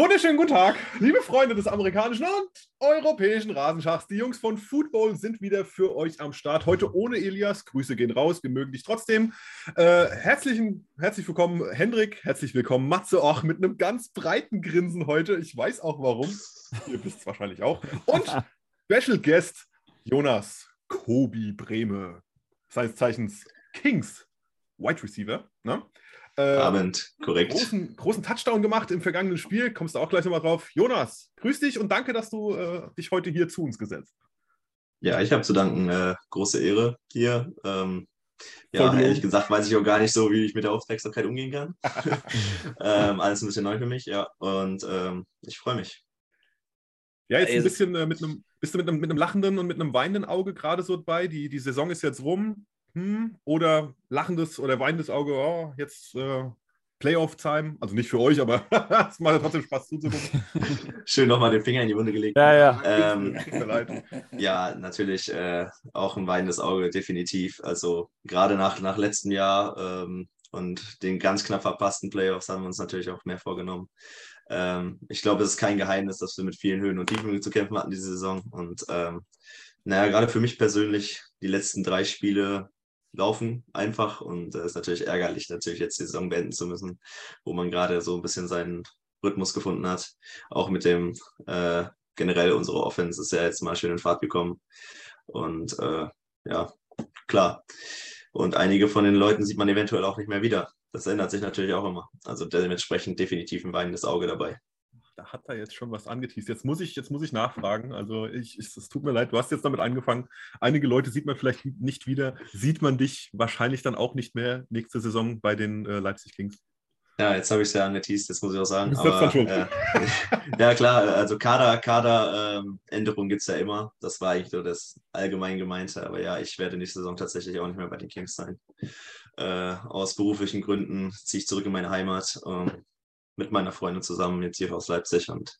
Wunderschönen guten Tag, liebe Freunde des amerikanischen und europäischen Rasenschachs. Die Jungs von Football sind wieder für euch am Start. Heute ohne Elias. Grüße gehen raus, wir mögen dich trotzdem. Äh, herzlichen, herzlich willkommen, Hendrik. Herzlich willkommen, Matze. Auch mit einem ganz breiten Grinsen heute. Ich weiß auch warum. Ihr wisst es wahrscheinlich auch. Und Special Guest Jonas Kobi Breme. Seines Zeichens Kings Wide Receiver. Ne? Äh, Abend, korrekt. Großen, großen Touchdown gemacht im vergangenen Spiel. Kommst du auch gleich nochmal drauf. Jonas, grüß dich und danke, dass du äh, dich heute hier zu uns gesetzt. Ja, ich habe zu danken. Äh, große Ehre hier. Ähm, ja, ehrlich gesagt weiß ich auch gar nicht so, wie ich mit der Aufmerksamkeit umgehen kann. ähm, alles ein bisschen neu für mich, ja. Und ähm, ich freue mich. Ja, jetzt ein bisschen äh, mit einem, bist du mit einem, mit einem lachenden und mit einem weinenden Auge gerade so dabei? Die, die Saison ist jetzt rum hm, oder lachendes oder weinendes Auge, oh, jetzt äh, Playoff-Time. Also nicht für euch, aber es macht trotzdem Spaß zuzugucken. Schön nochmal den Finger in die Wunde gelegt. Ja, ja. Ähm, ja, natürlich äh, auch ein weinendes Auge, definitiv. Also gerade nach, nach letztem Jahr ähm, und den ganz knapp verpassten Playoffs haben wir uns natürlich auch mehr vorgenommen. Ähm, ich glaube, es ist kein Geheimnis, dass wir mit vielen Höhen und Tiefen zu kämpfen hatten diese Saison. Und ähm, naja, gerade für mich persönlich, die letzten drei Spiele laufen einfach und es äh, ist natürlich ärgerlich, natürlich jetzt die Saison beenden zu müssen, wo man gerade so ein bisschen seinen Rhythmus gefunden hat. Auch mit dem äh, generell unsere Offense ist ja jetzt mal schön in Fahrt gekommen und äh, ja, klar. Und einige von den Leuten sieht man eventuell auch nicht mehr wieder. Das ändert sich natürlich auch immer. Also dementsprechend definitiv ein weinendes Auge dabei da hat er jetzt schon was angeteased. Jetzt muss ich, jetzt muss ich nachfragen. Also ich, es tut mir leid, du hast jetzt damit angefangen. Einige Leute sieht man vielleicht nicht wieder. Sieht man dich wahrscheinlich dann auch nicht mehr nächste Saison bei den äh, Leipzig Kings? Ja, jetzt habe ich es ja angeteased, jetzt muss ich auch sagen. Aber, äh, ja, klar, also Kader, Kaderänderung ähm, gibt es ja immer. Das war eigentlich nur das allgemein gemeinte. Aber ja, ich werde nächste Saison tatsächlich auch nicht mehr bei den Kings sein. Äh, aus beruflichen Gründen ziehe ich zurück in meine Heimat. Ähm, mit meiner Freundin zusammen jetzt hier aus Leipzig und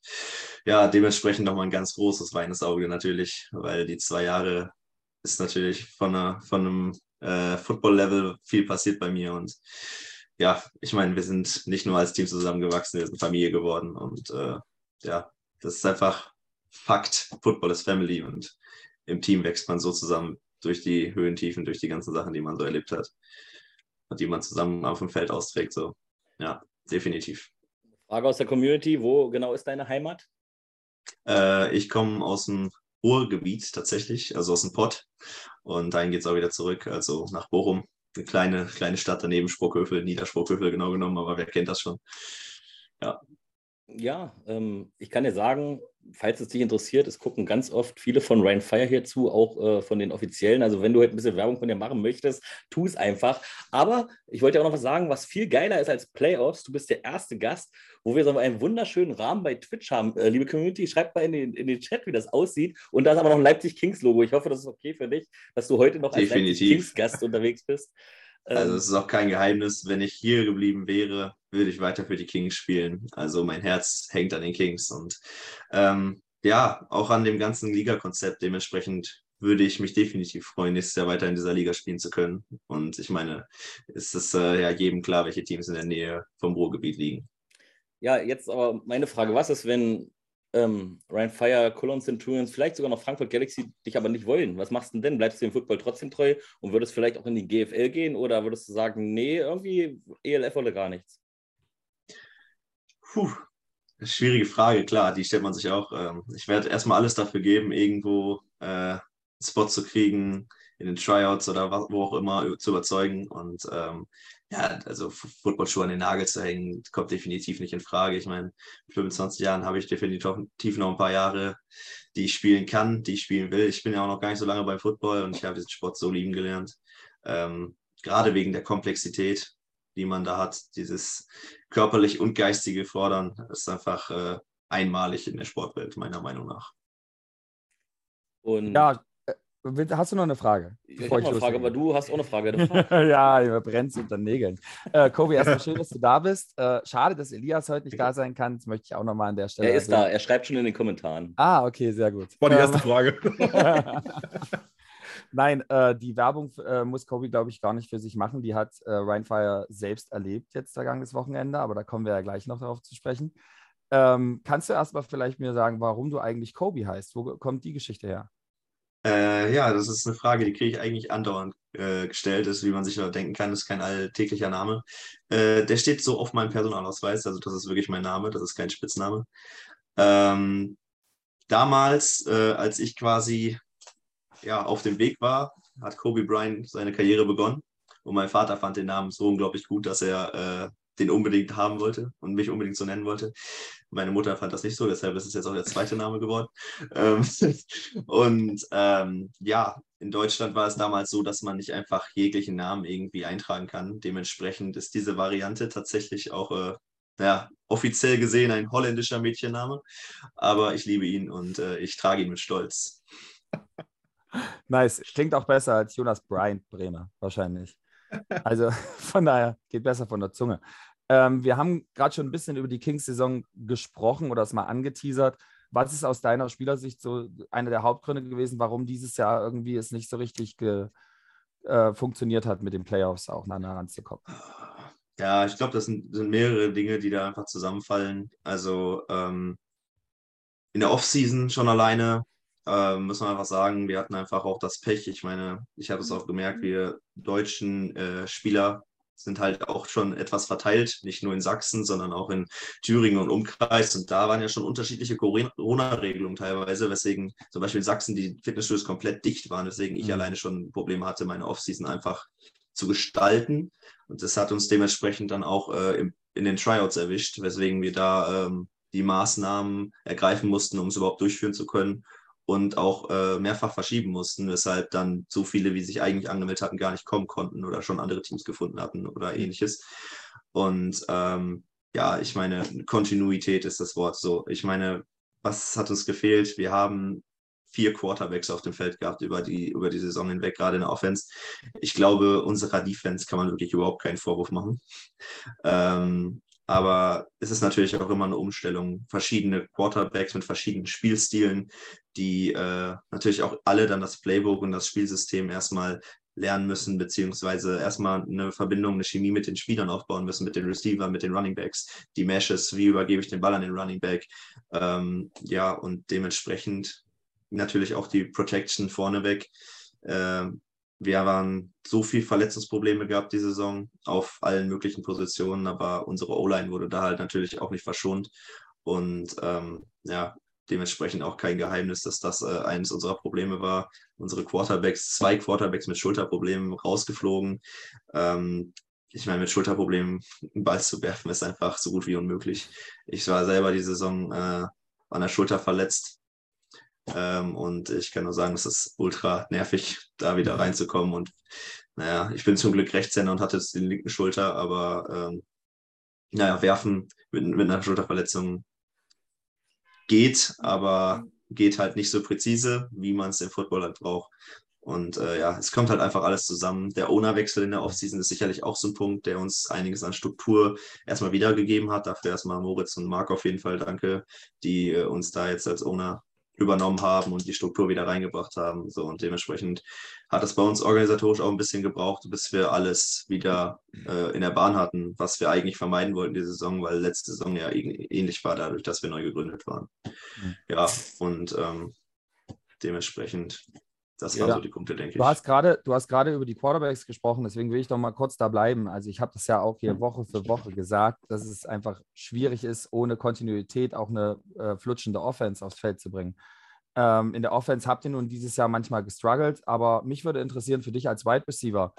ja, dementsprechend nochmal ein ganz großes weines Auge natürlich, weil die zwei Jahre ist natürlich von, einer, von einem äh, Football-Level viel passiert bei mir und ja, ich meine, wir sind nicht nur als Team zusammengewachsen, wir sind Familie geworden und äh, ja, das ist einfach Fakt. Football ist Family und im Team wächst man so zusammen durch die Höhentiefen, durch die ganzen Sachen, die man so erlebt hat und die man zusammen auf dem Feld austrägt. So, ja, definitiv. Frage aus der Community, wo genau ist deine Heimat? Äh, ich komme aus dem Ruhrgebiet tatsächlich, also aus dem Pott. Und dahin geht es auch wieder zurück, also nach Bochum. Eine kleine, kleine Stadt daneben, Spruckhövel, Niederspruckhövel genau genommen, aber wer kennt das schon? Ja. Ja, ähm, ich kann dir sagen, falls es dich interessiert, es gucken ganz oft viele von Ryan Fire hierzu, auch äh, von den Offiziellen. Also wenn du heute ein bisschen Werbung von dir machen möchtest, tu es einfach. Aber ich wollte auch noch was sagen, was viel geiler ist als Playoffs. Du bist der erste Gast, wo wir so einen wunderschönen Rahmen bei Twitch haben. Äh, liebe Community, schreibt mal in den, in den Chat, wie das aussieht. Und da ist aber noch ein Leipzig Kings Logo. Ich hoffe, das ist okay für dich, dass du heute noch als Definitiv. Leipzig Kings Gast unterwegs bist. Also ähm, es ist auch kein Geheimnis, wenn ich hier geblieben wäre, würde ich weiter für die Kings spielen. Also mein Herz hängt an den Kings und ähm, ja, auch an dem ganzen Liga-Konzept. Dementsprechend würde ich mich definitiv freuen, nächstes Jahr weiter in dieser Liga spielen zu können. Und ich meine, es ist äh, ja jedem klar, welche Teams in der Nähe vom Ruhrgebiet liegen. Ja, jetzt aber meine Frage: Was ist, wenn ähm, Ryan Fire, Cologne Centurions, vielleicht sogar noch Frankfurt Galaxy dich aber nicht wollen? Was machst du denn? Bleibst du dem Football trotzdem treu und würdest vielleicht auch in die GFL gehen oder würdest du sagen, nee, irgendwie ELF oder gar nichts? Puh, schwierige Frage, klar, die stellt man sich auch. Ähm, ich werde erstmal alles dafür geben, irgendwo äh, einen Spot zu kriegen, in den Tryouts oder wo auch immer zu überzeugen. Und ähm, ja, also Footballschuhe an den Nagel zu hängen, kommt definitiv nicht in Frage. Ich meine, mit 25 Jahren habe ich definitiv noch ein paar Jahre, die ich spielen kann, die ich spielen will. Ich bin ja auch noch gar nicht so lange beim Football und ich habe diesen Sport so lieben gelernt. Ähm, gerade wegen der Komplexität, die man da hat, dieses körperlich und geistige Fordern, ist einfach äh, einmalig in der Sportwelt, meiner Meinung nach. Und ja, Hast du noch eine Frage? Ich habe noch eine Frage, aber du hast auch eine Frage. ja, ihr brennt unter den Nägeln. Äh, Kobi, erstmal schön, dass du da bist. Äh, schade, dass Elias heute nicht da sein kann. Das möchte ich auch nochmal an der Stelle. Er ist erwähnen. da, er schreibt schon in den Kommentaren. Ah, okay, sehr gut. War die erste ähm, Frage. Nein, äh, die Werbung äh, muss Kobi, glaube ich, gar nicht für sich machen. Die hat äh, Rheinfire selbst erlebt jetzt vergangenes Wochenende, aber da kommen wir ja gleich noch darauf zu sprechen. Ähm, kannst du erstmal vielleicht mir sagen, warum du eigentlich Kobe heißt? Wo kommt die Geschichte her? Äh, ja, das ist eine Frage, die kriege ich eigentlich andauernd äh, gestellt, ist, wie man sich denken kann, ist kein alltäglicher Name. Äh, der steht so auf meinem Personalausweis, also das ist wirklich mein Name, das ist kein Spitzname. Ähm, damals, äh, als ich quasi ja, auf dem Weg war, hat Kobe Bryant seine Karriere begonnen und mein Vater fand den Namen so unglaublich gut, dass er äh, den unbedingt haben wollte und mich unbedingt so nennen wollte. Meine Mutter fand das nicht so, deshalb ist es jetzt auch der zweite Name geworden. Ähm, und ähm, ja, in Deutschland war es damals so, dass man nicht einfach jeglichen Namen irgendwie eintragen kann. Dementsprechend ist diese Variante tatsächlich auch äh, ja, offiziell gesehen ein holländischer Mädchenname. Aber ich liebe ihn und äh, ich trage ihn mit Stolz. Nice. Klingt auch besser als Jonas Bryant Bremer, wahrscheinlich. Also von daher geht besser von der Zunge. Ähm, wir haben gerade schon ein bisschen über die Kings-Saison gesprochen oder es mal angeteasert. Was ist aus deiner Spielersicht so einer der Hauptgründe gewesen, warum dieses Jahr irgendwie es nicht so richtig ge, äh, funktioniert hat, mit den Playoffs auch nah ranzukommen? Ja, ich glaube, das sind, sind, mehrere Dinge, die da einfach zusammenfallen. Also ähm, in der Offseason schon alleine äh, muss man einfach sagen, wir hatten einfach auch das Pech. Ich meine, ich habe es auch gemerkt, wir deutschen äh, Spieler sind halt auch schon etwas verteilt, nicht nur in Sachsen, sondern auch in Thüringen und Umkreis. Und da waren ja schon unterschiedliche Corona-Regelungen teilweise, weswegen zum Beispiel in Sachsen die Fitnessstudios komplett dicht waren, weswegen ich mhm. alleine schon Probleme hatte, meine Offseason einfach zu gestalten. Und das hat uns dementsprechend dann auch äh, im, in den Tryouts erwischt, weswegen wir da ähm, die Maßnahmen ergreifen mussten, um es überhaupt durchführen zu können und auch äh, mehrfach verschieben mussten, weshalb dann so viele, wie sich eigentlich angemeldet hatten, gar nicht kommen konnten oder schon andere Teams gefunden hatten oder ähnliches. Und ähm, ja, ich meine, Kontinuität ist das Wort so. Ich meine, was hat uns gefehlt? Wir haben vier Quarterbacks auf dem Feld gehabt über die, über die Saison hinweg, gerade in der Offense. Ich glaube, unserer Defense kann man wirklich überhaupt keinen Vorwurf machen. Ähm, aber es ist natürlich auch immer eine Umstellung. Verschiedene Quarterbacks mit verschiedenen Spielstilen, die äh, natürlich auch alle dann das Playbook und das Spielsystem erstmal lernen müssen, beziehungsweise erstmal eine Verbindung, eine Chemie mit den Spielern aufbauen müssen, mit den Receivern, mit den Running Backs, die Meshes, wie übergebe ich den Ball an den Running Back. Ähm, ja, und dementsprechend natürlich auch die Protection vorneweg. Ähm, wir waren so viel Verletzungsprobleme gehabt die Saison auf allen möglichen Positionen, aber unsere O-Line wurde da halt natürlich auch nicht verschont. Und ähm, ja, dementsprechend auch kein Geheimnis, dass das äh, eines unserer Probleme war. Unsere Quarterbacks, zwei Quarterbacks mit Schulterproblemen rausgeflogen. Ähm, ich meine, mit Schulterproblemen einen Ball zu werfen, ist einfach so gut wie unmöglich. Ich war selber die Saison äh, an der Schulter verletzt ähm, und ich kann nur sagen, es ist ultra nervig, da wieder mhm. reinzukommen. Und naja, ich bin zum Glück Rechtshänder und hatte jetzt die linken Schulter, aber ähm, naja, werfen mit, mit einer Schulterverletzung geht, aber geht halt nicht so präzise, wie man es im Football halt braucht. Und äh, ja, es kommt halt einfach alles zusammen. Der Ownerwechsel in der Offseason ist sicherlich auch so ein Punkt, der uns einiges an Struktur erstmal wiedergegeben hat. Dafür erstmal Moritz und Marc auf jeden Fall danke, die äh, uns da jetzt als Owner übernommen haben und die Struktur wieder reingebracht haben. So, und dementsprechend hat es bei uns organisatorisch auch ein bisschen gebraucht, bis wir alles wieder äh, in der Bahn hatten, was wir eigentlich vermeiden wollten die Saison, weil letzte Saison ja ähnlich war, dadurch, dass wir neu gegründet waren. Mhm. Ja, und ähm, dementsprechend das waren ja, so die Punkte, denke ich. Du hast gerade, du hast gerade über die Quarterbacks gesprochen, deswegen will ich doch mal kurz da bleiben. Also ich habe das ja auch hier Woche für Woche gesagt, dass es einfach schwierig ist, ohne Kontinuität auch eine äh, flutschende Offense aufs Feld zu bringen. Ähm, in der Offense habt ihr nun dieses Jahr manchmal gestruggelt, aber mich würde interessieren für dich als Wide Receiver,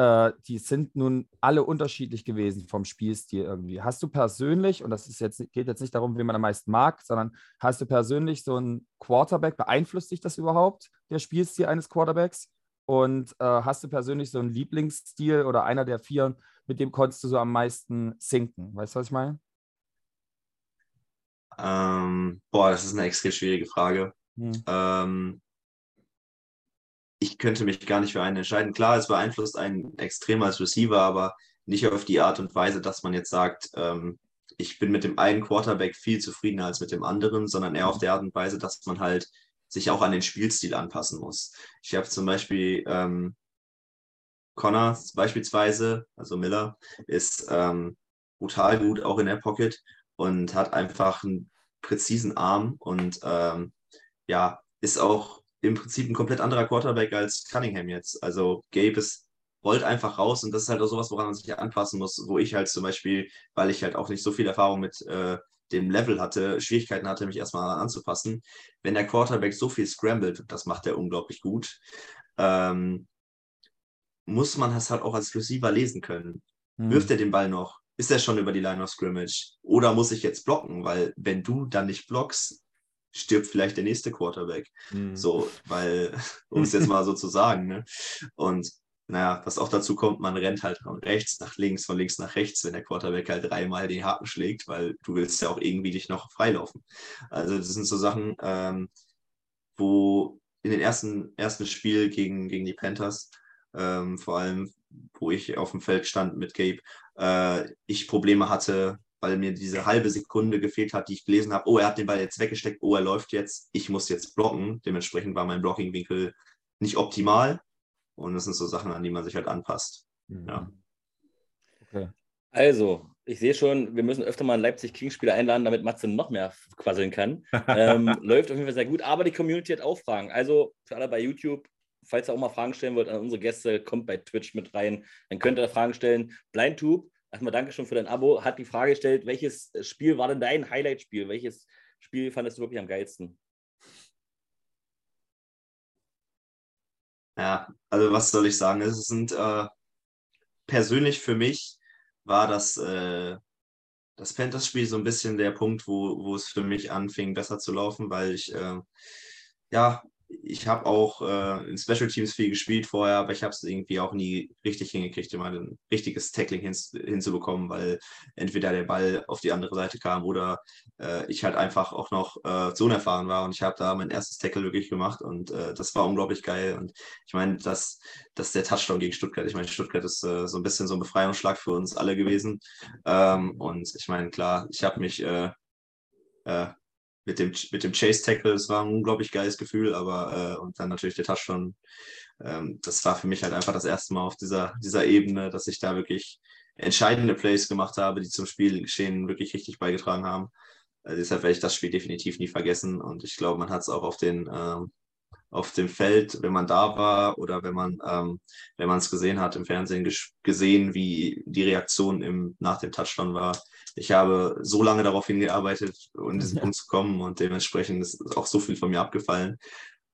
äh, die sind nun alle unterschiedlich gewesen vom Spielstil irgendwie. Hast du persönlich, und das ist jetzt, geht jetzt nicht darum, wen man am meisten mag, sondern hast du persönlich so einen Quarterback, beeinflusst dich das überhaupt, der Spielstil eines Quarterbacks? Und äh, hast du persönlich so einen Lieblingsstil oder einer der vier, mit dem konntest du so am meisten sinken? Weißt du, was ich meine? Ähm, boah, das ist eine extrem schwierige Frage. Hm. Ähm, ich könnte mich gar nicht für einen entscheiden. Klar, es beeinflusst einen extrem als Receiver, aber nicht auf die Art und Weise, dass man jetzt sagt, ähm, ich bin mit dem einen Quarterback viel zufriedener als mit dem anderen, sondern eher auf der Art und Weise, dass man halt sich auch an den Spielstil anpassen muss. Ich habe zum Beispiel ähm, Connor beispielsweise, also Miller, ist ähm, brutal gut auch in der Pocket und hat einfach einen präzisen Arm und ähm, ja, ist auch im Prinzip ein komplett anderer Quarterback als Cunningham jetzt. Also Gabe ist rollt einfach raus und das ist halt auch sowas, woran man sich anpassen muss, wo ich halt zum Beispiel, weil ich halt auch nicht so viel Erfahrung mit äh, dem Level hatte, Schwierigkeiten hatte, mich erstmal anzupassen. Wenn der Quarterback so viel scrambled, das macht er unglaublich gut, ähm, muss man das halt auch als Receiver lesen können. Hm. Wirft er den Ball noch? Ist er schon über die Line of Scrimmage? Oder muss ich jetzt blocken? Weil wenn du dann nicht blockst, stirbt vielleicht der nächste Quarterback. Hm. So, weil, um es jetzt mal so zu sagen, ne? Und naja, was auch dazu kommt, man rennt halt von rechts nach links, von links nach rechts, wenn der Quarterback halt dreimal den Haken schlägt, weil du willst ja auch irgendwie dich noch freilaufen. Also das sind so Sachen, ähm, wo in den ersten, ersten Spiel gegen, gegen die Panthers, ähm, vor allem, wo ich auf dem Feld stand mit Gabe, äh, ich Probleme hatte, weil mir diese halbe Sekunde gefehlt hat, die ich gelesen habe, oh, er hat den Ball jetzt weggesteckt, oh, er läuft jetzt, ich muss jetzt blocken. Dementsprechend war mein Blocking-Winkel nicht optimal. Und das sind so Sachen, an die man sich halt anpasst. Mhm. Ja. Okay. Also, ich sehe schon, wir müssen öfter mal einen Leipzig-King-Spieler einladen, damit Matze noch mehr quasseln kann. ähm, läuft auf jeden Fall sehr gut, aber die Community hat auch Fragen. Also für alle bei YouTube, falls ihr auch mal Fragen stellen wollt an unsere Gäste, kommt bei Twitch mit rein. Dann könnt ihr Fragen stellen. Blindtube, erstmal danke schon für dein Abo, hat die Frage gestellt, welches Spiel war denn dein Highlight-Spiel? Welches Spiel fandest du wirklich am geilsten? Ja, also was soll ich sagen? Es sind äh, persönlich für mich war das, äh, das Panthers-Spiel so ein bisschen der Punkt, wo, wo es für mich anfing, besser zu laufen, weil ich äh, ja ich habe auch äh, in Special Teams viel gespielt vorher, aber ich habe es irgendwie auch nie richtig hingekriegt, immer ein richtiges Tackling hin, hinzubekommen, weil entweder der Ball auf die andere Seite kam oder äh, ich halt einfach auch noch äh, zu unerfahren war und ich habe da mein erstes Tackle wirklich gemacht und äh, das war unglaublich geil und ich meine, dass, dass der Touchdown gegen Stuttgart, ich meine, Stuttgart ist äh, so ein bisschen so ein Befreiungsschlag für uns alle gewesen ähm, und ich meine, klar, ich habe mich äh, äh, mit dem, mit dem Chase-Tackle, das war ein unglaublich geiles Gefühl, aber äh, und dann natürlich der Touchdown, ähm, das war für mich halt einfach das erste Mal auf dieser, dieser Ebene, dass ich da wirklich entscheidende Plays gemacht habe, die zum Spielgeschehen wirklich richtig beigetragen haben. Äh, deshalb werde ich das Spiel definitiv nie vergessen und ich glaube, man hat es auch auf den ähm, auf dem Feld, wenn man da war oder wenn man ähm, wenn man es gesehen hat im Fernsehen gesehen, wie die Reaktion im, nach dem Touchdown war ich habe so lange darauf hingearbeitet, um diesen. Punkt zu kommen und dementsprechend ist auch so viel von mir abgefallen.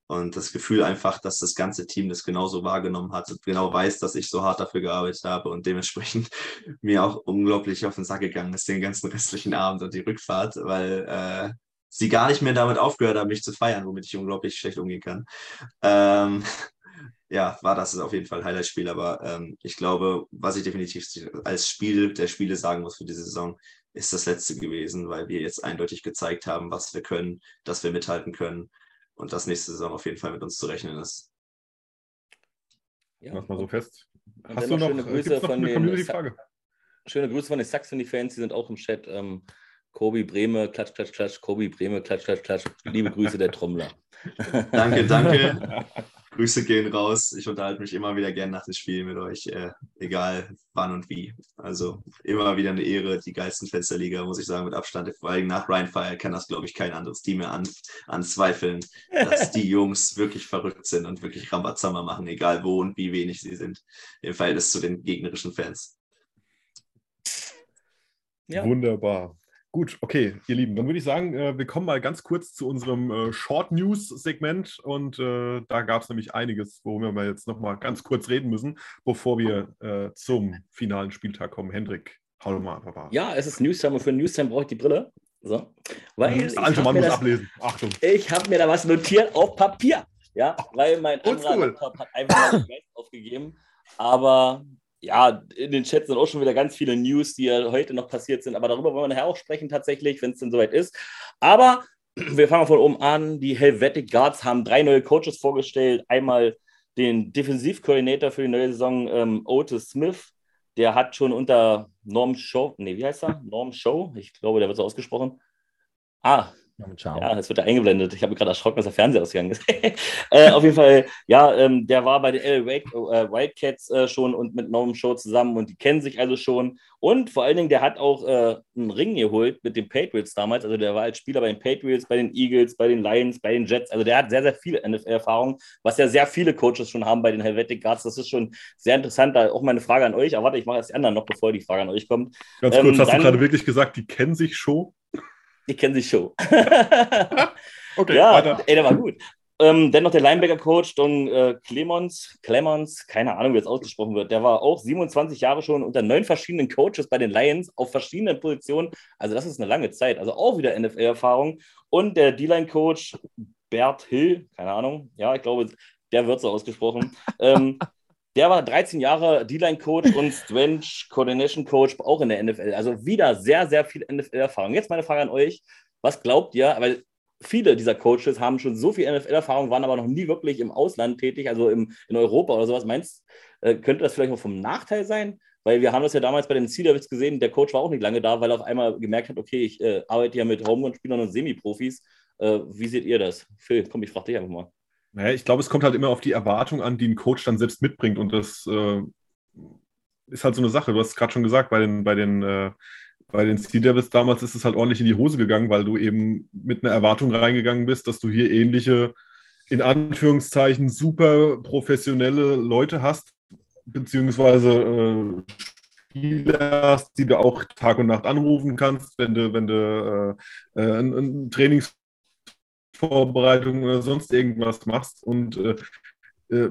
Und das Gefühl einfach, dass das ganze Team das genauso wahrgenommen hat und genau weiß, dass ich so hart dafür gearbeitet habe und dementsprechend mir auch unglaublich auf den Sack gegangen ist, den ganzen restlichen Abend und die Rückfahrt, weil äh, sie gar nicht mehr damit aufgehört haben, mich zu feiern, womit ich unglaublich schlecht umgehen kann. Ähm, ja, war das auf jeden Fall ein Highlight-Spiel, aber ähm, ich glaube, was ich definitiv als Spiel der Spiele sagen muss für diese Saison, ist das letzte gewesen, weil wir jetzt eindeutig gezeigt haben, was wir können, dass wir mithalten können und dass nächste Saison auf jeden Fall mit uns zu rechnen ist. Ja. Mach mal so fest. Hast du noch, schöne Grüße noch von eine Community-Frage? Schöne Grüße von den Saxony-Fans, die sind auch im Chat. Ähm, Kobi Breme, klatsch, klatsch, klatsch, Kobi Breme, klatsch, klatsch, klatsch. Liebe Grüße der Trommler. danke, danke. Grüße gehen raus. Ich unterhalte mich immer wieder gern nach dem Spiel mit euch, äh, egal wann und wie. Also immer wieder eine Ehre, die geilsten Fans der Liga, muss ich sagen, mit Abstand. Vor allem nach Ryan Fire kann das, glaube ich, kein anderes Team mehr an, anzweifeln, dass die Jungs wirklich verrückt sind und wirklich Rambazamba machen, egal wo und wie wenig sie sind, im Verhältnis zu den gegnerischen Fans. Ja. Wunderbar. Gut, okay, ihr Lieben, dann würde ich sagen, äh, wir kommen mal ganz kurz zu unserem äh, Short News Segment und äh, da gab es nämlich einiges, worüber wir jetzt nochmal ganz kurz reden müssen, bevor wir äh, zum finalen Spieltag kommen. Hendrik, hau doch mal, Papa. Ja, es ist Newstime und für Newstime brauche ich die Brille. So. Weil der alte Mann muss das, ablesen. Achtung. Ich habe mir da was notiert auf Papier. Ja, weil mein anderer Laptop hat einfach mal Geist aufgegeben. Aber ja, in den Chats sind auch schon wieder ganz viele News, die ja heute noch passiert sind, aber darüber wollen wir nachher auch sprechen tatsächlich, wenn es denn soweit ist. Aber wir fangen von oben an. Die Helvetic Guards haben drei neue Coaches vorgestellt. Einmal den Defensivkoordinator für die neue Saison, ähm, Otis Smith. Der hat schon unter Norm Show, nee, wie heißt er? Norm Show, ich glaube, der wird so ausgesprochen. Ah, Ja, es wird ja eingeblendet. Ich habe mich gerade erschrocken, dass der Fernseher ausgegangen ist. äh, auf jeden Fall, ja, ähm, der war bei den LA äh, Wildcats äh, schon und mit Norman Show zusammen und die kennen sich also schon. Und vor allen Dingen, der hat auch äh, einen Ring geholt mit den Patriots damals. Also der war als Spieler bei den Patriots, bei den Eagles, bei den Lions, bei den Jets. Also der hat sehr, sehr viel NFL-Erfahrung, was ja sehr viele Coaches schon haben bei den Helvetic Guards. Das ist schon sehr interessant. Da auch meine Frage an euch. Aber warte, ich mache erst die anderen noch, bevor die Frage an euch kommt. Ganz kurz, ähm, hast dann, du gerade wirklich gesagt, die kennen sich schon? Die kennen sich schon. okay, ja, weiter. Ey, der war gut. Ähm, dennoch der Linebacker-Coach Don äh, Clemons, Clemons, keine Ahnung, wie das ausgesprochen wird, der war auch 27 Jahre schon unter neun verschiedenen Coaches bei den Lions auf verschiedenen Positionen. Also das ist eine lange Zeit. Also auch wieder NFL-Erfahrung. Und der D-Line-Coach Bert Hill, keine Ahnung, ja, ich glaube, der wird so ausgesprochen. ähm, der war 13 Jahre D-Line-Coach und Strength Coordination Coach auch in der NFL. Also wieder sehr, sehr viel NFL-Erfahrung. Jetzt meine Frage an euch. Was glaubt ihr? Weil viele dieser Coaches haben schon so viel NFL-Erfahrung, waren aber noch nie wirklich im Ausland tätig, also im, in Europa oder sowas. Meinst äh, könnte das vielleicht auch vom Nachteil sein? Weil wir haben das ja damals bei den Cedarwitz gesehen, der Coach war auch nicht lange da, weil er auf einmal gemerkt hat, okay, ich äh, arbeite ja mit Homegrown-Spielern und Semi-Profis. Äh, wie seht ihr das? Phil, komm, ich frage dich einfach mal. Naja, ich glaube, es kommt halt immer auf die Erwartung an, die ein Coach dann selbst mitbringt. Und das äh, ist halt so eine Sache. Du hast es gerade schon gesagt, bei den, bei den, äh, bei den Sea Devils damals ist es halt ordentlich in die Hose gegangen, weil du eben mit einer Erwartung reingegangen bist, dass du hier ähnliche, in Anführungszeichen, super professionelle Leute hast, beziehungsweise äh, Spieler hast, die du auch Tag und Nacht anrufen kannst, wenn du, wenn du äh, äh ein, ein Trainings Vorbereitung oder sonst irgendwas machst und äh, äh,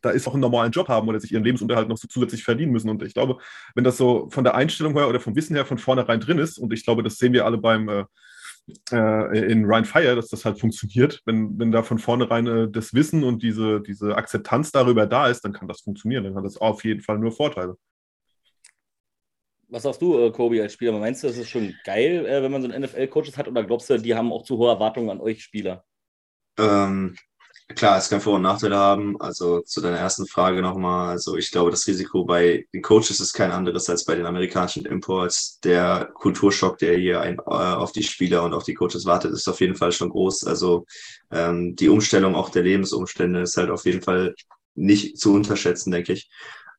da ist auch ein normalen Job haben oder sich ihren Lebensunterhalt noch so zusätzlich verdienen müssen. Und ich glaube, wenn das so von der Einstellung her oder vom Wissen her von vornherein drin ist, und ich glaube, das sehen wir alle beim äh, äh in Ryan Fire, dass das halt funktioniert, wenn, wenn da von vornherein äh, das Wissen und diese, diese Akzeptanz darüber da ist, dann kann das funktionieren. Dann hat das auf jeden Fall nur Vorteile. Was sagst du, äh, Kobi, als Spieler? Meinst du, das ist schon geil, äh, wenn man so einen NFL-Coaches hat, oder glaubst du, die haben auch zu hohe Erwartungen an euch Spieler? Ähm, klar, es kann Vor- und Nachteile haben. Also zu deiner ersten Frage nochmal. Also ich glaube, das Risiko bei den Coaches ist kein anderes als bei den amerikanischen Imports. Der Kulturschock, der hier ein, äh, auf die Spieler und auf die Coaches wartet, ist auf jeden Fall schon groß. Also ähm, die Umstellung auch der Lebensumstände ist halt auf jeden Fall nicht zu unterschätzen, denke ich.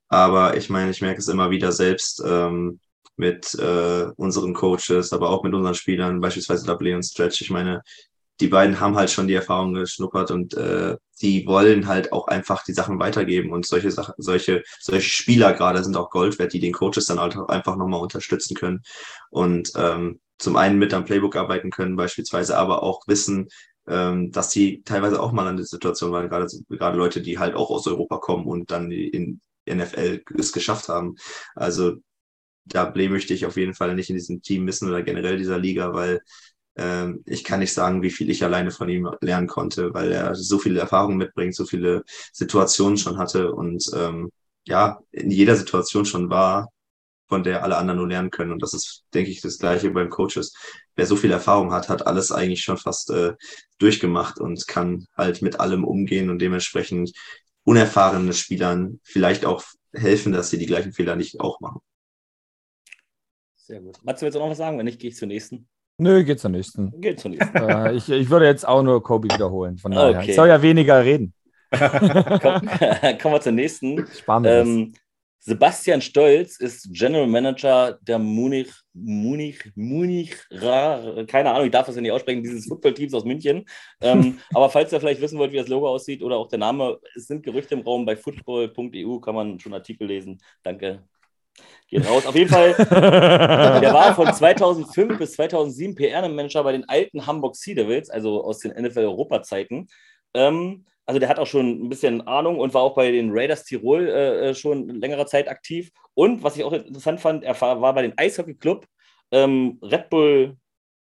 Aber ich meine, ich merke es immer wieder selbst ähm, mit äh, unseren Coaches, aber auch mit unseren Spielern, beispielsweise Double und Stretch. Ich meine, die beiden haben halt schon die Erfahrung geschnuppert und äh, die wollen halt auch einfach die Sachen weitergeben und solche Sachen, solche, solche Spieler gerade sind auch Gold wert, die den Coaches dann halt auch einfach nochmal unterstützen können und ähm, zum einen mit am Playbook arbeiten können beispielsweise, aber auch wissen, ähm, dass sie teilweise auch mal an der Situation waren, gerade, gerade Leute, die halt auch aus Europa kommen und dann in, NFL es geschafft haben. Also da Blé möchte ich auf jeden Fall nicht in diesem Team missen oder generell dieser Liga, weil ähm, ich kann nicht sagen, wie viel ich alleine von ihm lernen konnte, weil er so viele Erfahrungen mitbringt, so viele Situationen schon hatte und ähm, ja, in jeder Situation schon war, von der alle anderen nur lernen können. Und das ist, denke ich, das Gleiche beim Coaches. Wer so viel Erfahrung hat, hat alles eigentlich schon fast äh, durchgemacht und kann halt mit allem umgehen und dementsprechend unerfahrenen Spielern vielleicht auch helfen, dass sie die gleichen Fehler nicht auch machen. Sehr gut. Matze, willst du noch was sagen? Wenn nicht, gehe ich zur nächsten. Nö, geht zur nächsten. Geht zur nächsten. äh, ich, ich würde jetzt auch nur Kobe wiederholen. Von daher. Okay. Ich soll ja weniger reden. Komm, kommen wir zur nächsten. Sparen wir ähm, Sebastian Stolz ist General Manager der Munich, Munich, Munich, keine Ahnung, ich darf das ja nicht aussprechen, dieses Footballteams aus München. ähm, aber falls ihr vielleicht wissen wollt, wie das Logo aussieht oder auch der Name, es sind Gerüchte im Raum bei football.eu, kann man schon Artikel lesen. Danke. Geht raus. Auf jeden Fall, der war von 2005 bis 2007 PR-Manager bei den alten Hamburg Sea Devils, also aus den NFL-Europa-Zeiten. Ähm, also der hat auch schon ein bisschen Ahnung und war auch bei den Raiders Tirol äh, äh schon längere Zeit aktiv. Und was ich auch interessant fand, er war bei den Eishockey Club ähm, Red Bull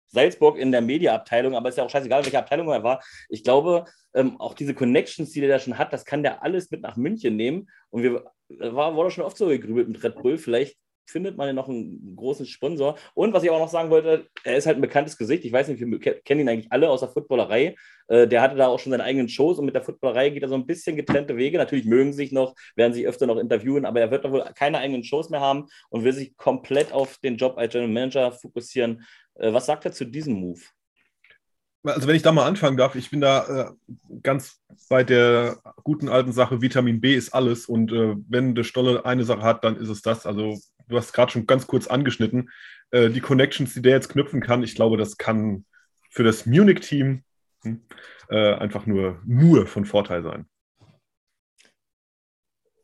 Salzburg in der Mediaabteilung, aber ist ja auch scheißegal, welche Abteilung er war. Ich glaube, ähm, auch diese Connections, die der da schon hat, das kann der alles mit nach München nehmen. Und wir war, wurde schon oft so gegrübelt mit Red Bull. Vielleicht findet man ja noch einen großen Sponsor. Und was ich auch noch sagen wollte, er ist halt ein bekanntes Gesicht. Ich weiß nicht, wir kennen ihn eigentlich alle aus der Footballerei. Äh, der hatte da auch schon seine eigenen Shows und mit der Footballerei geht er so ein bisschen getrennte Wege. Natürlich mögen sich noch, werden sich öfter noch interviewen, aber er wird doch wohl keine eigenen Shows mehr haben und will sich komplett auf den Job als General Manager fokussieren. Äh, was sagt er zu diesem Move? Also wenn ich da mal anfangen darf, ich bin da äh, ganz bei der guten alten Sache, Vitamin B ist alles. Und äh, wenn der Stolle eine Sache hat, dann ist es das. Also du hast gerade schon ganz kurz angeschnitten. Äh, die Connections, die der jetzt knüpfen kann, ich glaube, das kann für das Munich-Team hm, äh, einfach nur, nur von Vorteil sein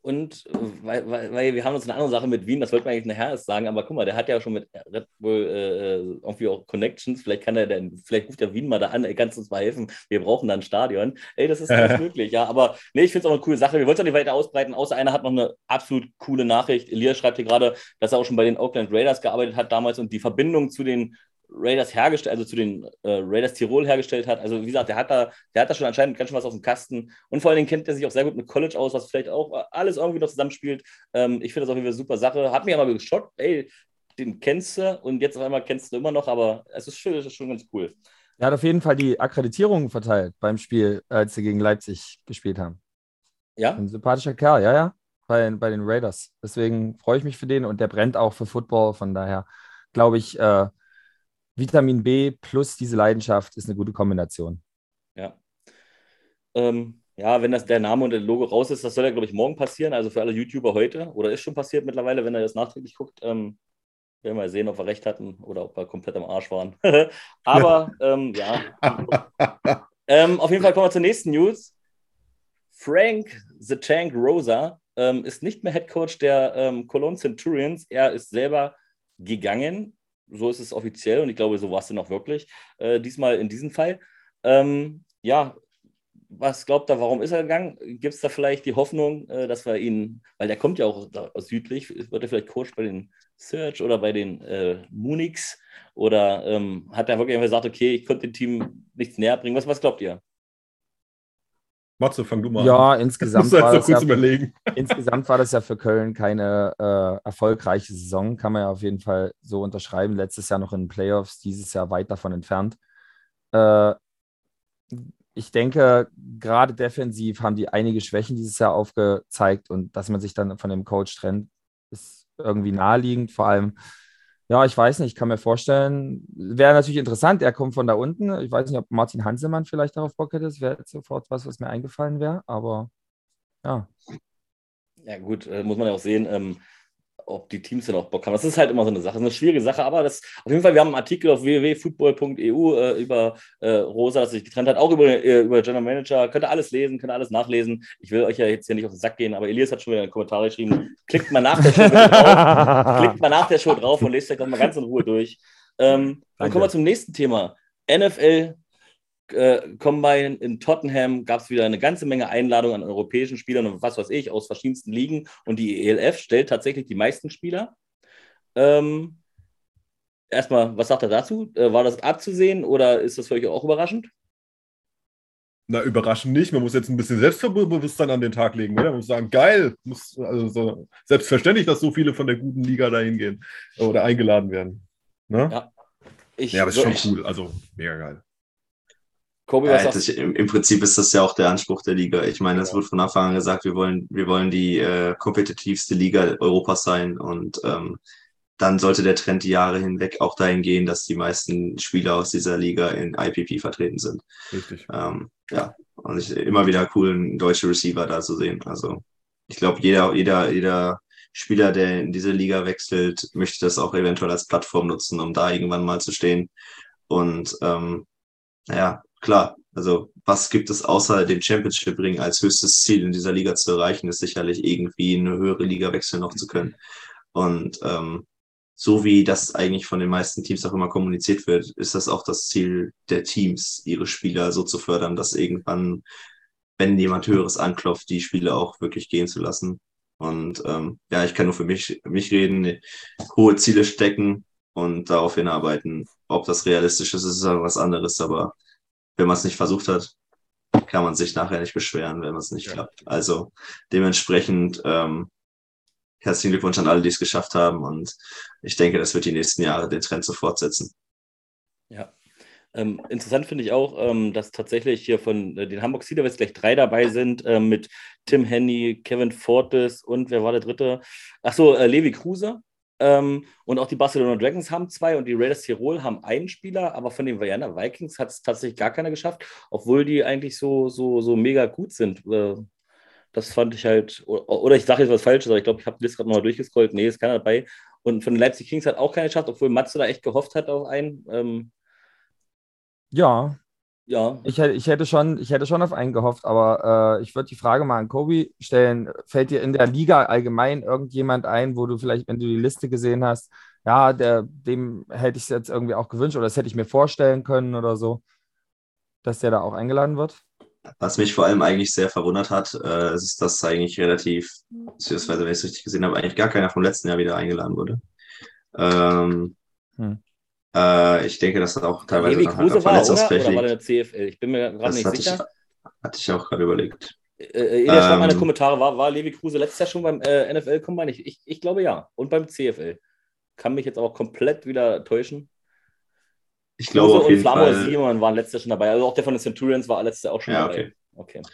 und äh, weil, weil, weil, wir haben uns eine andere Sache mit Wien, das wollten wir eigentlich nachher erst sagen, aber guck mal, der hat ja schon mit Red Bull äh, irgendwie auch Connections, vielleicht kann er dann, vielleicht ruft der Wien mal da an, ey, kannst uns mal helfen, wir brauchen da ein Stadion. Ey, das ist alles möglich, ja, aber nee, ich finde es auch eine coole Sache, wir wollen es auch nicht weiter ausbreiten, außer einer hat noch eine absolut coole Nachricht, Elias schreibt hier gerade, dass er auch schon bei den Oakland Raiders gearbeitet hat damals und die Verbindung zu den Raiders hergestellt, also zu den äh, Raiders Tirol hergestellt hat. Also wie gesagt, der hat da, der hat da schon anscheinend ganz schön was auf dem Kasten. Und vor allen Dingen kennt er sich auch sehr gut mit College aus, was vielleicht auch alles irgendwie noch zusammenspielt. Ähm, ich finde das auf jeden Fall eine super Sache. Hat mich aber geschockt, ey, den kennst du und jetzt auf einmal kennst du immer noch, aber es ist schön, es ist schon ganz cool. Er hat auf jeden Fall die Akkreditierungen verteilt beim Spiel, als sie gegen Leipzig gespielt haben. Ja? Ein sympathischer Kerl, ja, ja, bei, bei den Raiders. Deswegen freue ich mich für den und der brennt auch für Football. Von daher glaube ich, äh, Vitamin B plus diese Leidenschaft ist eine gute Kombination. Ja. Ähm, ja, wenn das der Name und das Logo raus ist, das soll ja, glaube ich, morgen passieren. Also für alle YouTuber heute. Oder ist schon passiert mittlerweile, wenn er das nachträglich guckt. Ähm, werden wir mal sehen, ob wir recht hatten oder ob wir komplett am Arsch waren. Aber ähm, ja. ähm, auf jeden Fall kommen wir zur nächsten News. Frank The Tank Rosa ähm, ist nicht mehr Head Coach der ähm, Cologne Centurions. Er ist selber gegangen so ist es offiziell und ich glaube, so war es dann auch wirklich. Äh, diesmal in diesem Fall. Ähm, ja, was glaubt er, warum ist er gegangen? Gibt es da vielleicht die Hoffnung, äh, dass wir ihn, weil der kommt ja auch aus südlich, wird er vielleicht Coach bei den Search oder bei den äh, Munichs oder ähm, hat er wirklich gesagt, okay, ich konnte dem Team nichts näher bringen? Was, was glaubt ihr? Matze, fang du mal ja, an. Insgesamt war das ja, überlegen. insgesamt war das ja für Köln keine äh, erfolgreiche Saison, kann man ja auf jeden Fall so unterschreiben. Letztes Jahr noch in den Playoffs, dieses Jahr weit davon entfernt. Äh, ich denke, gerade defensiv haben die einige Schwächen dieses Jahr aufgezeigt und dass man sich dann von dem Coach trennt, ist irgendwie naheliegend. Vor allem ja, ich weiß nicht, ich kann mir vorstellen, wäre natürlich interessant, er kommt von da unten. Ich weiß nicht, ob Martin Hansemann vielleicht darauf Bock hätte, das wäre sofort was, was mir eingefallen wäre, aber ja. Ja, gut, äh, muss man ja auch sehen. Ähm, ob die Teams dann auch Bock haben. Das ist halt immer so eine Sache, eine schwierige Sache, aber das auf jeden Fall, wir haben einen Artikel auf www.football.eu äh, über äh, Rosa, das sich getrennt hat, auch über, äh, über General Manager. Könnt ihr alles lesen, könnt ihr alles nachlesen. Ich will euch ja jetzt hier nicht auf den Sack gehen, aber Elias hat schon wieder einen Kommentar geschrieben. Klickt mal nach der Show drauf, klickt mal nach der Show drauf und lest euch das mal ganz in Ruhe durch. Ähm, dann kommen wir zum nächsten Thema. NFL äh, Combine in Tottenham gab es wieder eine ganze Menge Einladungen an europäischen Spielern und was weiß ich, aus verschiedensten Ligen. Und die ELF stellt tatsächlich die meisten Spieler. Ähm, erstmal, was sagt er dazu? Äh, war das abzusehen oder ist das für euch auch überraschend? Na, überraschend nicht. Man muss jetzt ein bisschen Selbstbewusstsein an den Tag legen. Oder? Man muss sagen, geil. Muss, also so, selbstverständlich, dass so viele von der guten Liga dahin gehen oder eingeladen werden. Ne? Ja. Ich, ja, aber ist schon cool. Also, mega geil. Kobi, was ja, das, im, im, Prinzip ist das ja auch der Anspruch der Liga. Ich meine, es ja. wurde von Anfang an gesagt, wir wollen, wir wollen die äh, kompetitivste Liga Europas sein und ähm, dann sollte der Trend die Jahre hinweg auch dahin gehen, dass die meisten Spieler aus dieser Liga in IPP vertreten sind. Richtig. Ähm, ja, und ich, immer wieder cool, einen deutschen Receiver da zu sehen. Also ich glaube, jeder, jeder, jeder Spieler, der in diese Liga wechselt, möchte das auch eventuell als Plattform nutzen, um da irgendwann mal zu stehen. Und ähm, naja, klar, also was gibt es außer dem Championship-Ring als höchstes Ziel in dieser Liga zu erreichen, ist sicherlich irgendwie eine höhere Liga wechseln noch zu können. Und ähm, so wie das eigentlich von den meisten Teams auch immer kommuniziert wird, ist das auch das Ziel der Teams, ihre Spieler so zu fördern, dass irgendwann, wenn jemand Höheres anklopft, die Spieler auch wirklich gehen zu lassen. Und ähm, ja, ich kann nur für mich, mich reden, hohe Ziele stecken und darauf hinarbeiten. Ob das realistisch ist, ist was anderes, aber wenn man es nicht versucht hat, kann man sich nachher nicht beschweren, wenn es nicht ja. klappt. Also dementsprechend ähm, herzlichen Glückwunsch an alle, die es geschafft haben. Und ich denke, das wird die nächsten Jahre den Trend so fortsetzen. Ja. Ähm, interessant finde ich auch, ähm, dass tatsächlich hier von äh, den Hamburg Sea gleich drei dabei sind, äh, mit Tim Henny, Kevin Fortes und wer war der dritte? Achso, äh, Levi Kruse. Ähm, und auch die Barcelona Dragons haben zwei und die Raiders Tirol haben einen Spieler, aber von den Vienna Vikings hat es tatsächlich gar keiner geschafft, obwohl die eigentlich so, so, so mega gut sind. Äh, das fand ich halt, oder ich sage jetzt was Falsches, aber ich glaube, ich habe Liste gerade nochmal durchgescrollt. Nee, ist keiner dabei. Und von den Leipzig Kings hat auch keiner geschafft, obwohl Matze da echt gehofft hat auf einen. Ähm, ja, ja. Ich, ich, hätte schon, ich hätte schon auf einen gehofft, aber äh, ich würde die Frage mal an Kobi stellen. Fällt dir in der Liga allgemein irgendjemand ein, wo du vielleicht, wenn du die Liste gesehen hast, ja, der, dem hätte ich es jetzt irgendwie auch gewünscht oder das hätte ich mir vorstellen können oder so, dass der da auch eingeladen wird? Was mich vor allem eigentlich sehr verwundert hat, äh, ist, dass eigentlich relativ, beziehungsweise wenn ich es richtig gesehen habe, eigentlich gar keiner vom letzten Jahr wieder eingeladen wurde. Ähm, hm. Äh, ich denke, das hat auch teilweise Levi Kruse war, oder? oder war der CFL? Ich bin mir gerade nicht sicher. Ich, hatte ich auch gerade überlegt. Äh, äh in der ähm, meine Kommentare, war, war Levi Kruse letztes Jahr schon beim äh, NFL Combine? Ich, ich, ich glaube ja. Und beim CFL. Kann mich jetzt aber komplett wieder täuschen. Ich glaube auf jeden und Flamo Fall. Simon waren letztes Jahr schon dabei. Also auch der von den Centurions war letztes Jahr auch schon ja, dabei. Okay. okay.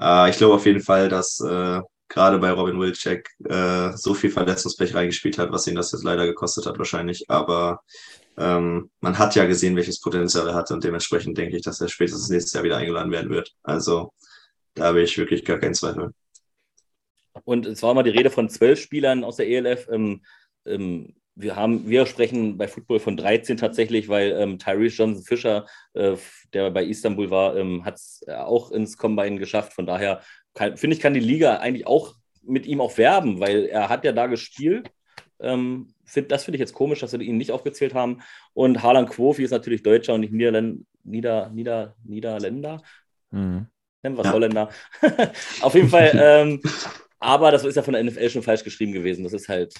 Äh, ich glaube auf jeden Fall, dass äh, gerade bei Robin Wilczek äh, so viel Verletzungspech reingespielt hat, was ihn das jetzt leider gekostet hat wahrscheinlich. Aber ähm, man hat ja gesehen, welches Potenzial er hat und dementsprechend denke ich, dass er spätestens nächstes Jahr wieder eingeladen werden wird. Also da habe ich wirklich gar keinen Zweifel. Und es war immer die Rede von zwölf Spielern aus der ELF. Ähm, ähm, wir, haben, wir sprechen bei Football von 13 tatsächlich, weil ähm, Tyrese Johnson Fischer, äh, der bei Istanbul war, ähm, hat es auch ins Combine geschafft. Von daher finde ich, kann die Liga eigentlich auch mit ihm auch werben, weil er hat ja da gespielt. Ähm, find, das finde ich jetzt komisch, dass sie ihn nicht aufgezählt haben. Und Harlan Quofi ist natürlich Deutscher und nicht Niederländ Nieder, Nieder, Niederländer. Mhm. Nennen wir es ja. Holländer. Auf jeden Fall. ähm, aber das ist ja von der NFL schon falsch geschrieben gewesen. Das ist halt.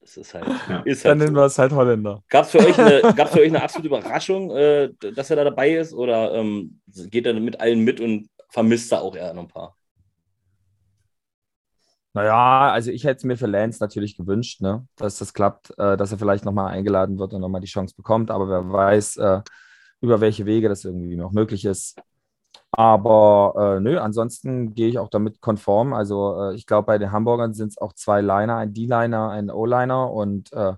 Das ist halt. Ja. Ist halt Dann nennen wir es halt Holländer. Gab es für, euch eine, für euch eine absolute Überraschung, äh, dass er da dabei ist? Oder ähm, geht er mit allen mit und vermisst da auch eher noch ein paar? Naja, also ich hätte es mir für Lance natürlich gewünscht, ne, dass das klappt, äh, dass er vielleicht nochmal eingeladen wird und nochmal die Chance bekommt. Aber wer weiß, äh, über welche Wege das irgendwie noch möglich ist. Aber äh, nö, ansonsten gehe ich auch damit konform. Also äh, ich glaube, bei den Hamburgern sind es auch zwei Liner, ein D-Liner, ein O-Liner und äh,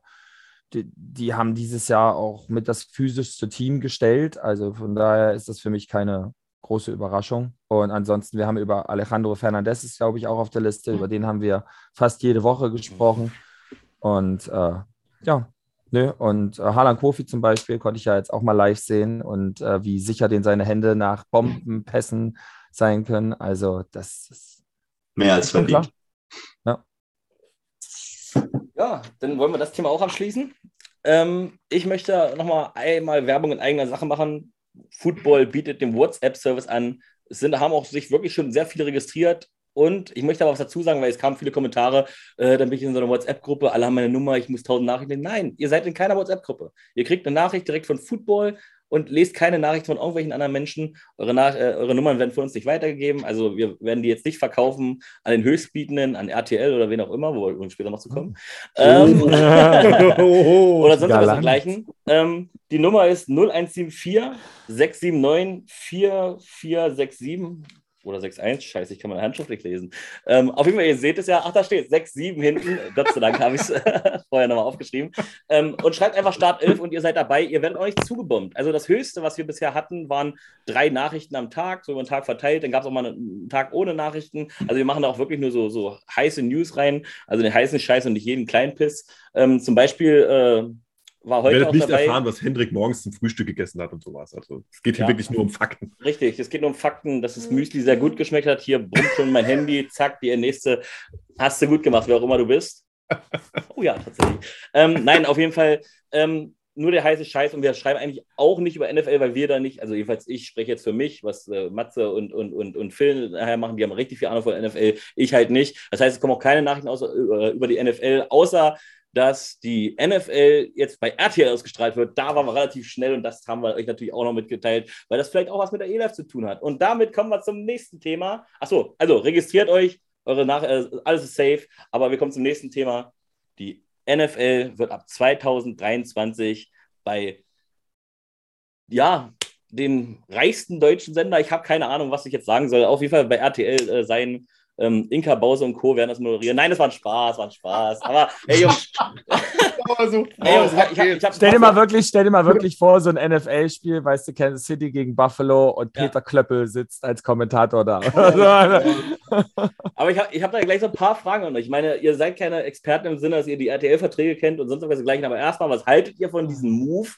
die, die, haben dieses Jahr auch mit das physischste Team gestellt. Also von daher ist das für mich keine große Überraschung. Und ansonsten, wir haben über Alejandro Fernandez, ist glaube ich auch auf der Liste, über den haben wir fast jede Woche gesprochen. Und äh, ja, nö. Und äh, Harlan Kofi zum Beispiel konnte ich ja jetzt auch mal live sehen und äh, wie sicher den seine Hände nach Bombenpässen sein können. Also, das ist mehr als verdient. Ja. ja, dann wollen wir das Thema auch abschließen. Ähm, ich möchte nochmal einmal Werbung in eigener Sache machen. Football bietet den WhatsApp-Service an. Es sind, haben auch sich wirklich schon sehr viele registriert. Und ich möchte aber was dazu sagen, weil es kamen viele Kommentare, äh, dann bin ich in so einer WhatsApp-Gruppe, alle haben meine Nummer, ich muss tausend Nachrichten. Nein, ihr seid in keiner WhatsApp-Gruppe. Ihr kriegt eine Nachricht direkt von Football und lest keine Nachricht von irgendwelchen anderen Menschen. Eure, Nach äh, eure Nummern werden von uns nicht weitergegeben. Also wir werden die jetzt nicht verkaufen an den Höchstbietenden, an RTL oder wen auch immer, wo wir später noch zu kommen. Oh. Ähm, oder sonst was dergleichen. Ähm, die Nummer ist 0174 679 4467 oder 6-1. Scheiße, ich kann meine Handschrift nicht lesen. Ähm, auf jeden Fall, ihr seht es ja. Ach, da steht 6-7 hinten. Gott sei Dank habe ich es vorher nochmal aufgeschrieben. Ähm, und schreibt einfach Start 11 und ihr seid dabei. Ihr werdet auch nicht zugebombt. Also das Höchste, was wir bisher hatten, waren drei Nachrichten am Tag, so über den Tag verteilt. Dann gab es auch mal einen Tag ohne Nachrichten. Also wir machen da auch wirklich nur so, so heiße News rein. Also den heißen Scheiß und nicht jeden kleinen Piss. Ähm, zum Beispiel äh, war heute. Ich werde nicht dabei. erfahren, was Hendrik morgens zum Frühstück gegessen hat und sowas. Also es geht hier ja. wirklich nur um Fakten. Richtig, es geht nur um Fakten, dass das Müsli sehr gut geschmeckt hat. Hier brummt schon mein Handy, zack, die nächste. Hast du gut gemacht, wer auch immer du bist. Oh ja, tatsächlich. Ähm, nein, auf jeden Fall. Ähm, nur der heiße Scheiß und wir schreiben eigentlich auch nicht über NFL, weil wir da nicht, also jedenfalls ich spreche jetzt für mich, was äh, Matze und, und, und, und Phil nachher machen, die haben richtig viel Ahnung von NFL, ich halt nicht. Das heißt, es kommen auch keine Nachrichten außer, über, über die NFL, außer dass die NFL jetzt bei RTL ausgestrahlt wird. Da waren wir relativ schnell und das haben wir euch natürlich auch noch mitgeteilt, weil das vielleicht auch was mit der ELF zu tun hat. Und damit kommen wir zum nächsten Thema. Achso, also registriert euch, eure Nach äh, alles ist safe, aber wir kommen zum nächsten Thema. Die NFL wird ab 2023 bei ja, dem reichsten deutschen Sender, ich habe keine Ahnung, was ich jetzt sagen soll, auf jeden Fall bei RTL äh, sein ähm, Inka Bause und Co. werden das moderieren. Nein, das war ein Spaß, war ein Spaß. Aber ey, Jungs. so, hey, Jungs ich ich stell, dir mal wirklich, stell dir mal wirklich vor, so ein NFL-Spiel, weißt du, Kansas City gegen Buffalo und Peter ja. Klöppel sitzt als Kommentator da. Aber ich habe ich hab da gleich so ein paar Fragen an euch. Ich meine, ihr seid keine Experten im Sinne, dass ihr die RTL-Verträge kennt und sonst was gleichen. Aber erstmal, was haltet ihr von diesem Move?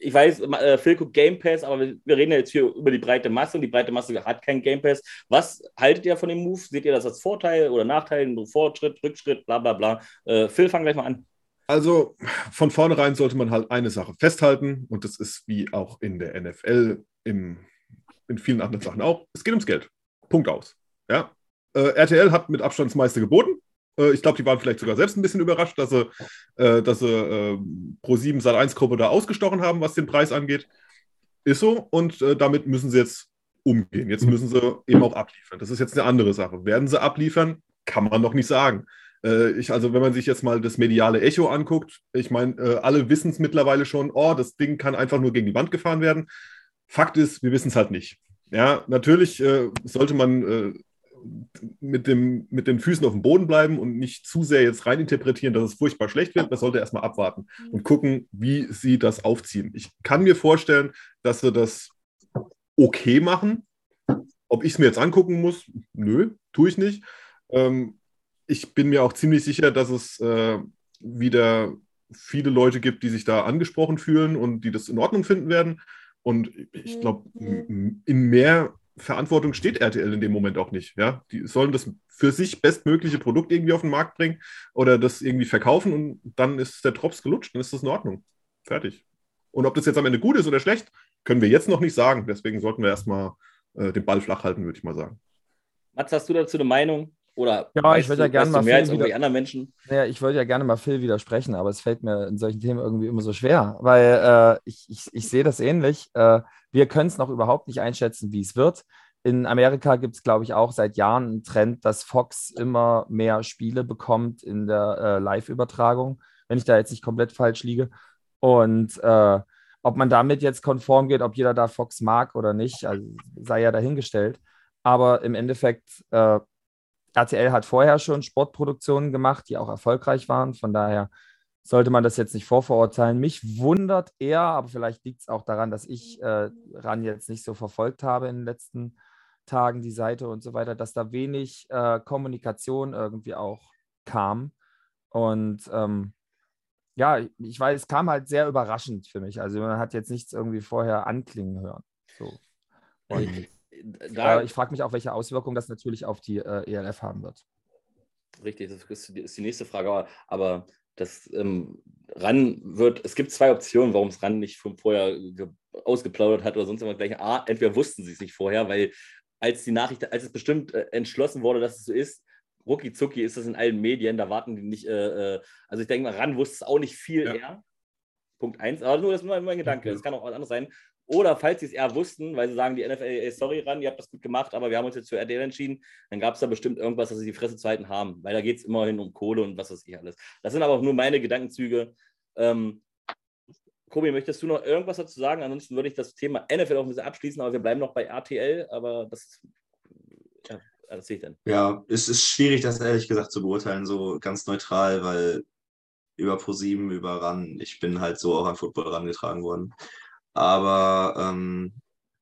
Ich weiß, äh, Phil guckt Game Pass, aber wir, reden ja jetzt hier über die breite Masse und die breite Masse hat kein Game Pass. Was haltet ihr von dem Move? Seht ihr das als Vorteil oder Nachteil, Fortschritt, Rückschritt, bla bla bla? Äh, Phil, fang gleich mal an. Also von vornherein sollte man halt eine Sache festhalten und das ist wie auch in der NFL, im, in vielen anderen Sachen auch, es geht ums Geld. Punkt aus. Ja? Äh, RTL hat mit Abstand das meiste geboten. Äh, ich glaube, die waren vielleicht sogar selbst ein bisschen überrascht, dass sie, äh, dass sie äh, Pro7 Sat1-Gruppe da ausgestochen haben, was den Preis angeht. Ist so und äh, damit müssen sie jetzt umgehen. Jetzt müssen sie eben auch abliefern. Das ist jetzt eine andere Sache. Werden sie abliefern? Kann man noch nicht sagen. Äh, ich, also, wenn man sich jetzt mal das mediale Echo anguckt, ich meine, äh, alle wissen es mittlerweile schon, oh, das Ding kann einfach nur gegen die Wand gefahren werden. Fakt ist, wir wissen es halt nicht. Ja, natürlich sollte man mit, dem, mit den Füßen auf dem Boden bleiben und nicht zu sehr jetzt reininterpretieren, dass es furchtbar schlecht wird. Man sollte erstmal abwarten und gucken, wie sie das aufziehen. Ich kann mir vorstellen, dass sie das okay machen. Ob ich es mir jetzt angucken muss, nö, tue ich nicht. Ähm, ich bin mir auch ziemlich sicher, dass es äh, wieder viele Leute gibt, die sich da angesprochen fühlen und die das in Ordnung finden werden. Und ich glaube, in mehr Verantwortung steht RTL in dem Moment auch nicht. Ja? Die sollen das für sich bestmögliche Produkt irgendwie auf den Markt bringen oder das irgendwie verkaufen und dann ist der Drops gelutscht, dann ist das in Ordnung. Fertig. Und ob das jetzt am Ende gut ist oder schlecht, können wir jetzt noch nicht sagen. Deswegen sollten wir erstmal äh, den Ball flach halten, würde ich mal sagen. Mats, hast du dazu eine Meinung? Oder ja, ich würde ja gerne mal mehr als wieder, anderen Menschen. Ja, ich würde ja gerne mal Phil widersprechen, aber es fällt mir in solchen Themen irgendwie immer so schwer, weil äh, ich, ich, ich sehe das ähnlich. Äh, wir können es noch überhaupt nicht einschätzen, wie es wird. In Amerika gibt es, glaube ich, auch seit Jahren einen Trend, dass Fox immer mehr Spiele bekommt in der äh, Live-Übertragung, wenn ich da jetzt nicht komplett falsch liege. Und äh, ob man damit jetzt konform geht, ob jeder da Fox mag oder nicht, also sei ja dahingestellt. Aber im Endeffekt äh, RTL hat vorher schon Sportproduktionen gemacht, die auch erfolgreich waren. Von daher sollte man das jetzt nicht vorverurteilen. Mich wundert eher, aber vielleicht liegt es auch daran, dass ich äh, RAN jetzt nicht so verfolgt habe in den letzten Tagen, die Seite und so weiter, dass da wenig äh, Kommunikation irgendwie auch kam. Und ähm, ja, ich weiß, es kam halt sehr überraschend für mich. Also man hat jetzt nichts irgendwie vorher anklingen hören. So. Und da, ich frage mich auch, welche Auswirkungen das natürlich auf die äh, ELF haben wird. Richtig, das ist, ist die nächste Frage. Aber, aber das ähm, RAN wird, es gibt zwei Optionen, warum es RAN nicht von vorher ausgeplaudert hat oder sonst immer gleich. A, entweder wussten sie es nicht vorher, weil als die Nachricht, als es bestimmt äh, entschlossen wurde, dass es so ist, rucki zucki ist das in allen Medien, da warten die nicht, äh, äh also ich denke mal, RAN wusste es auch nicht viel ja. eher. Punkt eins, aber nur das ist nur mein Gedanke. Es kann auch was anderes sein. Oder falls sie es eher wussten, weil sie sagen, die NFL, ey, sorry ran, ihr habt das gut gemacht, aber wir haben uns jetzt für RTL entschieden, dann gab es da bestimmt irgendwas, dass sie die Fresse zu halten haben, weil da geht es immerhin um Kohle und was weiß ich alles. Das sind aber auch nur meine Gedankenzüge. Ähm, Kobi, möchtest du noch irgendwas dazu sagen? Ansonsten würde ich das Thema NFL auch ein bisschen abschließen, aber wir bleiben noch bei RTL, aber das, ja, das sehe ich dann. Ja, es ist schwierig, das ehrlich gesagt zu beurteilen, so ganz neutral, weil über ProSieben, über RAN, ich bin halt so auch an Football rangetragen worden. Aber ähm,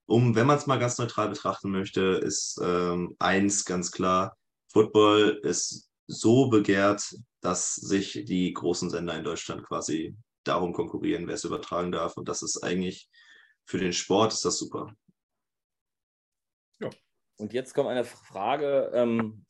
um, wenn man es mal ganz neutral betrachten möchte, ist ähm, eins ganz klar: Football ist so begehrt, dass sich die großen Sender in Deutschland quasi darum konkurrieren, wer es übertragen darf. Und das ist eigentlich für den Sport ist das super. Ja. Und jetzt kommt eine Frage, ähm,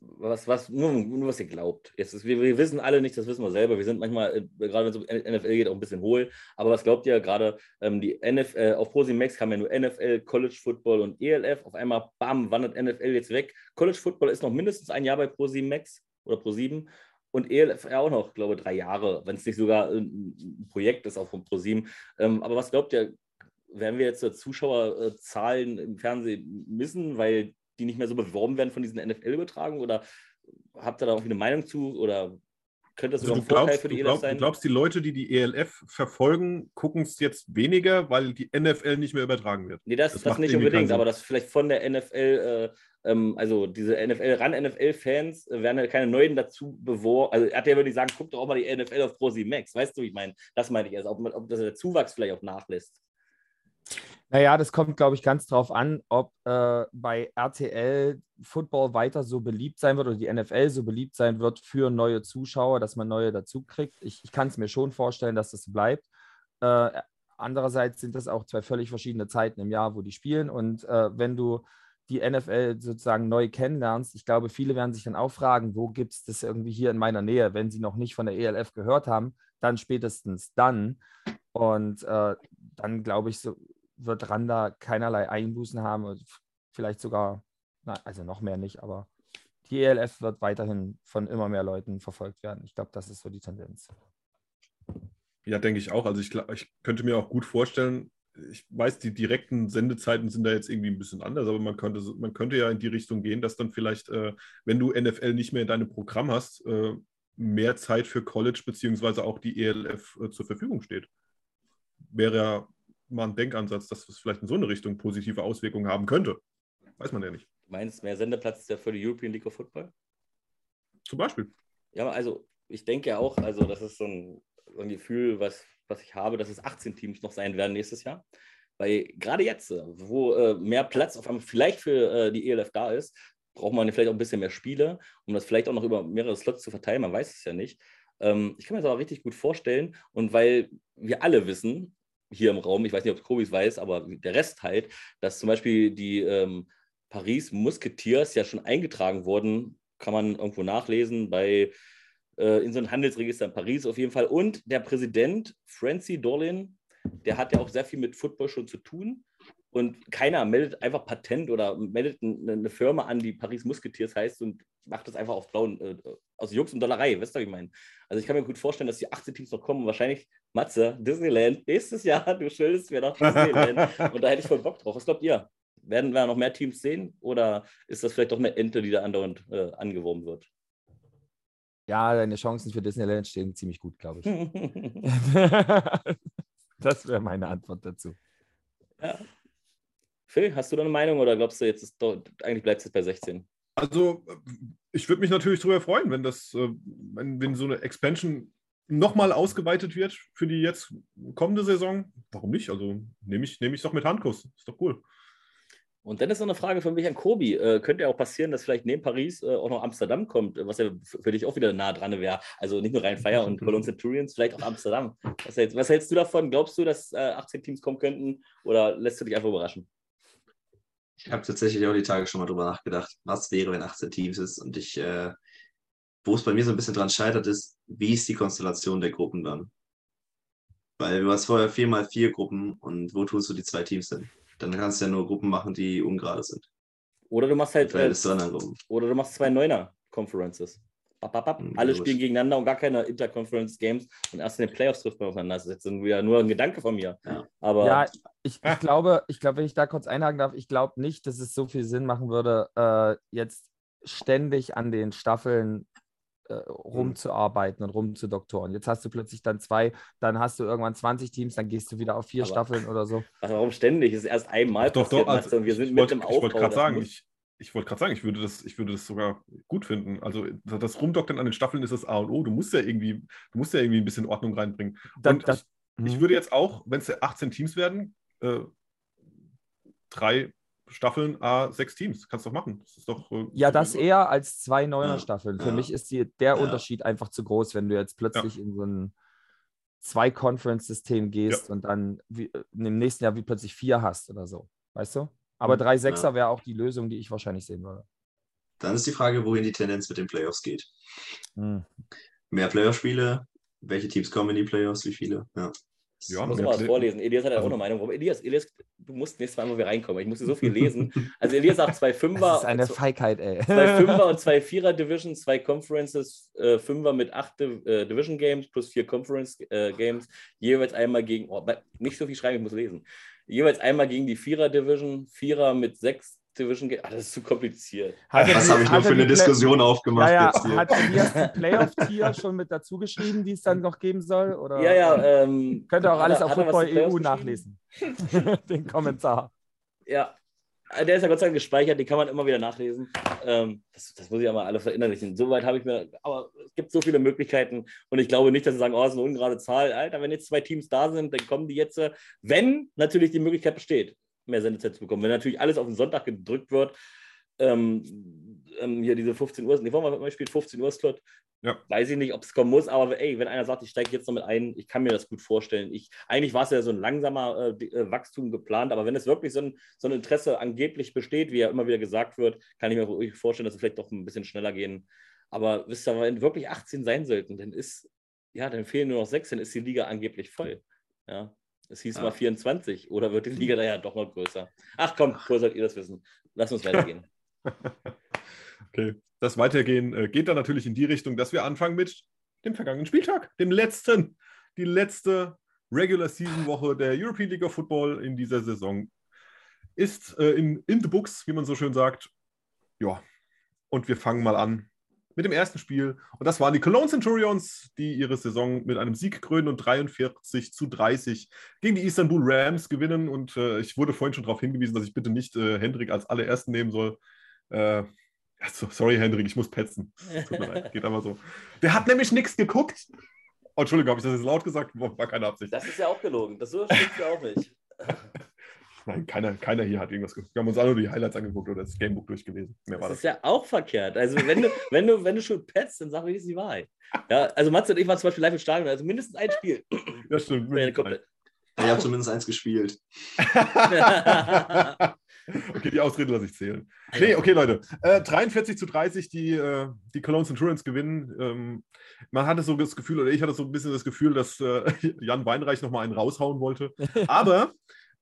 was, was, nur, nur was ihr glaubt. Jetzt ist, wir, wir, wissen alle nicht, das wissen wir selber. Wir sind manchmal, äh, gerade wenn es um NFL geht, auch ein bisschen hohl. Aber was glaubt ihr gerade? Ähm, die NFL, auf Pro Max kam ja nur NFL, College Football und ELF. Auf einmal, bam, wandert NFL jetzt weg. College Football ist noch mindestens ein Jahr bei Pro Max oder Pro 7 und ELF auch noch, glaube ich, drei Jahre, wenn es nicht sogar ein Projekt ist, auch von Pro 7. Ähm, aber was glaubt ihr? Werden wir jetzt Zuschauerzahlen im Fernsehen missen, weil die nicht mehr so beworben werden von diesen NFL-Übertragungen? Oder habt ihr da auch eine Meinung zu? Oder könnte das also sogar ein Vorteil glaubst, für die ELF glaub, sein. Du glaubst, die Leute, die die ELF verfolgen, gucken es jetzt weniger, weil die NFL nicht mehr übertragen wird? Nee, das, das, das nicht unbedingt, aber das vielleicht von der NFL, äh, ähm, also diese NFL, ran NFL-Fans äh, werden ja keine neuen dazu beworben. Also er hat ja würde ich sagen, guck doch auch mal die NFL auf Pro Max. Weißt du, wie ich meine? Das meine ich erst, ob, ob das der Zuwachs vielleicht auch nachlässt. Naja, das kommt, glaube ich, ganz drauf an, ob äh, bei RTL Football weiter so beliebt sein wird oder die NFL so beliebt sein wird für neue Zuschauer, dass man neue dazu kriegt. Ich, ich kann es mir schon vorstellen, dass das bleibt. Äh, andererseits sind das auch zwei völlig verschiedene Zeiten im Jahr, wo die spielen. Und äh, wenn du die NFL sozusagen neu kennenlernst, ich glaube, viele werden sich dann auch fragen, wo gibt es das irgendwie hier in meiner Nähe, wenn sie noch nicht von der ELF gehört haben, dann spätestens dann. Und äh, dann glaube ich, so, wird Randa keinerlei Einbußen haben, vielleicht sogar, na, also noch mehr nicht, aber die ELF wird weiterhin von immer mehr Leuten verfolgt werden. Ich glaube, das ist so die Tendenz. Ja, denke ich auch. Also ich, ich könnte mir auch gut vorstellen, ich weiß, die direkten Sendezeiten sind da jetzt irgendwie ein bisschen anders, aber man könnte, man könnte ja in die Richtung gehen, dass dann vielleicht, äh, wenn du NFL nicht mehr in deinem Programm hast, äh, mehr Zeit für College beziehungsweise auch die ELF äh, zur Verfügung steht. Wäre ja mal ein Denkansatz, dass es vielleicht in so eine Richtung positive Auswirkungen haben könnte. Weiß man ja nicht. Meinst du, mehr Sendeplatz ist ja für die European League of Football? Zum Beispiel. Ja, also ich denke ja auch, also das ist so ein, so ein Gefühl, was, was ich habe, dass es 18 Teams noch sein werden nächstes Jahr. Weil gerade jetzt, wo äh, mehr Platz auf einmal vielleicht für äh, die ELF da ist, braucht man vielleicht auch ein bisschen mehr Spiele, um das vielleicht auch noch über mehrere Slots zu verteilen. Man weiß es ja nicht. Ähm, ich kann mir das aber richtig gut vorstellen. Und weil wir alle wissen, hier im Raum, ich weiß nicht, ob Kobis weiß, aber der Rest halt, dass zum Beispiel die ähm, Paris Musketeers ja schon eingetragen wurden, kann man irgendwo nachlesen bei äh, in so einem Handelsregister in Paris auf jeden Fall. Und der Präsident Francie Dorlin, der hat ja auch sehr viel mit Football schon zu tun. Und keiner meldet einfach Patent oder meldet eine Firma an, die Paris Musketeers heißt und macht das einfach auf blauen, äh, aus Jux und Dollerei. Weißt du, was ich meine? Also ich kann mir gut vorstellen, dass die 18 Teams noch kommen. Wahrscheinlich, Matze, Disneyland, nächstes Jahr, du schuldest mir noch Disneyland. und da hätte ich voll Bock drauf. Was glaubt ihr? Werden wir noch mehr Teams sehen oder ist das vielleicht doch eine Ente, die da andauernd äh, angeworben wird? Ja, deine Chancen für Disneyland stehen ziemlich gut, glaube ich. das wäre meine Antwort dazu. Ja. Phil, hast du da eine Meinung oder glaubst du, jetzt ist doch, eigentlich bleibt es bei 16? Also, ich würde mich natürlich darüber freuen, wenn das, äh, wenn, wenn so eine Expansion nochmal ausgeweitet wird für die jetzt kommende Saison. Warum nicht? Also nehme ich es nehm doch mit Handkuss. Ist doch cool. Und dann ist noch eine Frage für mich an Kobi. Äh, könnte ja auch passieren, dass vielleicht neben Paris äh, auch noch Amsterdam kommt, was ja für dich auch wieder nah dran wäre. Also nicht nur Rhein Fire und Cologne Centurions, vielleicht auch Amsterdam. Was hältst, was hältst, du davon? Glaubst du, dass äh, 18 Teams kommen könnten oder lässt du dich einfach überraschen? Ich habe tatsächlich auch die Tage schon mal drüber nachgedacht, was wäre, wenn 18 Teams ist. Und ich, äh, wo es bei mir so ein bisschen dran scheitert, ist, wie ist die Konstellation der Gruppen dann? Weil du hast vorher vier mal vier Gruppen und wo tust du die zwei Teams hin? Dann kannst du ja nur Gruppen machen, die ungerade sind. Oder du machst halt. Äh, oder du machst zwei Neuner-Conferences. Hm, Alle spielen gegeneinander und gar keine Interconference-Games und erst in den Playoffs trifft man aufeinander. Das ist jetzt wieder nur ein Gedanke von mir. Ja, Aber ja ich, ich glaube, ich glaube, wenn ich da kurz einhaken darf, ich glaube nicht, dass es so viel Sinn machen würde, äh, jetzt ständig an den Staffeln äh, hm. rumzuarbeiten und rumzudoktoren. Jetzt hast du plötzlich dann zwei, dann hast du irgendwann 20 Teams, dann gehst du wieder auf vier Aber Staffeln oder so. Warum ständig? Es ist erst einmal doch, passiert, doch, also, und wir sind mit dem Aufbau. Ich wollte gerade sagen, ich, ich wollte gerade sagen, ich würde, das, ich würde das sogar gut finden. Also das Rumdoktern an den Staffeln ist das A und O. Du musst ja irgendwie, du musst ja irgendwie ein bisschen Ordnung reinbringen. Das, und das, ich, ich, mhm. würde jetzt auch, wenn es 18 Teams werden, äh, drei Staffeln, A, sechs Teams. Kannst du doch machen. Das doch, äh, ja, das eher als zwei neuner ja. Staffeln. Für ja. mich ist die, der ja. Unterschied einfach zu groß, wenn du jetzt plötzlich in so ein Zwei-Conference-System gehst und dann wie, äh, im nächsten Jahr wie plötzlich vier hast oder so. Weißt du? Aber 3-6er ja. wäre auch die Lösung, die ich wahrscheinlich sehen würde. Dann ist die Frage, wohin die Tendenz mit den Playoffs geht. Hm. Mehr Playoff-Spiele, welche Teams kommen in die Playoffs, wie viele? Ja. Ja, muss mal was vorlesen. Elias hat ja auch also, eine Meinung. Elias, Elias, du musst nächstes Mal, wo wir reinkommen. Ich musste so viel lesen. Also Elias sagt zwei Fünfer. Das ist eine Feigheit, ey. Zwei Fünfer und zwei Vierer Divisions, zwei Conferences, äh, Fünfer mit acht äh, Division Games plus vier Conference äh, Games, jeweils einmal gegen, oh, nicht so viel schreiben, ich muss lesen jeweils einmal gegen die Vierer-Division, Vierer mit sechs Division geht. Ach, das ist zu kompliziert. Hat Was habe ich nur für eine Diskussion aufgemacht ja, ja. jetzt hier? Hat Elias die Playoff-Tier schon mit dazu geschrieben, die es dann noch geben soll? Oder? Ja, ja. Ähm, Könnt ihr auch alles auf Football EU nachlesen. Den Kommentar. Ja, der ist ja Gott sei Dank gespeichert, die kann man immer wieder nachlesen. Ähm, das, das, muss ich aber alle verinnerlichen. Soweit habe ich mir, aber es gibt so viele Möglichkeiten und ich glaube nicht, dass sie sagen, oh, das ist eine ungerade Zahl. Alter, wenn jetzt zwei Teams da sind, dann kommen die jetzt, wenn natürlich die Möglichkeit besteht, mehr Sendezeit zu bekommen. Wenn natürlich alles auf den Sonntag gedrückt wird, ähm, ähm, hier diese 15 Uhr, nee, wollen wir mal spielt 15 Uhr Slot. Ja. Weiß ich nicht, ob es kommen muss, aber ey, wenn einer sagt, ich steige jetzt noch mit ein, ich kann mir das gut vorstellen. Ich, eigentlich war es ja so ein langsamer äh, äh, Wachstum geplant, aber wenn es wirklich so ein, so ein Interesse angeblich besteht, wie ja immer wieder gesagt wird, kann ich mir vorstellen, dass es vielleicht doch ein bisschen schneller gehen. Aber wisst ihr, wenn wirklich 18 sein sollten, dann ist, ja, dann fehlen nur noch sechs, dann ist die Liga angeblich voll. Ja. Es hieß ja. mal 24 oder wird die Liga da ja doch noch größer? Ach komm, wo sollt ihr das wissen? Lass uns weitergehen. okay, das Weitergehen äh, geht dann natürlich in die Richtung, dass wir anfangen mit dem vergangenen Spieltag, dem letzten, die letzte Regular Season Woche der European League of Football in dieser Saison ist äh, in, in the books, wie man so schön sagt. Ja, und wir fangen mal an mit dem ersten Spiel. Und das waren die Cologne Centurions, die ihre Saison mit einem Sieg krönen und 43 zu 30 gegen die Istanbul Rams gewinnen. Und äh, ich wurde vorhin schon darauf hingewiesen, dass ich bitte nicht äh, Hendrik als allerersten nehmen soll. Äh, also, sorry, Hendrik, ich muss petzen. Tut mir leid, geht aber so. Der hat nämlich nichts geguckt. Oh, Entschuldigung, habe ich das jetzt laut gesagt? War keine Absicht. Das ist ja auch gelogen. Das so stimmt ja auch nicht. Nein, keiner, keiner hier hat irgendwas geguckt. Wir haben uns alle nur die Highlights angeguckt oder das Gamebook durchgelesen. Mehr das, das ist ja auch verkehrt. Also wenn du, wenn du, wenn du schon petzt, dann sag mir die Wahrheit. Ja, also Matze und ich waren zum Beispiel live im Stadion, also mindestens ein Spiel. Ja, stimmt. Ich habe zumindest eins gespielt. okay, die Ausrede lasse ich zählen. Nee, okay, Leute. Äh, 43 zu 30, die, äh, die Cologne Centurions gewinnen. Ähm, man hatte so das Gefühl, oder ich hatte so ein bisschen das Gefühl, dass äh, Jan Weinreich nochmal einen raushauen wollte. Aber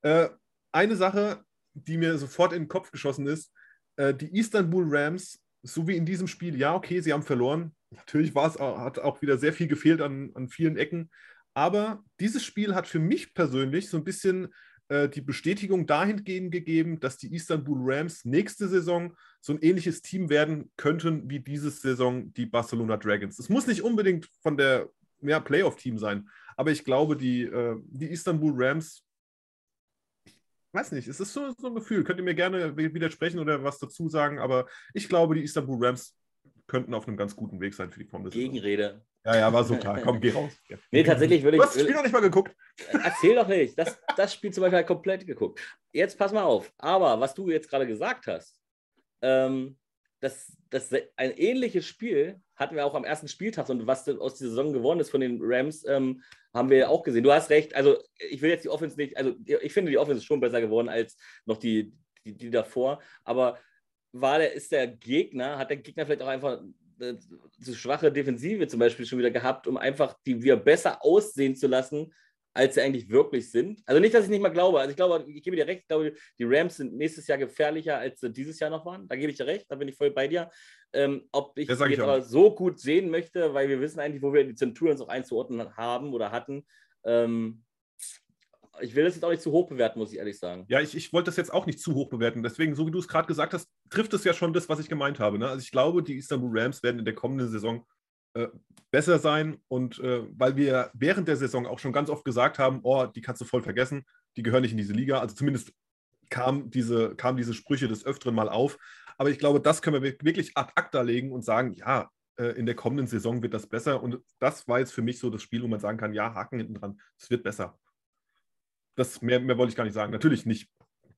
äh, eine Sache, die mir sofort in den Kopf geschossen ist, äh, die Istanbul Rams, so wie in diesem Spiel, ja, okay, sie haben verloren. Natürlich war es, hat auch wieder sehr viel gefehlt an, an vielen Ecken. Aber dieses Spiel hat für mich persönlich so ein bisschen äh, die Bestätigung dahingehend gegeben, dass die Istanbul Rams nächste Saison so ein ähnliches Team werden könnten wie diese Saison die Barcelona Dragons. Es muss nicht unbedingt von der ja, Playoff-Team sein, aber ich glaube, die, äh, die Istanbul Rams weiß nicht, es ist so, so ein Gefühl. Könnt ihr mir gerne widersprechen oder was dazu sagen, aber ich glaube, die Istanbul Rams könnten auf einem ganz guten Weg sein für die kommende. Gegenrede. Ja, ja, war so klar. Komm, geh raus. Ja. Nee, tatsächlich würde ich. Du hast das Spiel noch nicht mal geguckt. Erzähl doch nicht. Das, das Spiel zum Beispiel halt komplett geguckt. Jetzt pass mal auf. Aber was du jetzt gerade gesagt hast, ähm, das, das ein ähnliches Spiel hatten wir auch am ersten Spieltag und was aus dieser Saison geworden ist von den Rams, ähm, haben wir auch gesehen. Du hast recht, also ich will jetzt die Offense nicht, also ich finde die Offense ist schon besser geworden als noch die, die, die davor, aber war der, ist der Gegner, hat der Gegner vielleicht auch einfach eine zu schwache Defensive zum Beispiel schon wieder gehabt, um einfach die wir besser aussehen zu lassen, als sie eigentlich wirklich sind. Also nicht, dass ich nicht mal glaube. Also ich glaube, ich gebe dir recht, ich glaube, die Rams sind nächstes Jahr gefährlicher, als sie dieses Jahr noch waren. Da gebe ich dir recht, da bin ich voll bei dir. Ähm, ob ich das jetzt aber so gut sehen möchte, weil wir wissen eigentlich, wo wir die Centurions auch einzuordnen haben oder hatten. Ähm, ich will das jetzt auch nicht zu hoch bewerten, muss ich ehrlich sagen. Ja, ich, ich wollte das jetzt auch nicht zu hoch bewerten. Deswegen, so wie du es gerade gesagt hast, trifft es ja schon das, was ich gemeint habe. Ne? Also ich glaube, die Istanbul Rams werden in der kommenden Saison äh, besser sein. Und äh, weil wir während der Saison auch schon ganz oft gesagt haben, oh, die kannst du voll vergessen, die gehören nicht in diese Liga. Also zumindest kamen diese, kam diese Sprüche des Öfteren mal auf. Aber ich glaube, das können wir wirklich ad acta legen und sagen, ja, äh, in der kommenden Saison wird das besser. Und das war jetzt für mich so das Spiel, wo man sagen kann, ja, Haken hinten dran, es wird besser. Das mehr, mehr wollte ich gar nicht sagen. Natürlich nicht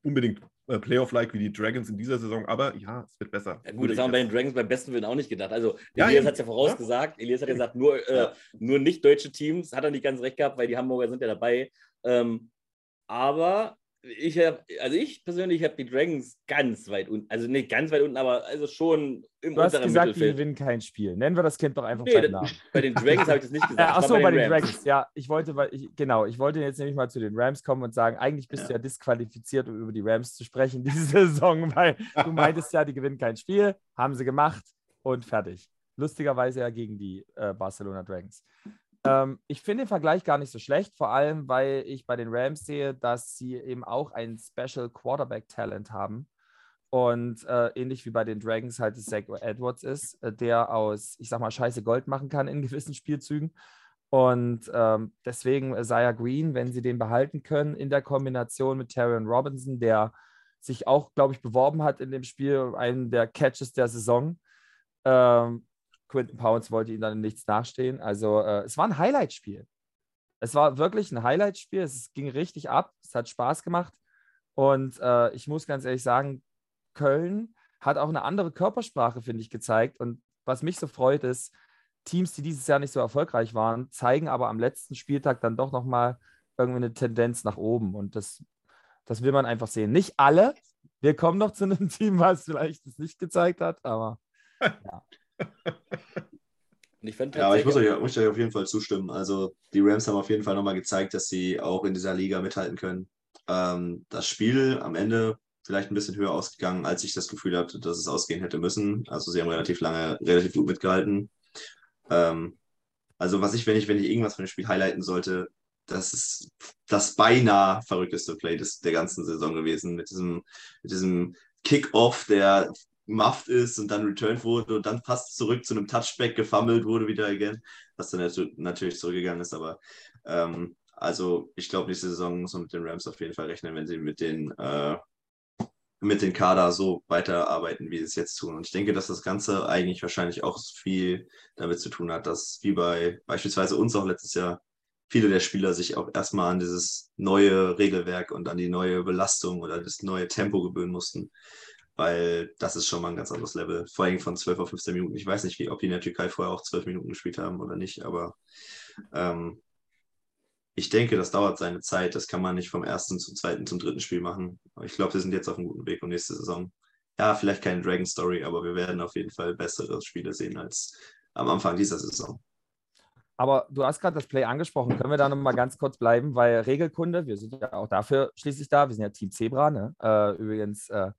unbedingt äh, Playoff-like wie die Dragons in dieser Saison, aber ja, es wird besser. Ja, gut, das haben wir bei den Dragons beim besten Willen auch nicht gedacht. Also, ja, Elias hat es ja vorausgesagt. Ja. Elias hat ja gesagt, nur, äh, nur nicht deutsche Teams. Hat er nicht ganz recht gehabt, weil die Hamburger sind ja dabei. Ähm, aber ich habe, also ich persönlich habe die Dragons ganz weit unten, also nicht ganz weit unten, aber also schon im du hast unteren gesagt, Mittelfeld. die gewinnen kein Spiel. Nennen wir das Kind doch einfach nee, beim Namen. Bei den Dragons habe ich das nicht gesagt. Äh, Achso, bei, bei, den Rams. Dragons. Ja, ich wollte, weil ich, genau, ich wollte jetzt nämlich mal zu den Rams kommen und sagen, eigentlich bist ja. du ja disqualifiziert, um über die Rams zu sprechen diese Saison, weil du meintest ja, die gewinnen kein Spiel, haben sie gemacht und fertig. Lustigerweise ja gegen die äh, Barcelona Dragons. Ähm, ich finde den Vergleich gar nicht so schlecht, vor allem, weil ich bei den Rams sehe, dass sie eben auch ein Special Quarterback Talent haben. Und äh, ähnlich wie bei den Dragons halt Zach Edwards ist, äh, der aus, ich sag mal, scheiße Gold machen kann in gewissen Spielzügen. Und ähm, deswegen Isaiah Green, wenn sie den behalten können, in der Kombination mit Tyrion Robinson, der sich auch, glaube ich, beworben hat in dem Spiel, einen der Catches der Saison. Ähm, Quinton Pounds wollte ihm dann nichts nachstehen. Also äh, es war ein Highlight-Spiel. Es war wirklich ein Highlight-Spiel. Es ging richtig ab. Es hat Spaß gemacht. Und äh, ich muss ganz ehrlich sagen, Köln hat auch eine andere Körpersprache, finde ich, gezeigt. Und was mich so freut, ist, Teams, die dieses Jahr nicht so erfolgreich waren, zeigen aber am letzten Spieltag dann doch nochmal irgendwie eine Tendenz nach oben. Und das, das will man einfach sehen. Nicht alle. Wir kommen noch zu einem Team, was vielleicht es nicht gezeigt hat, aber ja. Ich ja, aber ich muss euch, muss euch auf jeden Fall zustimmen. Also die Rams haben auf jeden Fall nochmal gezeigt, dass sie auch in dieser Liga mithalten können. Ähm, das Spiel am Ende vielleicht ein bisschen höher ausgegangen, als ich das Gefühl hatte, dass es ausgehen hätte müssen. Also sie haben relativ lange, relativ gut mitgehalten. Ähm, also was ich, wenn ich, wenn ich irgendwas von dem Spiel highlighten sollte, das ist das beinahe verrückteste Play des, der ganzen Saison gewesen. Mit diesem, mit diesem Kick-Off, der mufft ist und dann returned wurde und dann fast zurück zu einem Touchback gefummelt wurde wieder again, was dann natürlich zurückgegangen ist, aber ähm, also ich glaube, nächste Saison muss man mit den Rams auf jeden Fall rechnen, wenn sie mit den äh, mit den Kader so weiterarbeiten, wie sie es jetzt tun. Und ich denke, dass das Ganze eigentlich wahrscheinlich auch viel damit zu tun hat, dass wie bei beispielsweise uns auch letztes Jahr viele der Spieler sich auch erstmal an dieses neue Regelwerk und an die neue Belastung oder das neue Tempo gewöhnen mussten. Weil das ist schon mal ein ganz anderes Level. Vor allem von 12 auf 15 Minuten. Ich weiß nicht, wie, ob die in der Türkei vorher auch 12 Minuten gespielt haben oder nicht, aber ähm, ich denke, das dauert seine Zeit. Das kann man nicht vom ersten zum zweiten zum dritten Spiel machen. Aber ich glaube, wir sind jetzt auf einem guten Weg und nächste Saison, ja, vielleicht keine Dragon Story, aber wir werden auf jeden Fall bessere Spiele sehen als am Anfang dieser Saison. Aber du hast gerade das Play angesprochen. Können wir da nochmal ganz kurz bleiben? Weil Regelkunde, wir sind ja auch dafür schließlich da. Wir sind ja Team Zebra. Ne? Äh, übrigens, äh,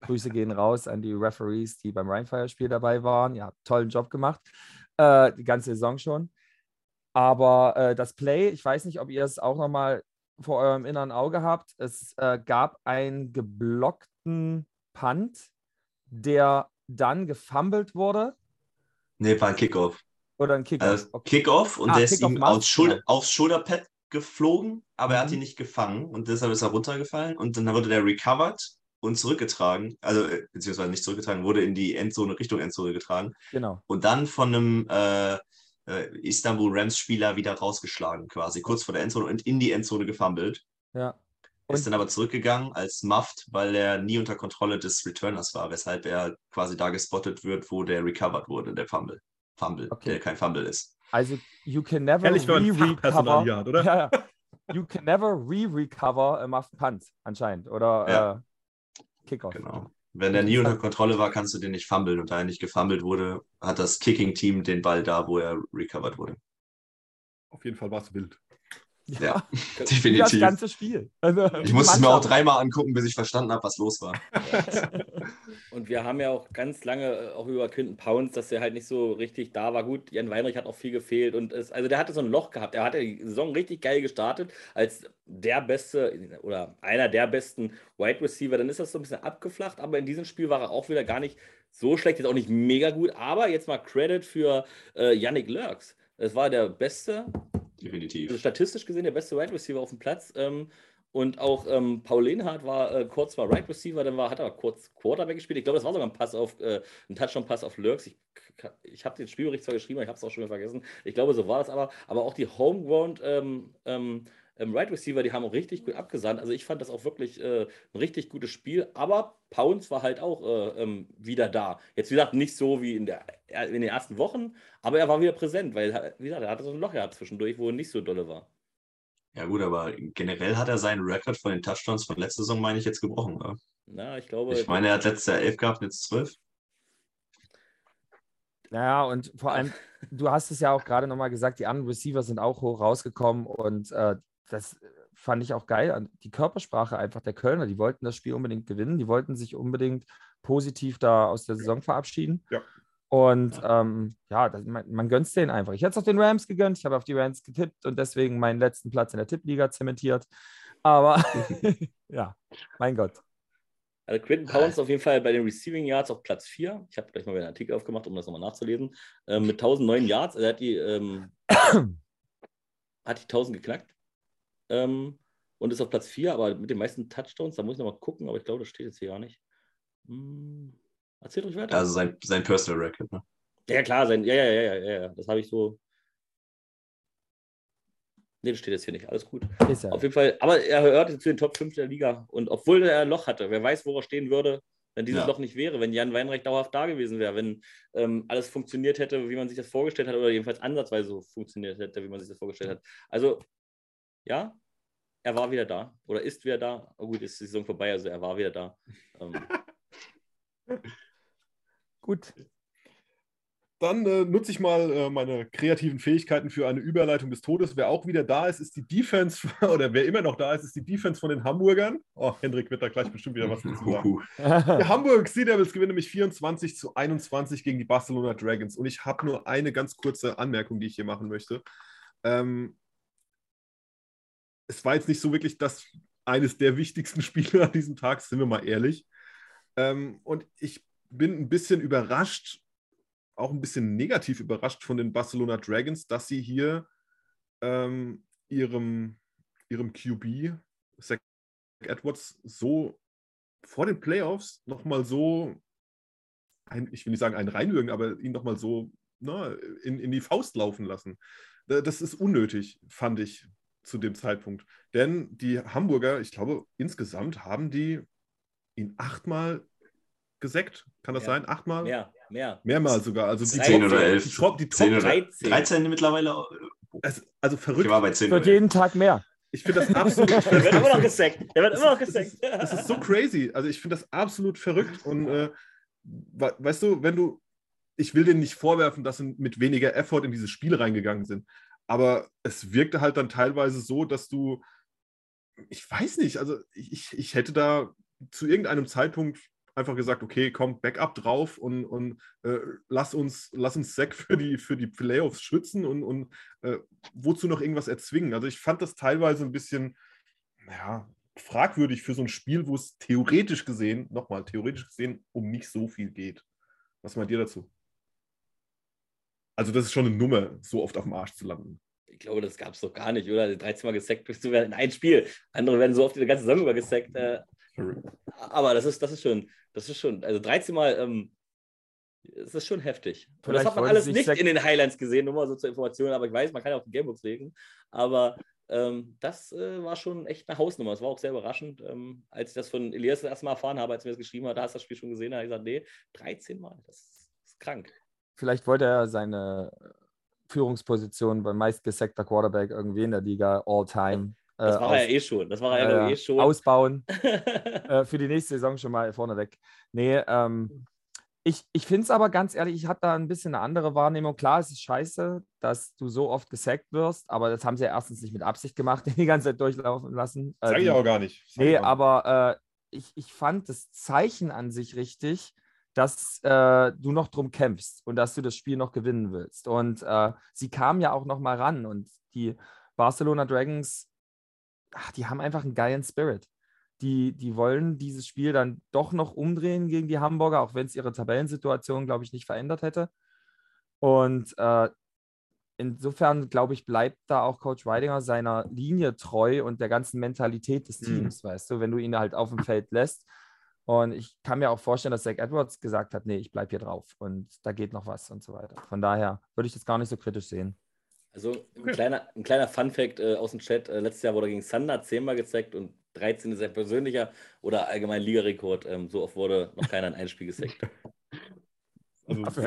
Grüße gehen raus an die Referees, die beim Rheinfire-Spiel dabei waren. Ja, tollen Job gemacht. Äh, die ganze Saison schon. Aber äh, das Play, ich weiß nicht, ob ihr es auch nochmal vor eurem inneren Auge habt. Es äh, gab einen geblockten Punt, der dann gefummelt wurde. Nee, war ein Kickoff. Oder ein Kickoff. Also okay. Kickoff und ah, der ist ihm aufs, Schul aufs Schulterpad geflogen, aber mhm. er hat mhm. ihn nicht gefangen und deshalb ist er runtergefallen und dann wurde der recovered und zurückgetragen, also äh, beziehungsweise nicht zurückgetragen, wurde in die Endzone, Richtung Endzone getragen. Genau. Und dann von einem äh, äh, Istanbul Rams-Spieler wieder rausgeschlagen, quasi kurz vor der Endzone und in die Endzone gefummelt. Ja. Und ist dann aber zurückgegangen als Muffed, weil er nie unter Kontrolle des Returners war, weshalb er quasi da gespottet wird, wo der recovered wurde, der Fumble. Fumble, okay. der kein Fumble ist. Also, you can never re-recover. Ja, ja. You can never re-recover a muffed punt, anscheinend. Oder ja. äh, Kickoff. Genau. Wenn der nie unter Kontrolle war, kannst du den nicht fummeln. Und da er nicht gefummelt wurde, hat das Kicking-Team den Ball da, wo er recovered wurde. Auf jeden Fall war es wild. Ja, ja definitiv. Das ganze Spiel. Also, ich musste es mir auch dreimal angucken, bis ich verstanden habe, was los war. Und wir haben ja auch ganz lange äh, auch über Quinton Pounds, dass er halt nicht so richtig da war. Gut, Jan Weinrich hat auch viel gefehlt. Und es, also der hatte so ein Loch gehabt. Er hatte die Saison richtig geil gestartet als der beste oder einer der besten Wide Receiver. Dann ist das so ein bisschen abgeflacht. Aber in diesem Spiel war er auch wieder gar nicht so schlecht. Jetzt auch nicht mega gut. Aber jetzt mal Credit für äh, Yannick Lurks. Es war der beste Definitiv. Also statistisch gesehen der beste Wide Receiver auf dem Platz. Ähm, und auch ähm, Paul Lehnhardt war äh, kurz mal Right Receiver, dann war, hat er kurz Quarterback gespielt. Ich glaube, das war sogar ein Pass auf, äh, ein Touchdown-Pass auf Lurks. Ich, ich habe den Spielbericht zwar geschrieben, aber ich habe es auch schon wieder vergessen. Ich glaube, so war das aber. Aber auch die Homegrown ähm, ähm, ähm, Right Receiver, die haben auch richtig gut abgesandt. Also ich fand das auch wirklich äh, ein richtig gutes Spiel. Aber Pounds war halt auch äh, ähm, wieder da. Jetzt, wie gesagt, nicht so wie in, der, in den ersten Wochen, aber er war wieder präsent, weil, wie gesagt, er hatte so ein Loch gehabt zwischendurch, wo er nicht so dolle war. Ja, gut, aber generell hat er seinen Rekord von den Touchdowns von letzter Saison, meine ich, jetzt gebrochen. Oder? Na, ich glaube. Ich meine, er hat letztes Jahr elf gehabt, jetzt zwölf. Naja, und vor allem, du hast es ja auch gerade nochmal gesagt, die anderen Receiver sind auch hoch rausgekommen und äh, das fand ich auch geil. Die Körpersprache einfach der Kölner, die wollten das Spiel unbedingt gewinnen, die wollten sich unbedingt positiv da aus der Saison verabschieden. Ja. Und ähm, ja, das, man, man gönnt es denen einfach. Ich hätte es auf den Rams gegönnt, ich habe auf die Rams getippt und deswegen meinen letzten Platz in der Tippliga zementiert. Aber ja, mein Gott. Also Quinton Pounds auf jeden Fall bei den Receiving Yards auf Platz 4. Ich habe gleich mal einen Artikel aufgemacht, um das nochmal nachzulesen. Ähm, mit 1009 Yards. Also er hat die, ähm, hat die 1000 geknackt. Ähm, und ist auf Platz 4, aber mit den meisten Touchdowns, da muss ich nochmal gucken, aber ich glaube, das steht jetzt hier gar nicht. Hm, erzählt euch weiter. Also sein, sein Personal Record, ne? Ja, klar, sein, ja, ja, ja, ja, ja, das habe ich so. Nee, das steht jetzt hier nicht. Alles gut. Ist ja. Auf jeden Fall, aber er gehört zu den Top 5 der Liga. Und obwohl er ein Loch hatte, wer weiß, wo er stehen würde, wenn dieses ja. Loch nicht wäre, wenn Jan Weinreich dauerhaft da gewesen wäre, wenn ähm, alles funktioniert hätte, wie man sich das vorgestellt hat, oder jedenfalls ansatzweise so funktioniert hätte, wie man sich das vorgestellt hat. Also, ja, er war wieder da oder ist wieder da. Oh, gut, ist die Saison vorbei, also er war wieder da. Ähm. gut. Dann äh, nutze ich mal äh, meine kreativen Fähigkeiten für eine Überleitung des Todes. Wer auch wieder da ist, ist die Defense, oder wer immer noch da ist, ist die Defense von den Hamburgern. Oh, Hendrik wird da gleich bestimmt wieder was dazu sagen. die Hamburg Sea Devils gewinnen nämlich 24 zu 21 gegen die Barcelona Dragons. Und ich habe nur eine ganz kurze Anmerkung, die ich hier machen möchte. Ähm, es war jetzt nicht so wirklich das eines der wichtigsten Spiele an diesem Tag, sind wir mal ehrlich. Ähm, und ich bin ein bisschen überrascht, auch ein bisschen negativ überrascht von den Barcelona Dragons, dass sie hier ähm, ihrem, ihrem QB, Zach Edwards, so vor den Playoffs nochmal so, ein, ich will nicht sagen einen reinwürgen, aber ihn nochmal so na, in, in die Faust laufen lassen. Das ist unnötig, fand ich zu dem Zeitpunkt. Denn die Hamburger, ich glaube, insgesamt haben die ihn achtmal gesackt. Kann das ja. sein? Achtmal? Mehr, mehr. Mehrmals sogar. Also die 10 oder 11. Die Top, die Top 10 oder 13. 13 mittlerweile. Also, also verrückt. Ich war bei 10 Wird jeden Tag mehr. Ich finde das absolut. Der wird immer noch gesackt. Der wird immer noch gesackt. Das ist, das ist so crazy. Also ich finde das absolut verrückt. Und äh, weißt du, wenn du. Ich will denen nicht vorwerfen, dass sie mit weniger Effort in dieses Spiel reingegangen sind. Aber es wirkte halt dann teilweise so, dass du. Ich weiß nicht, also ich, ich hätte da zu irgendeinem Zeitpunkt einfach gesagt, okay, komm, Backup drauf und, und äh, lass uns, lass uns Sack für die, für die Playoffs schützen und, und äh, wozu noch irgendwas erzwingen. Also ich fand das teilweise ein bisschen, ja, fragwürdig für so ein Spiel, wo es theoretisch gesehen, nochmal theoretisch gesehen, um nicht so viel geht. Was meint ihr dazu? Also das ist schon eine Nummer, so oft auf dem Arsch zu landen. Ich glaube, das gab es doch gar nicht, oder? 13 Mal gesackt bist du in ein Spiel. Andere werden so oft die ganze Saison über gesackt. Äh, aber das ist, das ist schon, das ist schon, also 13 Mal, ähm, das ist schon heftig. Und das hat man alles nicht in den Highlights gesehen, nur mal so zur Information, aber ich weiß, man kann ja auf die Gamebooks legen. Aber ähm, das äh, war schon echt eine Hausnummer. Es war auch sehr überraschend, ähm, als ich das von Elias das erste Mal erfahren habe, als er mir das geschrieben hat, da hast du das Spiel schon gesehen, da habe ich gesagt, nee, 13 Mal, das ist krank. Vielleicht wollte er seine Führungsposition beim meistgesackter Quarterback irgendwie in der Liga all time das war äh, er ja eh schon. Das war er ja äh, eh schon. Ausbauen. äh, für die nächste Saison schon mal vorneweg. Nee, ähm, ich, ich finde es aber ganz ehrlich, ich habe da ein bisschen eine andere Wahrnehmung. Klar, es ist scheiße, dass du so oft gesackt wirst, aber das haben sie ja erstens nicht mit Absicht gemacht, die ganze Zeit durchlaufen lassen. Sag ich ähm, auch gar nicht. Sag nee, aber äh, ich, ich fand das Zeichen an sich richtig, dass äh, du noch drum kämpfst und dass du das Spiel noch gewinnen willst. Und äh, sie kamen ja auch noch mal ran und die Barcelona Dragons ach, die haben einfach einen geilen Spirit. Die, die wollen dieses Spiel dann doch noch umdrehen gegen die Hamburger, auch wenn es ihre Tabellensituation, glaube ich, nicht verändert hätte. Und äh, insofern, glaube ich, bleibt da auch Coach Weidinger seiner Linie treu und der ganzen Mentalität des mhm. Teams, mhm. weißt du, wenn du ihn halt auf dem Feld lässt. Und ich kann mir auch vorstellen, dass Zach Edwards gesagt hat, nee, ich bleibe hier drauf und da geht noch was und so weiter. Von daher würde ich das gar nicht so kritisch sehen. Also ein okay. kleiner, ein kleiner Fun-Fact äh, aus dem Chat. Äh, letztes Jahr wurde gegen Sander zehnmal gezeigt und 13 ist sein persönlicher oder allgemein Ligarekord. Ähm, so oft wurde noch keiner in ein Spiel gesackt. also,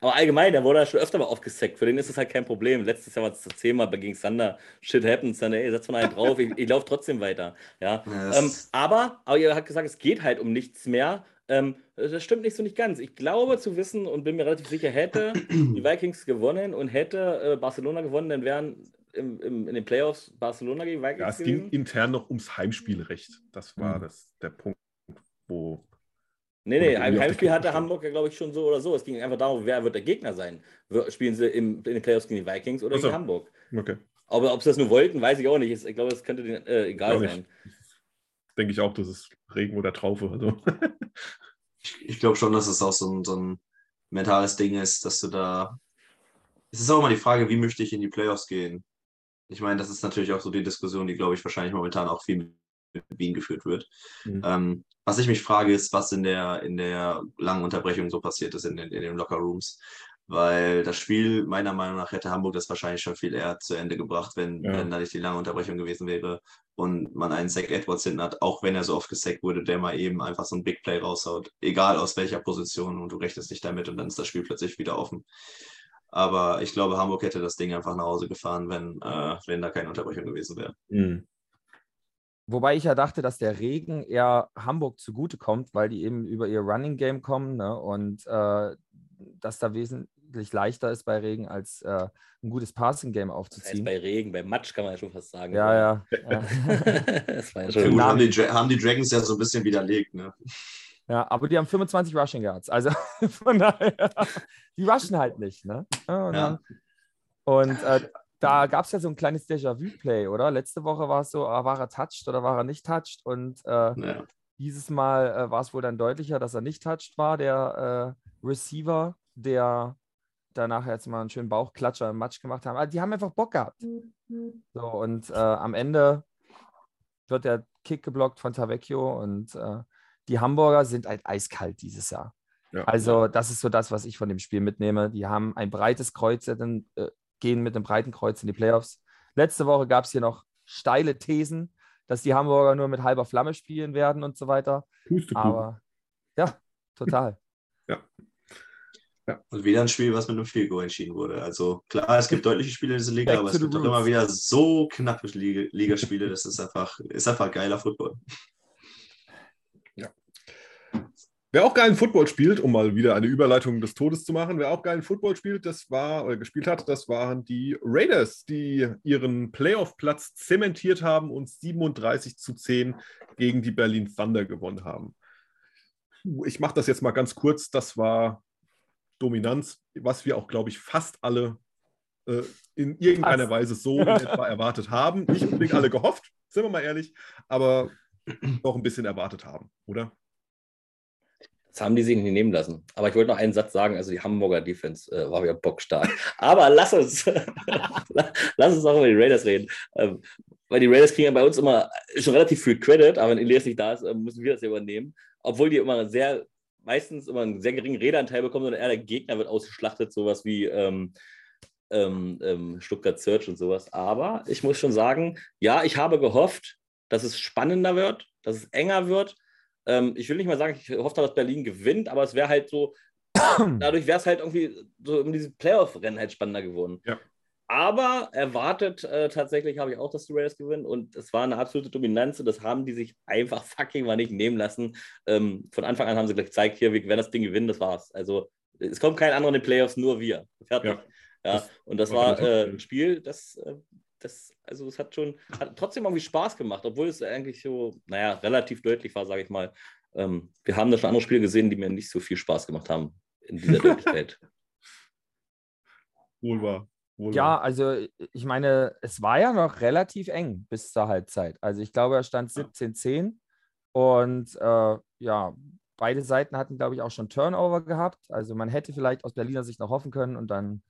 Aber allgemein, der wurde ja schon öfter mal aufgesackt. Für den ist es halt kein Problem. Letztes Jahr war es zehnmal gegen Sander. Shit happens. Dann, ey, setz mal einen drauf. ich, ich laufe trotzdem weiter. Ja. Yes. Ähm, aber, aber ihr habt gesagt, es geht halt um nichts mehr. Ähm, das stimmt nicht so nicht ganz. Ich glaube zu wissen und bin mir relativ sicher, hätte die Vikings gewonnen und hätte äh, Barcelona gewonnen, dann wären im, im, in den Playoffs Barcelona gegen Vikings. Ja, es gewesen. ging intern noch ums Heimspielrecht. Das war mhm. das, der Punkt, wo. Nee, nee, Heim, Heimspiel hatte Hamburg ja, glaube ich, schon so oder so. Es ging einfach darum, wer wird der Gegner sein. Spielen sie im, in den Playoffs gegen die Vikings oder so. gegen Hamburg? Okay. Aber ob sie das nur wollten, weiß ich auch nicht. Ich glaube, das könnte denen äh, egal sein. denke ich auch, das ist Regen oder Traufe. Also. ich, ich glaube schon, dass es auch so ein, so ein mentales Ding ist, dass du da. Es ist auch immer die Frage, wie möchte ich in die Playoffs gehen? Ich meine, das ist natürlich auch so die Diskussion, die, glaube ich, wahrscheinlich momentan auch viel Wien geführt wird. Mhm. Ähm, was ich mich frage, ist, was in der, in der langen Unterbrechung so passiert ist in den, in den Locker Rooms. Weil das Spiel, meiner Meinung nach, hätte Hamburg das wahrscheinlich schon viel eher zu Ende gebracht, wenn, ja. wenn da nicht die lange Unterbrechung gewesen wäre und man einen Zach Edwards hinten hat, auch wenn er so oft gesackt wurde, der mal eben einfach so ein Big Play raushaut, egal aus welcher Position und du rechnest nicht damit und dann ist das Spiel plötzlich wieder offen. Aber ich glaube, Hamburg hätte das Ding einfach nach Hause gefahren, wenn, äh, wenn da keine Unterbrechung gewesen wäre. Mhm. Wobei ich ja dachte, dass der Regen eher Hamburg zugutekommt, weil die eben über ihr Running Game kommen ne? und äh, dass da wesentlich leichter ist bei Regen, als äh, ein gutes Passing Game aufzuziehen. Das heißt bei Regen, bei Matsch kann man ja schon fast sagen. Ja, ja. ja. das war ja schon gut, haben, die haben die Dragons ja so ein bisschen widerlegt. Ne? Ja, aber die haben 25 Rushing Yards. Also von daher, die rushen halt nicht. Ne? Und, ja. und äh, da gab es ja so ein kleines Déjà-vu-Play, oder? Letzte Woche war es so, ah, war er touched oder war er nicht touched? Und äh, ja. dieses Mal äh, war es wohl dann deutlicher, dass er nicht touched war, der äh, Receiver, der danach jetzt mal einen schönen Bauchklatscher im Match gemacht haben. Also die haben einfach Bock gehabt. So, und äh, am Ende wird der Kick geblockt von Tavecchio und äh, die Hamburger sind halt eiskalt dieses Jahr. Ja. Also, das ist so das, was ich von dem Spiel mitnehme. Die haben ein breites Kreuz, dann äh, gehen mit einem breiten Kreuz in die Playoffs. Letzte Woche gab es hier noch steile Thesen, dass die Hamburger nur mit halber Flamme spielen werden und so weiter. Aber ja, total. ja. ja. Und wieder ein Spiel, was mit einem Field Goal entschieden wurde. Also klar, es gibt deutliche Spiele in dieser Liga, Back aber es gibt doch immer wieder so knappe Ligaspiele. Das ist einfach, ist einfach geiler Football. Wer auch geilen Football spielt, um mal wieder eine Überleitung des Todes zu machen, wer auch geilen Football spielt, das war oder gespielt hat, das waren die Raiders, die ihren Playoff-Platz zementiert haben und 37 zu 10 gegen die Berlin Thunder gewonnen haben. Ich mache das jetzt mal ganz kurz. Das war Dominanz, was wir auch, glaube ich, fast alle äh, in irgendeiner Ach. Weise so in etwa erwartet haben. Nicht unbedingt alle gehofft, sind wir mal ehrlich, aber doch ein bisschen erwartet haben, oder? Haben die sich nicht nehmen lassen. Aber ich wollte noch einen Satz sagen. Also die Hamburger Defense äh, war wieder bockstark. Aber lass uns, lass uns auch über die Raiders reden. Ähm, weil die Raiders kriegen ja bei uns immer schon relativ viel Credit, aber wenn Elias nicht da ist, äh, müssen wir das ja übernehmen. Obwohl die immer sehr, meistens immer einen sehr geringen Redeanteil bekommen, sondern eher der Gegner wird ausgeschlachtet, sowas wie ähm, ähm, ähm, Stuttgart Search und sowas. Aber ich muss schon sagen, ja, ich habe gehofft, dass es spannender wird, dass es enger wird ähm, ich will nicht mal sagen, ich hoffe, dass Berlin gewinnt, aber es wäre halt so, dadurch wäre es halt irgendwie so um dieses Playoff-Rennen halt spannender geworden. Ja. Aber erwartet äh, tatsächlich habe ich auch, dass die Raiders gewinnen und es war eine absolute Dominanz und das haben die sich einfach fucking mal nicht nehmen lassen. Ähm, von Anfang an haben sie gleich gezeigt, hier, wir werden das Ding gewinnen, das war's. Also es kommt kein anderer in den Playoffs, nur wir. Fertig. Ja, ja. Das und das war äh, ein Spiel, das äh, das, also es hat schon, hat trotzdem irgendwie Spaß gemacht, obwohl es eigentlich so, naja, relativ deutlich war, sage ich mal. Ähm, wir haben da schon andere Spiele gesehen, die mir nicht so viel Spaß gemacht haben in dieser Deutlichkeit. Wohl wahr. Wohl ja, wahr. also ich meine, es war ja noch relativ eng bis zur Halbzeit. Also ich glaube, er stand 17-10 und äh, ja, beide Seiten hatten, glaube ich, auch schon Turnover gehabt. Also man hätte vielleicht aus Berliner Sicht noch hoffen können und dann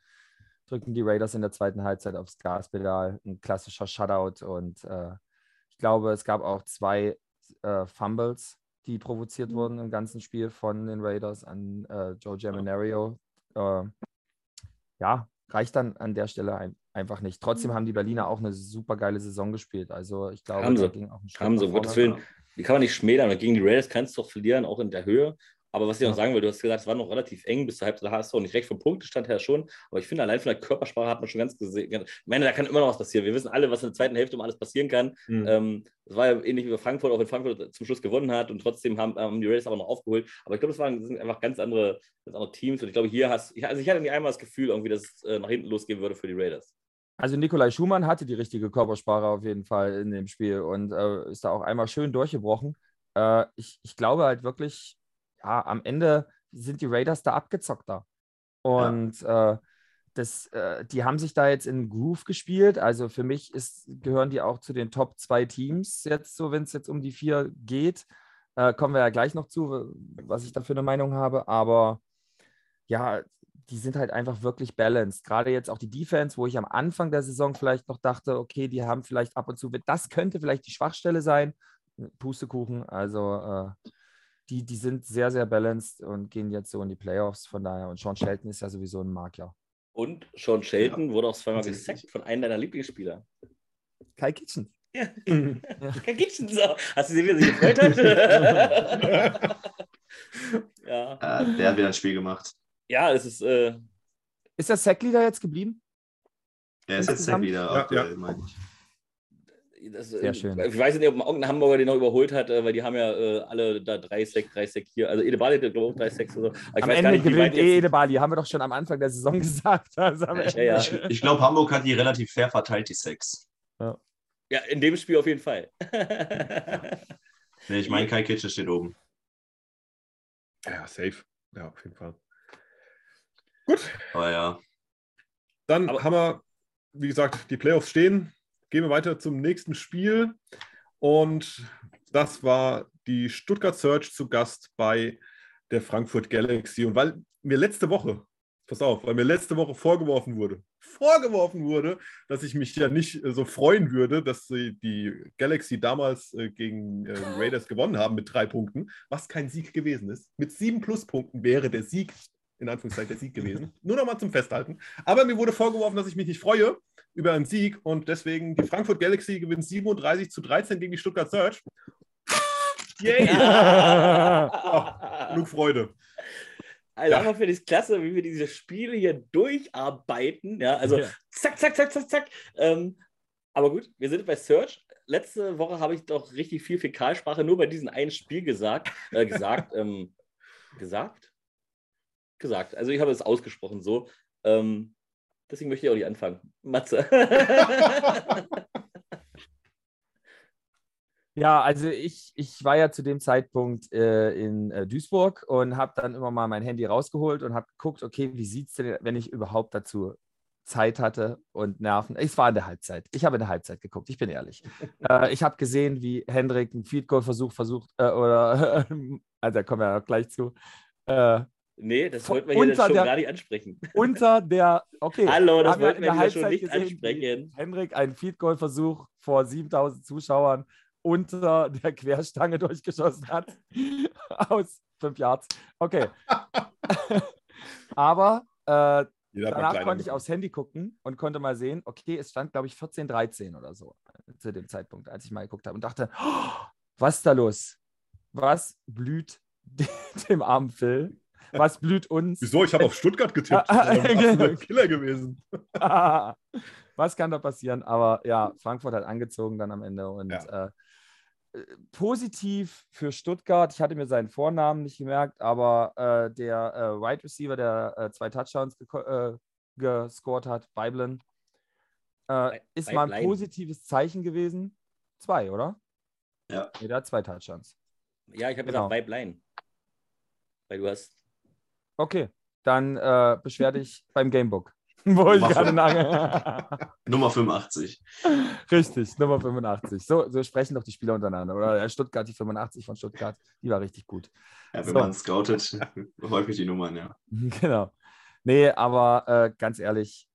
drücken die Raiders in der zweiten Halbzeit aufs Gaspedal. Ein klassischer Shutout. Und äh, ich glaube, es gab auch zwei äh, Fumbles, die provoziert mhm. wurden im ganzen Spiel von den Raiders an äh, Joe Germanario. Äh, ja, reicht dann an der Stelle ein, einfach nicht. Trotzdem mhm. haben die Berliner auch eine super geile Saison gespielt. Also ich glaube, haben sie, ging auch ein haben sie, Gottes Willen. Die kann man nicht schmälern. Gegen die Raiders kannst du doch verlieren, auch in der Höhe. Aber was ich noch sagen will, du hast gesagt, es war noch relativ eng bis zur Halbzeit. Da hast du auch nicht recht vom Punktestand her schon. Aber ich finde, allein von der Körpersprache hat man schon ganz gesehen. Ich meine, da kann immer noch was passieren. Wir wissen alle, was in der zweiten Hälfte um alles passieren kann. Mhm. Ähm, das war ja ähnlich wie bei Frankfurt, auch wenn Frankfurt zum Schluss gewonnen hat und trotzdem haben, haben die Raiders aber noch aufgeholt. Aber ich glaube, das waren sind einfach ganz andere, ganz andere Teams. Und ich glaube, hier hast also ich hatte nicht einmal das Gefühl, irgendwie, dass es äh, nach hinten losgehen würde für die Raiders. Also Nikolai Schumann hatte die richtige Körpersprache auf jeden Fall in dem Spiel und äh, ist da auch einmal schön durchgebrochen. Äh, ich, ich glaube halt wirklich, ja, am Ende sind die Raiders da abgezockter. Und ja. äh, das, äh, die haben sich da jetzt in Groove gespielt. Also für mich ist, gehören die auch zu den Top zwei Teams jetzt so, wenn es jetzt um die vier geht. Äh, kommen wir ja gleich noch zu, was ich da für eine Meinung habe. Aber ja, die sind halt einfach wirklich balanced. Gerade jetzt auch die Defense, wo ich am Anfang der Saison vielleicht noch dachte, okay, die haben vielleicht ab und zu, das könnte vielleicht die Schwachstelle sein. Pustekuchen, also äh, die, die sind sehr, sehr balanced und gehen jetzt so in die Playoffs. Von daher, und Sean Shelton ist ja sowieso ein Makler. Und Sean Shelton ja. wurde auch zweimal gesackt von einem deiner Lieblingsspieler. Kai Kitchen. Ja. Kai Kitchen. So. Hast du gesehen, wie er sich gefreut hat? ja. Äh, der hat wieder ein Spiel gemacht. Ja, es ist. Äh... Ist der Sackleader jetzt geblieben? Er ist jetzt Sackleader, ja, ja. meine ich. Das, Sehr schön. Ich weiß nicht, ob irgendein Hamburger den noch überholt hat, äh, weil die haben ja äh, alle da drei Sek, drei Sek hier. Also Edebali hat, glaube ich, drei Seks oder so. am Ende nicht, gewinnt eh Edebali, haben wir doch schon am Anfang der Saison gesagt. Also ja, ja. Ich, ich glaube, Hamburg hat die relativ fair verteilt, die Seks. Ja. ja, in dem Spiel auf jeden Fall. nee, ich meine, Kai Kitsche steht oben. Ja, safe. Ja, auf jeden Fall. Gut. Aber ja. Dann Aber haben wir, wie gesagt, die Playoffs stehen gehen wir weiter zum nächsten Spiel. Und das war die Stuttgart Search zu Gast bei der Frankfurt Galaxy. Und weil mir letzte Woche, pass auf, weil mir letzte Woche vorgeworfen wurde, vorgeworfen wurde, dass ich mich ja nicht so freuen würde, dass die Galaxy damals äh, gegen äh, Raiders gewonnen haben mit drei Punkten, was kein Sieg gewesen ist. Mit sieben Pluspunkten wäre der Sieg, in Anführungszeichen, der Sieg gewesen. Nur nochmal zum Festhalten. Aber mir wurde vorgeworfen, dass ich mich nicht freue über einen Sieg und deswegen die Frankfurt Galaxy gewinnt 37 zu 13 gegen die Stuttgart Search. Yay! oh, genug Freude. Also ja. einfach finde ich es klasse, wie wir diese Spiele hier durcharbeiten. Ja, also ja. zack, zack, zack, zack, zack. Ähm, aber gut, wir sind bei Search. Letzte Woche habe ich doch richtig viel Fäkalsprache nur bei diesem einen Spiel gesagt. Äh, gesagt, ähm, gesagt? Gesagt. Also ich habe es ausgesprochen so. Ähm, Deswegen möchte ich auch nicht anfangen. Matze. Ja, also ich, ich war ja zu dem Zeitpunkt äh, in äh, Duisburg und habe dann immer mal mein Handy rausgeholt und habe geguckt, okay, wie sieht es denn, wenn ich überhaupt dazu Zeit hatte und Nerven. Es war in der Halbzeit. Ich habe in der Halbzeit geguckt, ich bin ehrlich. äh, ich habe gesehen, wie Hendrik einen Feed Goal Versuch versucht, äh, oder, also da kommen wir ja gleich zu, äh, Nee, das wollten wir hier schon der, gar nicht ansprechen. Unter der, okay. Hallo, das wollten wir hier schon nicht gesehen, ansprechen. Henrik, ein Feed Goal Versuch vor 7000 Zuschauern unter der Querstange durchgeschossen hat. Aus fünf Yards. Okay. Aber äh, danach konnte ich aufs Handy gucken und konnte mal sehen, okay, es stand, glaube ich, 14, 13 oder so zu dem Zeitpunkt, als ich mal geguckt habe und dachte, oh, was ist da los? Was blüht dem armen Phil? Was blüht uns? Wieso? Ich habe auf Stuttgart getippt. das ein Killer gewesen. Was kann da passieren? Aber ja, Frankfurt hat angezogen dann am Ende. Und ja. äh, positiv für Stuttgart, ich hatte mir seinen Vornamen nicht gemerkt, aber äh, der äh, Wide Receiver, der äh, zwei Touchdowns äh, gescored hat, Beiblen, äh, ist mal ein positives Zeichen gewesen. Zwei, oder? Ja. Nee, der hat zwei Touchdowns. Ja, ich habe genau. gesagt Weiblein. Weil du hast Okay, dann äh, beschwer dich beim Gamebook. Wo ich gerade lange. Nummer 85. Richtig, Nummer 85. So, so sprechen doch die Spieler untereinander. Oder Stuttgart, die 85 von Stuttgart, die war richtig gut. Ja, wenn so. man scoutet, häufig die Nummern, ja. Genau. Nee, aber äh, ganz ehrlich,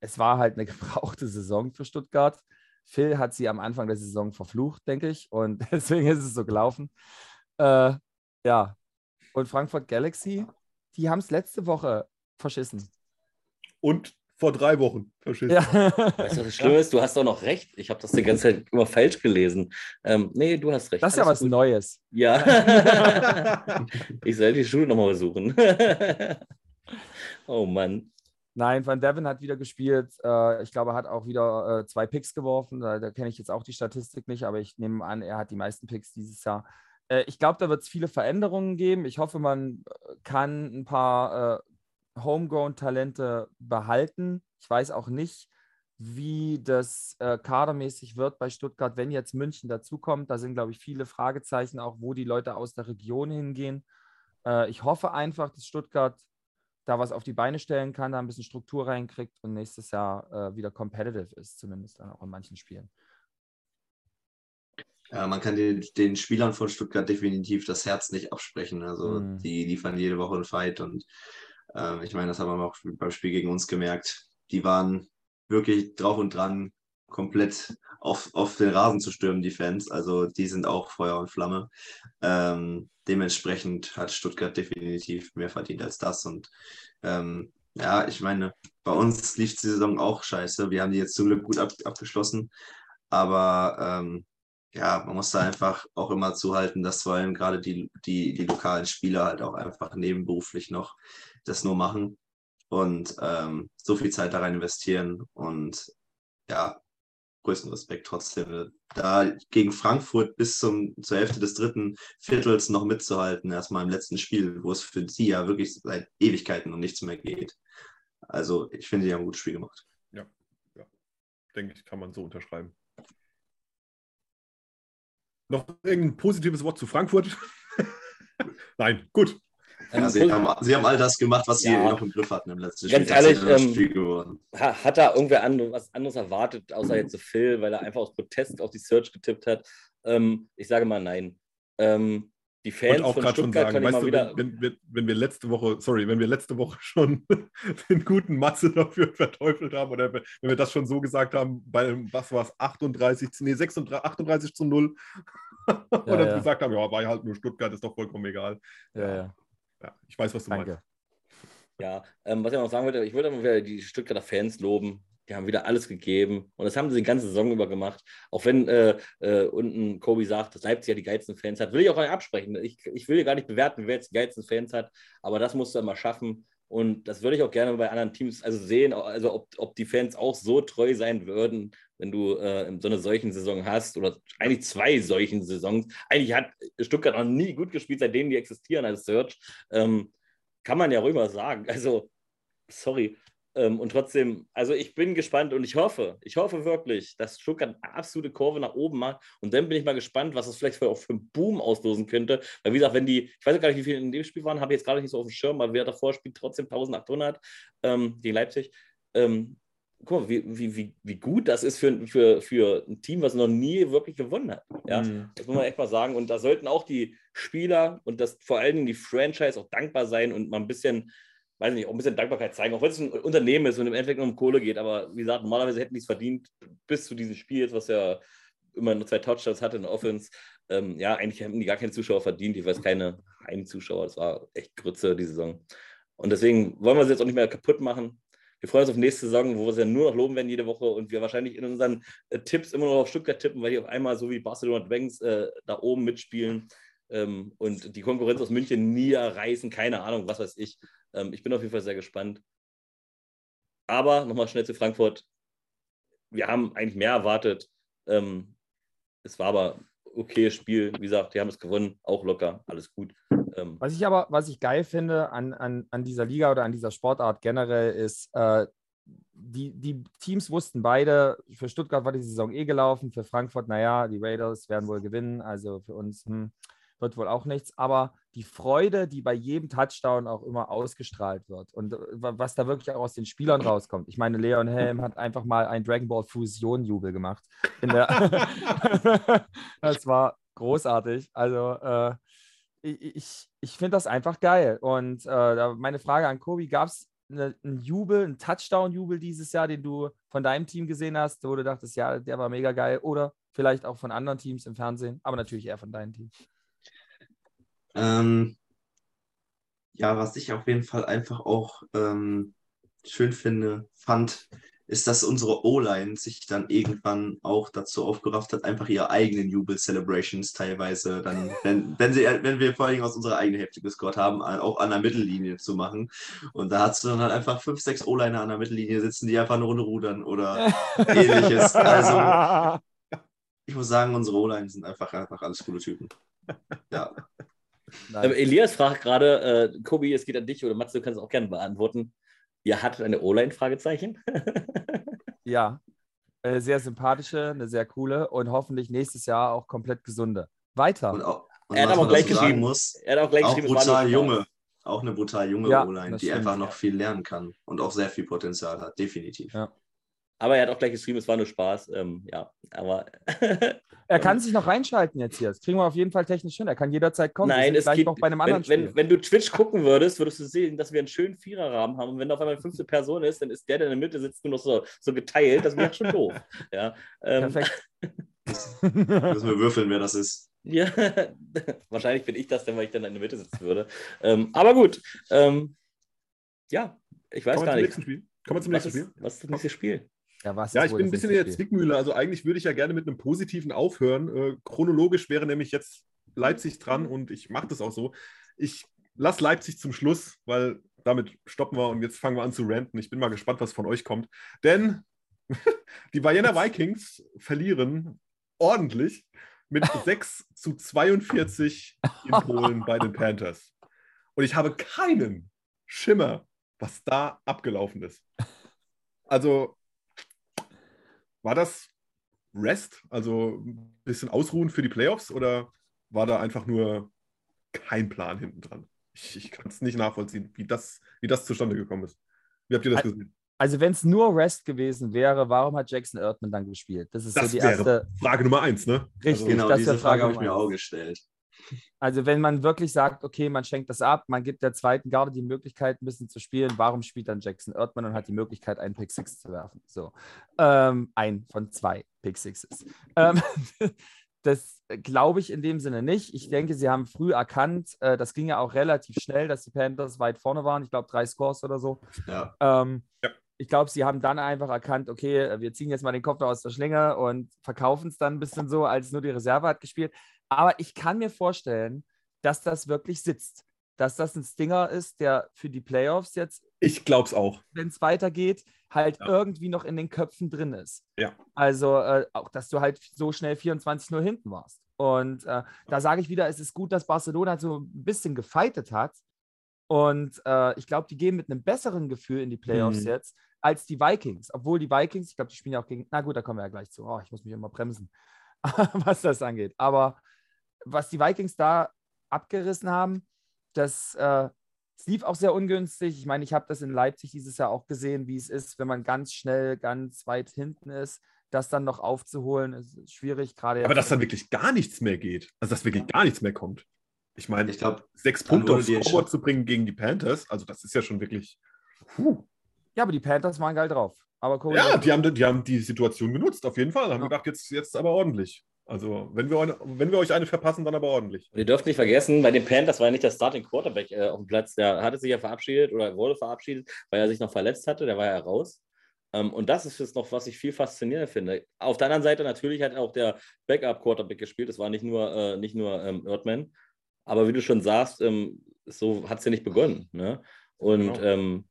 es war halt eine gebrauchte Saison für Stuttgart. Phil hat sie am Anfang der Saison verflucht, denke ich. Und deswegen ist es so gelaufen. Äh, ja. Und Frankfurt Galaxy, die haben es letzte Woche verschissen. Und vor drei Wochen verschissen. Ja. Weißt du, was schlimm ist? Du hast auch noch recht. Ich habe das die ganze Zeit immer falsch gelesen. Ähm, nee, du hast recht. Das ist ja was gut. Neues. Ja. ich soll die Schule nochmal besuchen. oh Mann. Nein, Van Devin hat wieder gespielt. Äh, ich glaube, er hat auch wieder äh, zwei Picks geworfen. Da, da kenne ich jetzt auch die Statistik nicht, aber ich nehme an, er hat die meisten Picks dieses Jahr. Äh, ich glaube, da wird es viele Veränderungen geben. Ich hoffe, man äh, kann ein paar äh, Homegrown-Talente behalten. Ich weiß auch nicht, wie das äh, kadermäßig wird bei Stuttgart, wenn jetzt München dazukommt. Da sind, glaube ich, viele Fragezeichen, auch wo die Leute aus der Region hingehen. Äh, ich hoffe einfach, dass Stuttgart da was auf die Beine stellen kann, da ein bisschen Struktur reinkriegt und nächstes Jahr äh, wieder competitive ist, zumindest dann auch in manchen Spielen. Ja, man kann den, den Spielern von Stuttgart definitiv das Herz nicht absprechen. Also mhm. die liefern jede Woche einen Fight und äh, ich meine, das haben wir auch beim Spiel gegen uns gemerkt. Die waren wirklich drauf und dran, komplett auf, auf den Rasen zu stürmen, die Fans. Also die sind auch Feuer und Flamme. Ähm, dementsprechend hat Stuttgart definitiv mehr verdient als das. Und ähm, ja, ich meine, bei uns lief die Saison auch scheiße. Wir haben die jetzt zum Glück gut ab, abgeschlossen. Aber ähm, ja, man muss da einfach auch immer zuhalten, dass vor allem gerade die, die, die lokalen Spieler halt auch einfach nebenberuflich noch das nur machen und ähm, so viel Zeit da rein investieren. Und ja, größten Respekt trotzdem. Da gegen Frankfurt bis zum, zur Hälfte des dritten Viertels noch mitzuhalten, erstmal im letzten Spiel, wo es für sie ja wirklich seit Ewigkeiten um nichts mehr geht. Also ich finde, die haben ein gutes Spiel gemacht. Ja, ja. denke ich, kann man so unterschreiben. Noch irgendein positives Wort zu Frankfurt? Nein, gut. Ja, sie, haben, sie, haben, all das gemacht, was sie noch im Griff hatten im letzten Spiel. Ganz ehrlich, ähm, hat da irgendwer andere, was anderes erwartet, außer jetzt Phil, weil er einfach aus Protest auf die Search getippt hat? Ähm, ich sage mal nein. Ähm, die Fans auch von Stuttgart schon sagen, weißt du, wenn, wenn, wenn, wir letzte Woche, sorry, wenn wir letzte Woche schon den guten Matze dafür verteufelt haben oder wenn wir das schon so gesagt haben, bei was war es, 38, nee, 36, 38 zu 0 oder ja, ja. gesagt haben, ja, war ja halt nur Stuttgart, ist doch vollkommen egal. Ja, ja. ja ich weiß, was du Danke. meinst. Ja, ähm, was ich noch sagen wollte, ich wollte mal die Stuttgarter Fans loben. Die haben wieder alles gegeben und das haben sie die ganze Saison über gemacht. Auch wenn äh, äh, unten Kobi sagt, dass Leipzig ja die geilsten Fans hat, will ich auch nicht absprechen. Ich, ich will ja gar nicht bewerten, wer jetzt die geilsten Fans hat, aber das musst du immer schaffen. Und das würde ich auch gerne bei anderen Teams also sehen, also ob, ob die Fans auch so treu sein würden, wenn du äh, so eine solchen Saison hast oder eigentlich zwei solchen Saisons. Eigentlich hat Stuttgart noch nie gut gespielt, seitdem die existieren als Search. Ähm, kann man ja ruhig mal sagen. Also, sorry. Ähm, und trotzdem, also ich bin gespannt und ich hoffe, ich hoffe wirklich, dass Stuttgart eine absolute Kurve nach oben macht. Und dann bin ich mal gespannt, was das vielleicht auch für einen Boom auslösen könnte. Weil, wie gesagt, wenn die, ich weiß gar nicht, wie viele in dem Spiel waren, habe ich jetzt gerade nicht so auf dem Schirm, aber wer davor spielt, trotzdem 1800 ähm, gegen Leipzig. Ähm, guck mal, wie, wie, wie, gut das ist für, für, für ein Team, was noch nie wirklich gewonnen hat. Ja? Mhm. Das muss man echt mal sagen. Und da sollten auch die Spieler und das vor allen Dingen die Franchise auch dankbar sein und mal ein bisschen weiß nicht, auch ein bisschen Dankbarkeit zeigen, auch wenn es ein Unternehmen ist und im Endeffekt nur um Kohle geht. Aber wie gesagt, normalerweise hätten die es verdient bis zu diesem Spiel, was ja immer nur zwei Touchdowns hatte in der Offense. Ähm, ja, eigentlich hätten die gar keine Zuschauer verdient. Ich weiß keine Heimzuschauer. Das war echt Grütze die Saison. Und deswegen wollen wir sie jetzt auch nicht mehr kaputt machen. Wir freuen uns auf nächste Saison, wo wir sie ja nur noch loben werden jede Woche und wir wahrscheinlich in unseren äh, Tipps immer noch auf Stuttgart tippen, weil die auf einmal so wie Barcelona Dragons äh, da oben mitspielen ähm, und die Konkurrenz aus München nie erreißen. Keine Ahnung, was weiß ich. Ähm, ich bin auf jeden Fall sehr gespannt. Aber nochmal schnell zu Frankfurt. Wir haben eigentlich mehr erwartet. Ähm, es war aber okayes Spiel. Wie gesagt, die haben es gewonnen, auch locker, alles gut. Ähm, was ich aber, was ich geil finde an, an, an dieser Liga oder an dieser Sportart generell ist, äh, die, die Teams wussten beide, für Stuttgart war die Saison eh gelaufen, für Frankfurt, naja, die Raiders werden wohl gewinnen, also für uns, hm, wird wohl auch nichts, aber die Freude, die bei jedem Touchdown auch immer ausgestrahlt wird und äh, was da wirklich auch aus den Spielern rauskommt. Ich meine, Leon Helm hat einfach mal ein Dragon Ball Fusion Jubel gemacht. das war großartig. Also äh, ich, ich finde das einfach geil. Und äh, meine Frage an Kobi, gab es eine, einen Jubel, einen Touchdown-Jubel dieses Jahr, den du von deinem Team gesehen hast, wo du dachtest, ja, der war mega geil oder vielleicht auch von anderen Teams im Fernsehen, aber natürlich eher von deinem Team? Ähm, ja, was ich auf jeden Fall einfach auch ähm, schön finde, fand, ist, dass unsere O-Line sich dann irgendwann auch dazu aufgerafft hat, einfach ihre eigenen Jubel-Celebrations teilweise dann, wenn, wenn, sie, wenn wir vor allem aus unserer eigenen Hälfte gescored haben, auch an der Mittellinie zu machen. Und da hast du dann halt einfach fünf, sechs O-Liner an der Mittellinie sitzen, die einfach eine Runde rudern oder ähnliches. Also ich muss sagen, unsere O-Line sind einfach, einfach alles coole Typen. Ja. Ähm, Elias fragt gerade, äh, Kobi, es geht an dich oder Mats, du kannst es auch gerne beantworten. Ihr hattet eine O-Line? Fragezeichen. ja, äh, sehr sympathische, eine sehr coole und hoffentlich nächstes Jahr auch komplett gesunde. Weiter. Und auch, und er hat aber gleich geschrieben. Muss, er hat auch gleich auch geschrieben, brutal junge. auch eine brutal junge ja, O-Line, die stimmt. einfach noch viel lernen kann und auch sehr viel Potenzial hat, definitiv. Ja. Aber er hat auch gleich geschrieben, es war nur Spaß. Ähm, ja, aber. er kann sich noch reinschalten jetzt hier. Das kriegen wir auf jeden Fall technisch hin. Er kann jederzeit kommen. Nein, es geht, noch bei einem anderen wenn, wenn, wenn, du Twitch gucken würdest, würdest du sehen, dass wir einen schönen Viererrahmen haben. Und wenn da auf einmal eine fünfte Person ist, dann ist der, der in der Mitte sitzt, nur noch so, so geteilt. Das wäre schon doof. Ja, ähm, Perfekt. Müssen wir würfeln, wer das ist. Ja, wahrscheinlich bin ich das, denn weil ich dann in der Mitte sitzen würde. Ähm, aber gut. Ähm, ja, ich weiß gar nicht. Kommen wir zum nächsten Spiel? Was ist das nächste Spiel? Ja, ja ich bin ein bisschen in der Zwickmühle. Also eigentlich würde ich ja gerne mit einem positiven aufhören. Äh, chronologisch wäre nämlich jetzt Leipzig dran und ich mache das auch so. Ich lasse Leipzig zum Schluss, weil damit stoppen wir und jetzt fangen wir an zu ranten. Ich bin mal gespannt, was von euch kommt. Denn die Vienna Vikings verlieren ordentlich mit 6 zu 42 in Polen bei den Panthers. Und ich habe keinen Schimmer, was da abgelaufen ist. Also war das Rest, also ein bisschen Ausruhen für die Playoffs oder war da einfach nur kein Plan hinten dran? Ich, ich kann es nicht nachvollziehen, wie das, wie das zustande gekommen ist. Wie habt ihr das gesehen? Also wenn es nur Rest gewesen wäre, warum hat Jackson Erdmann dann gespielt? Das ist das so die erste Frage Nummer eins, ne? Richtig, also genau, diese Frage habe ich mir auch gestellt. Also wenn man wirklich sagt, okay, man schenkt das ab, man gibt der zweiten Garde die Möglichkeit, ein bisschen zu spielen, warum spielt dann Jackson Erdmann und hat die Möglichkeit, einen Pick Six zu werfen? So, ähm, ein von zwei Pick Sixes. Ähm, das glaube ich in dem Sinne nicht. Ich denke, sie haben früh erkannt, äh, das ging ja auch relativ schnell, dass die Panthers weit vorne waren. Ich glaube, drei Scores oder so. Ja. Ähm, ja. Ich glaube, sie haben dann einfach erkannt, okay, wir ziehen jetzt mal den Kopf aus der Schlinge und verkaufen es dann ein bisschen so, als nur die Reserve hat gespielt. Aber ich kann mir vorstellen, dass das wirklich sitzt. Dass das ein Stinger ist, der für die Playoffs jetzt. Ich glaube es auch. Wenn es weitergeht, halt ja. irgendwie noch in den Köpfen drin ist. Ja. Also äh, auch, dass du halt so schnell 24-0 hinten warst. Und äh, da sage ich wieder, es ist gut, dass Barcelona so ein bisschen gefeitet hat. Und äh, ich glaube, die gehen mit einem besseren Gefühl in die Playoffs mhm. jetzt als die Vikings. Obwohl die Vikings, ich glaube, die spielen ja auch gegen. Na gut, da kommen wir ja gleich zu. Oh, ich muss mich immer bremsen, was das angeht. Aber was die Vikings da abgerissen haben, das, äh, lief auch sehr ungünstig. Ich meine, ich habe das in Leipzig dieses Jahr auch gesehen, wie es ist, wenn man ganz schnell, ganz weit hinten ist. Das dann noch aufzuholen, ist schwierig, gerade. Aber dass dann wirklich gar nichts mehr geht. Also, dass wirklich gar nichts mehr kommt. Ich meine, ich glaube, sechs Punkte aufs Scoreboard zu bringen gegen die Panthers, also das ist ja schon wirklich. Puh. Ja, aber die Panthers waren geil drauf. Aber ja, die haben, die haben die Situation genutzt, auf jeden Fall. Haben ja. gedacht, jetzt, jetzt aber ordentlich. Also, wenn wir, wenn wir euch eine verpassen, dann aber ordentlich. Und ihr dürft nicht vergessen, bei den Panthers war ja nicht der Starting Quarterback äh, auf dem Platz. Der hatte sich ja verabschiedet oder wurde verabschiedet, weil er sich noch verletzt hatte. Der war ja raus. Ähm, und das ist jetzt noch, was ich viel faszinierender finde. Auf der anderen Seite natürlich hat auch der Backup Quarterback gespielt. Das war nicht nur, äh, nicht nur ähm, Erdman. Aber wie du schon sagst, ähm, so hat es ja nicht begonnen. Ne? Und genau. ähm,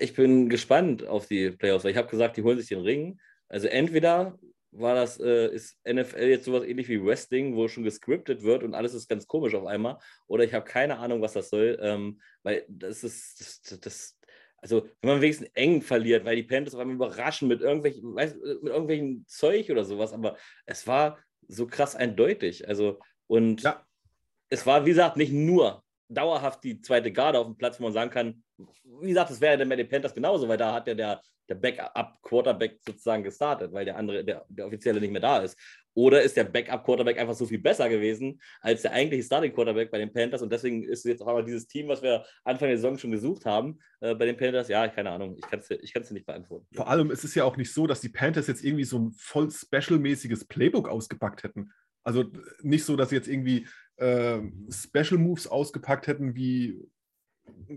ich bin gespannt auf die Playoffs. Ich habe gesagt, die holen sich den Ring. Also entweder war das, äh, ist NFL jetzt sowas ähnlich wie Wrestling, wo schon gescriptet wird und alles ist ganz komisch auf einmal. Oder ich habe keine Ahnung, was das soll, ähm, weil das ist, das, das, also wenn man wenigstens eng verliert, weil die Panthers auf einmal überraschen mit irgendwelchen, weiß, mit irgendwelchen Zeug oder sowas, aber es war so krass eindeutig. Also, und ja. es war, wie gesagt, nicht nur dauerhaft die zweite Garde auf dem Platz, wo man sagen kann, wie gesagt, das wäre ja dann bei den Panthers genauso, weil da hat ja der, der Backup-Quarterback sozusagen gestartet, weil der andere, der, der offizielle nicht mehr da ist. Oder ist der Backup-Quarterback einfach so viel besser gewesen als der eigentliche Starting-Quarterback bei den Panthers und deswegen ist jetzt auch einmal dieses Team, was wir Anfang der Saison schon gesucht haben, äh, bei den Panthers, ja, keine Ahnung, ich kann es dir nicht beantworten. Vor allem ist es ja auch nicht so, dass die Panthers jetzt irgendwie so ein voll special-mäßiges Playbook ausgepackt hätten. Also nicht so, dass sie jetzt irgendwie äh, Special Moves ausgepackt hätten, wie,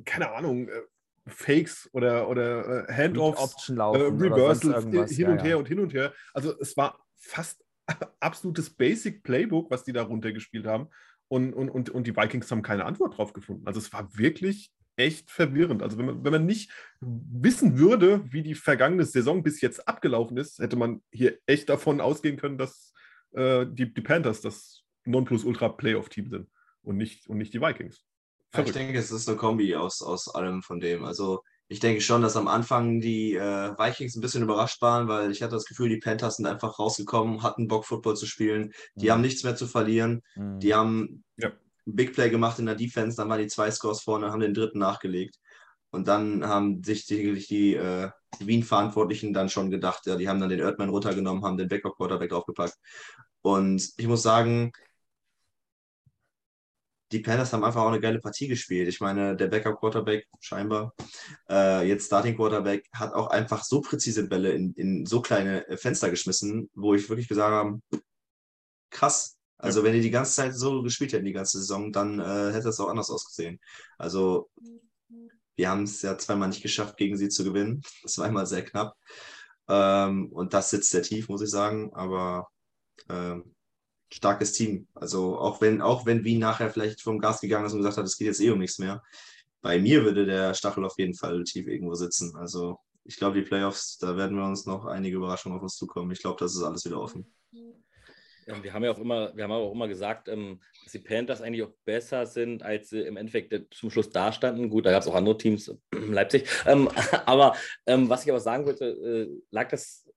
keine Ahnung, äh, Fakes oder, oder äh, Handoffs, äh, Reversals hin und ja, her ja. und hin und her. Also es war fast absolutes Basic Playbook, was die da runtergespielt haben. Und, und, und, und die Vikings haben keine Antwort drauf gefunden. Also es war wirklich echt verwirrend. Also wenn man, wenn man nicht wissen würde, wie die vergangene Saison bis jetzt abgelaufen ist, hätte man hier echt davon ausgehen können, dass äh, die, die Panthers das Nonplusultra-Playoff-Team sind und nicht, und nicht die Vikings. Ja, ich denke, es ist eine Kombi aus, aus allem von dem. Also ich denke schon, dass am Anfang die äh, Vikings ein bisschen überrascht waren, weil ich hatte das Gefühl, die Panthers sind einfach rausgekommen, hatten Bock, Football zu spielen. Die mhm. haben nichts mehr zu verlieren. Mhm. Die haben ja. Big Play gemacht in der Defense, dann waren die zwei Scores vorne, haben den dritten nachgelegt. Und dann haben sich sicherlich die äh, Wien-Verantwortlichen dann schon gedacht, ja, die haben dann den Erdmann runtergenommen, haben den Backup-Quarterback draufgepackt. Und ich muss sagen, die Panthers haben einfach auch eine geile Partie gespielt. Ich meine, der Backup-Quarterback, scheinbar, äh, jetzt Starting-Quarterback, hat auch einfach so präzise Bälle in, in so kleine Fenster geschmissen, wo ich wirklich gesagt habe, krass. Also, wenn die die ganze Zeit so gespielt hätten, die ganze Saison, dann äh, hätte es auch anders ausgesehen. Also, wir haben es ja zweimal nicht geschafft, gegen sie zu gewinnen. Zweimal sehr knapp. Ähm, und das sitzt sehr tief, muss ich sagen. Aber ähm, starkes Team. Also auch wenn, auch wenn Wien nachher vielleicht vom Gas gegangen ist und gesagt hat, es geht jetzt eh um nichts mehr. Bei mir würde der Stachel auf jeden Fall tief irgendwo sitzen. Also ich glaube, die Playoffs, da werden wir uns noch einige Überraschungen auf uns zukommen. Ich glaube, das ist alles wieder offen. Ja, wir haben ja auch immer, wir haben auch immer gesagt, ähm, dass die Panthers eigentlich auch besser sind, als sie im Endeffekt zum Schluss dastanden. Gut, da gab es auch andere Teams, Leipzig. Ähm, aber ähm, was ich aber sagen wollte, äh, lag das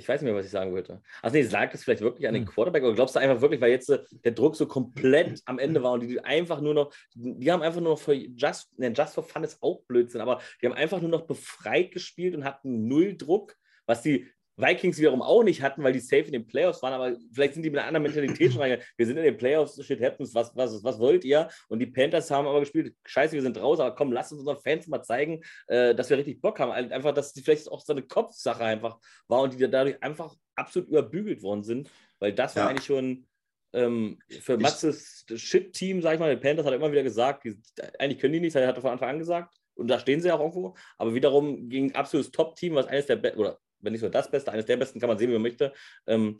ich weiß nicht mehr, was ich sagen wollte. Also nee, lag das vielleicht wirklich an den hm. Quarterback oder glaubst du einfach wirklich, weil jetzt äh, der Druck so komplett am Ende war und die einfach nur noch, die haben einfach nur noch für Just, ne, Just for Fun ist auch Blödsinn, aber die haben einfach nur noch befreit gespielt und hatten null Druck, was die Vikings wiederum auch nicht hatten, weil die safe in den Playoffs waren, aber vielleicht sind die mit einer anderen Mentalität schon reingegangen. Wir sind in den Playoffs, shit happens, was, was, was wollt ihr? Und die Panthers haben aber gespielt, scheiße, wir sind raus, aber komm, lasst uns unseren Fans mal zeigen, äh, dass wir richtig Bock haben. Einfach, dass die vielleicht auch so eine Kopfsache einfach war und die dadurch einfach absolut überbügelt worden sind, weil das ja. war eigentlich schon ähm, für Matzes Shit-Team, sag ich mal, der Panthers hat immer wieder gesagt, die, eigentlich können die nichts, er hat von Anfang an gesagt. Und da stehen sie auch irgendwo. Aber wiederum gegen absolutes Top-Team, was eines der besten, oder wenn nicht so das Beste, eines der besten, kann man sehen, wie man möchte. Ähm,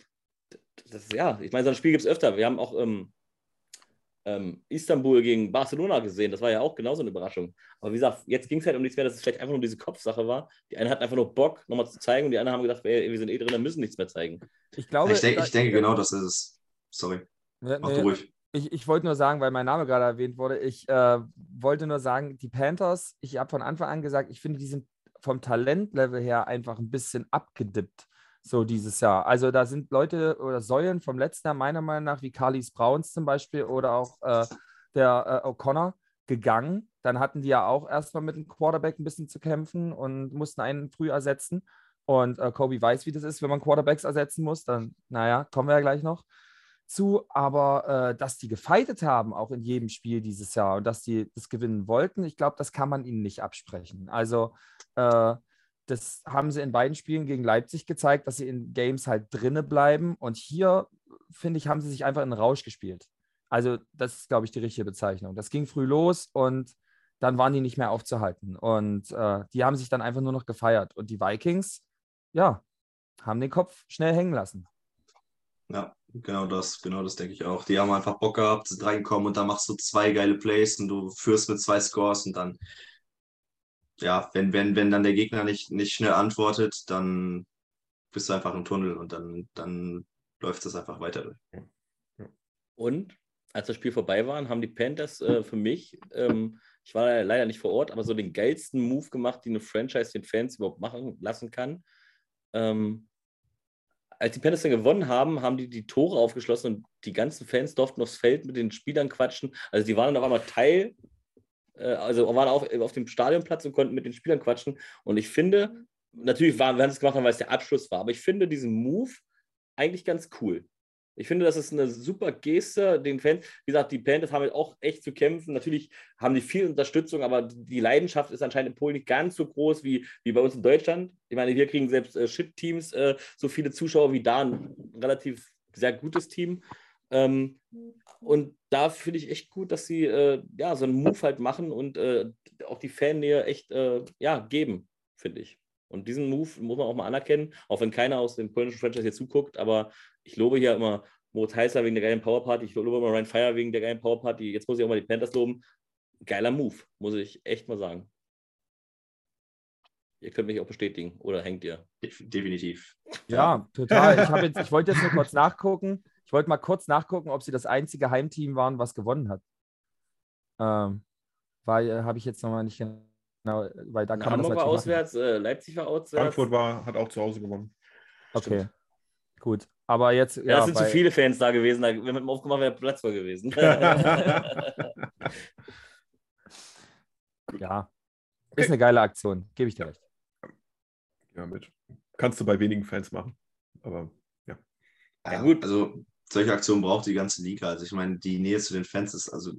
das, ja, ich meine, so ein Spiel gibt es öfter. Wir haben auch ähm, ähm, Istanbul gegen Barcelona gesehen. Das war ja auch genauso eine Überraschung. Aber wie gesagt, jetzt ging es halt um nichts mehr, dass es vielleicht einfach nur diese Kopfsache war. Die einen hatten einfach nur Bock, nochmal zu zeigen, und die anderen haben gedacht, ey, wir sind eh drin, wir müssen nichts mehr zeigen. Ich glaube, ich, denk, ich denke genau, das ist es. Sorry. Nee, Mach du ruhig. Ich, ich wollte nur sagen, weil mein Name gerade erwähnt wurde, ich äh, wollte nur sagen, die Panthers, ich habe von Anfang an gesagt, ich finde, die sind vom Talentlevel her einfach ein bisschen abgedippt, so dieses Jahr. Also da sind Leute oder Säulen vom letzten Jahr meiner Meinung nach, wie Carlis Browns zum Beispiel oder auch äh, der äh, O'Connor, gegangen. Dann hatten die ja auch erstmal mit dem Quarterback ein bisschen zu kämpfen und mussten einen früh ersetzen. Und äh, Kobe weiß, wie das ist, wenn man Quarterbacks ersetzen muss. Dann, naja, kommen wir ja gleich noch zu. Aber äh, dass die gefeitet haben, auch in jedem Spiel dieses Jahr und dass die das gewinnen wollten, ich glaube, das kann man ihnen nicht absprechen. Also äh, das haben sie in beiden Spielen gegen Leipzig gezeigt, dass sie in Games halt drinne bleiben. Und hier, finde ich, haben sie sich einfach in Rausch gespielt. Also, das ist, glaube ich, die richtige Bezeichnung. Das ging früh los und dann waren die nicht mehr aufzuhalten. Und äh, die haben sich dann einfach nur noch gefeiert. Und die Vikings, ja, haben den Kopf schnell hängen lassen. Ja, genau das, genau das denke ich auch. Die haben einfach Bock gehabt, sind reinkommen und dann machst du zwei geile Plays und du führst mit zwei Scores und dann ja, wenn, wenn, wenn dann der Gegner nicht, nicht schnell antwortet, dann bist du einfach im Tunnel und dann, dann läuft es einfach weiter durch. Und als das Spiel vorbei war, haben die Panthers äh, für mich, ähm, ich war leider nicht vor Ort, aber so den geilsten Move gemacht, den eine Franchise den Fans überhaupt machen lassen kann. Ähm, als die Panthers dann gewonnen haben, haben die die Tore aufgeschlossen und die ganzen Fans durften aufs Feld mit den Spielern quatschen. Also die waren dann auf einmal Teil äh, also waren auf, auf dem Stadionplatz und konnten mit den Spielern quatschen. Und ich finde, natürlich waren, wir haben es gemacht, weil es der Abschluss war, aber ich finde diesen Move eigentlich ganz cool. Ich finde, das ist eine super Geste, den Fans. Wie gesagt, die Panthers haben halt auch echt zu kämpfen. Natürlich haben die viel Unterstützung, aber die Leidenschaft ist anscheinend in Polen nicht ganz so groß wie, wie bei uns in Deutschland. Ich meine, wir kriegen selbst äh, Shit-Teams äh, so viele Zuschauer wie da ein relativ sehr gutes Team. Ähm, und da finde ich echt gut, dass sie äh, ja, so einen Move halt machen und äh, auch die Fannähe echt äh, ja, geben, finde ich. Und diesen Move muss man auch mal anerkennen, auch wenn keiner aus dem polnischen Franchise hier zuguckt. Aber ich lobe hier immer Moritz Heißer wegen der geilen Powerparty. Ich lobe immer Ryan Fire wegen der geilen Powerparty. Jetzt muss ich auch mal die Panthers loben. Geiler Move, muss ich echt mal sagen. Ihr könnt mich auch bestätigen oder hängt ihr? Definitiv. Ja, total. Ich, ich wollte jetzt nur kurz nachgucken. Ich wollte mal kurz nachgucken, ob sie das einzige Heimteam waren, was gewonnen hat. Ähm, weil äh, habe ich jetzt nochmal nicht genau, weil da kann Hamburg man das war auswärts, äh, Leipzig war auswärts. Frankfurt war, hat auch zu Hause gewonnen. Okay. Gut, aber jetzt. Ja, ja sind zu viele Fans da gewesen. Wenn man aufgemacht wäre, Platz voll gewesen. ja, ist eine geile Aktion, gebe ich dir recht. Ja, mit. Kannst du bei wenigen Fans machen. Aber ja. Ja, gut. Also solche Aktionen braucht die ganze Liga. Also ich meine, die Nähe zu den Fans ist also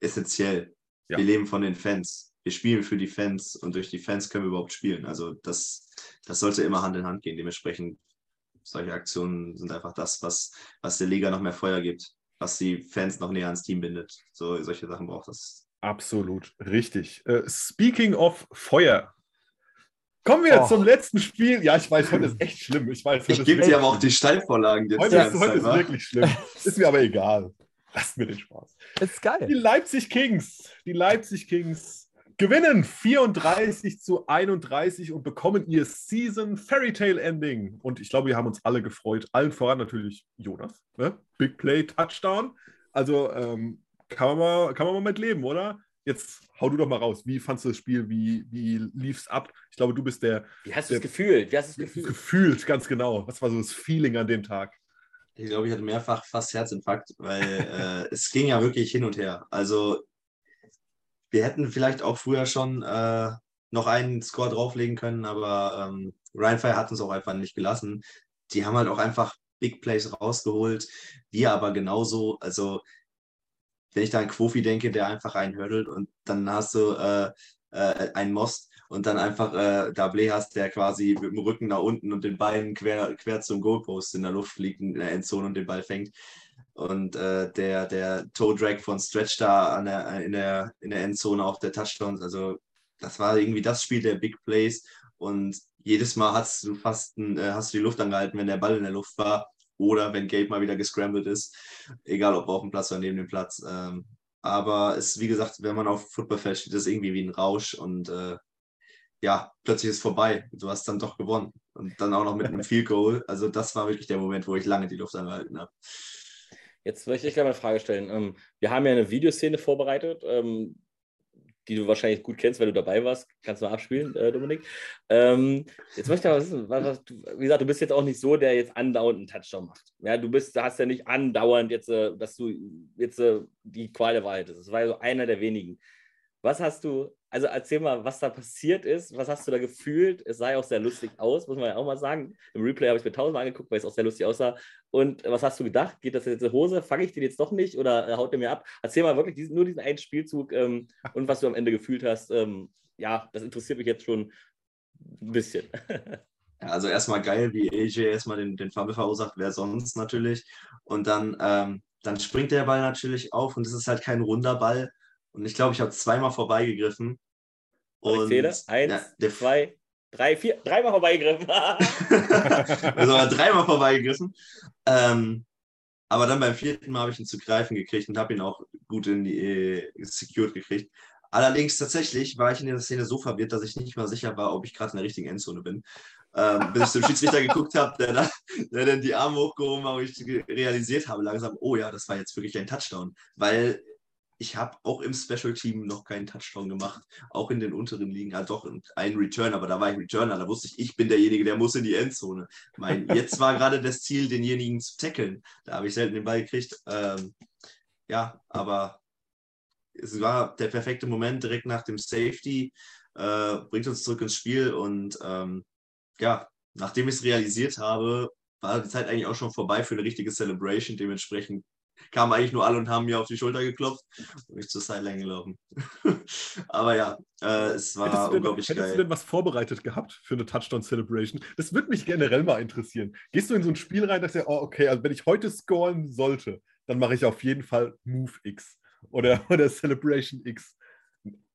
essentiell. Ja. Wir leben von den Fans. Wir spielen für die Fans und durch die Fans können wir überhaupt spielen. Also das, das sollte immer Hand in Hand gehen. Dementsprechend solche Aktionen sind einfach das, was, was der Liga noch mehr Feuer gibt, was die Fans noch näher ans Team bindet. So, solche Sachen braucht das. Absolut richtig. Uh, speaking of Feuer, Kommen wir oh. zum letzten Spiel. Ja, ich weiß, heute ist echt schlimm. Ich, weiß, ich gebe dir aber auch die Steilvorlagen jetzt. Heute, ist, heute ist wirklich schlimm. Ist mir aber egal. Lasst mir den Spaß. Das ist geil. Die Leipzig Kings. Die Leipzig Kings gewinnen 34 zu 31 und bekommen ihr Season Fairy Tale Ending. Und ich glaube, wir haben uns alle gefreut. Allen voran natürlich Jonas. Ne? Big Play, Touchdown. Also ähm, kann, man mal, kann man mal mit leben, oder? Jetzt hau du doch mal raus. Wie fandest du das Spiel? Wie, wie lief es ab? Ich glaube, du bist der. Wie hast du es gefühlt? Wie hast du es gefühlt? Gefühlt, ganz genau. Was war so das Feeling an dem Tag? Ich glaube, ich hatte mehrfach fast Herzinfarkt, weil äh, es ging ja wirklich hin und her. Also, wir hätten vielleicht auch früher schon äh, noch einen Score drauflegen können, aber ähm, Ryan Fire hat uns auch einfach nicht gelassen. Die haben halt auch einfach Big Plays rausgeholt. Wir aber genauso. Also, wenn ich da an Quofi denke, der einfach einhördelt und dann hast du äh, äh, einen Most und dann einfach äh, Dable hast, der quasi mit dem Rücken nach unten und den Beinen quer, quer zum Goalpost in der Luft fliegt in der Endzone und den Ball fängt. Und äh, der, der Toe-Drag von Stretch da an der, in, der, in der Endzone auch der Touchdown. Also das war irgendwie das Spiel der Big Plays und jedes Mal hast du fast ein, äh, hast du die Luft angehalten, wenn der Ball in der Luft war oder wenn Gabe mal wieder gescrambled ist, egal ob auf dem Platz oder neben dem Platz. Ähm, aber es ist, wie gesagt, wenn man auf Footballfeld steht, ist es irgendwie wie ein Rausch und äh, ja, plötzlich ist es vorbei. Du hast dann doch gewonnen. Und dann auch noch mit einem Field Goal. Also das war wirklich der Moment, wo ich lange die Luft angehalten habe. Jetzt möchte ich gleich mal eine Frage stellen. Ähm, wir haben ja eine Videoszene vorbereitet. Ähm, die du wahrscheinlich gut kennst, weil du dabei warst. Kannst du mal abspielen, äh, Dominik. Ähm, jetzt möchte ich aber wissen, was, was, wie gesagt, du bist jetzt auch nicht so, der jetzt andauernd einen Touchdown macht. Ja, du bist, hast ja nicht andauernd jetzt, äh, dass du jetzt äh, die Qual der Wahrheit ist. Das war ja so einer der wenigen. Was hast du, also erzähl mal, was da passiert ist, was hast du da gefühlt? Es sah ja auch sehr lustig aus, muss man ja auch mal sagen. Im Replay habe ich mir tausendmal angeguckt, weil es auch sehr lustig aussah. Und was hast du gedacht? Geht das jetzt in die Hose? Fange ich den jetzt doch nicht oder haut der mir ab? Erzähl mal wirklich diesen, nur diesen einen Spielzug ähm, und was du am Ende gefühlt hast. Ähm, ja, das interessiert mich jetzt schon ein bisschen. Ja, also erstmal geil, wie AJ erstmal den, den Fumble verursacht, wer sonst natürlich. Und dann, ähm, dann springt der Ball natürlich auf und es ist halt kein runder Ball, und ich glaube, ich habe zweimal vorbeigegriffen. Und ich zähle. Eins, ja, zwei, drei, vier, dreimal vorbeigegriffen. also dreimal vorbeigegriffen. Ähm, aber dann beim vierten Mal habe ich ihn zu greifen gekriegt und habe ihn auch gut in die äh, secured gekriegt. Allerdings tatsächlich war ich in der Szene so verwirrt, dass ich nicht mal sicher war, ob ich gerade in der richtigen Endzone bin. Ähm, bis ich zum Schiedsrichter geguckt habe, der, dann, der dann die Arme hochgehoben hat und ich realisiert habe langsam, oh ja, das war jetzt wirklich ein Touchdown. Weil ich habe auch im Special Team noch keinen Touchdown gemacht, auch in den unteren Ligen. Ja, doch, einen Return, aber da war ich Returner. Da wusste ich, ich bin derjenige, der muss in die Endzone. Mein, jetzt war gerade das Ziel, denjenigen zu tackeln. Da habe ich selten den Ball gekriegt. Ähm, ja, aber es war der perfekte Moment direkt nach dem Safety. Äh, bringt uns zurück ins Spiel und ähm, ja, nachdem ich es realisiert habe, war die Zeit eigentlich auch schon vorbei für eine richtige Celebration. Dementsprechend kamen eigentlich nur alle und haben mir auf die Schulter geklopft und ich zur Sideline gelaufen. Aber ja, äh, es war hättest unglaublich denn, geil. Hättest du denn was vorbereitet gehabt für eine Touchdown-Celebration? Das würde mich generell mal interessieren. Gehst du in so ein Spiel rein, dass du, oh, okay, also wenn ich heute scoren sollte, dann mache ich auf jeden Fall Move X oder, oder Celebration X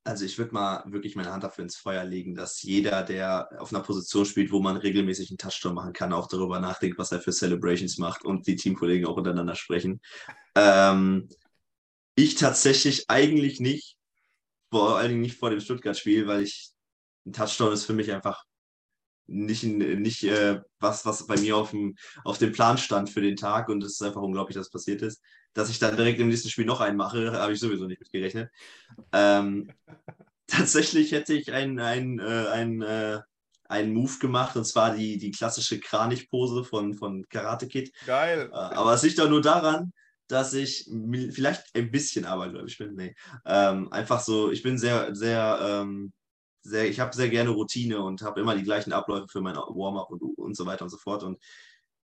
also ich würde mal wirklich meine Hand dafür ins Feuer legen, dass jeder, der auf einer Position spielt, wo man regelmäßig einen Touchdown machen kann, auch darüber nachdenkt, was er für Celebrations macht und die Teamkollegen auch untereinander sprechen. Ähm, ich tatsächlich eigentlich nicht, vor allen Dingen nicht vor dem Stuttgart-Spiel, weil ich ein Touchdown ist für mich einfach nicht, nicht äh, was, was bei mir auf dem, auf dem Plan stand für den Tag und es ist einfach unglaublich, dass es passiert ist. Dass ich dann direkt im nächsten Spiel noch einen mache, habe ich sowieso nicht mitgerechnet. Ähm, tatsächlich hätte ich ein, ein, äh, ein, äh, einen Move gemacht und zwar die, die klassische Kranich-Pose von, von Karate Kid. Geil. Äh, aber es liegt doch nur daran, dass ich vielleicht ein bisschen aber, glaube ich, bin. Nee. Ähm, einfach so, ich bin sehr, sehr, ähm, sehr, ich habe sehr gerne Routine und habe immer die gleichen Abläufe für mein Warm-up und, und so weiter und so fort. Und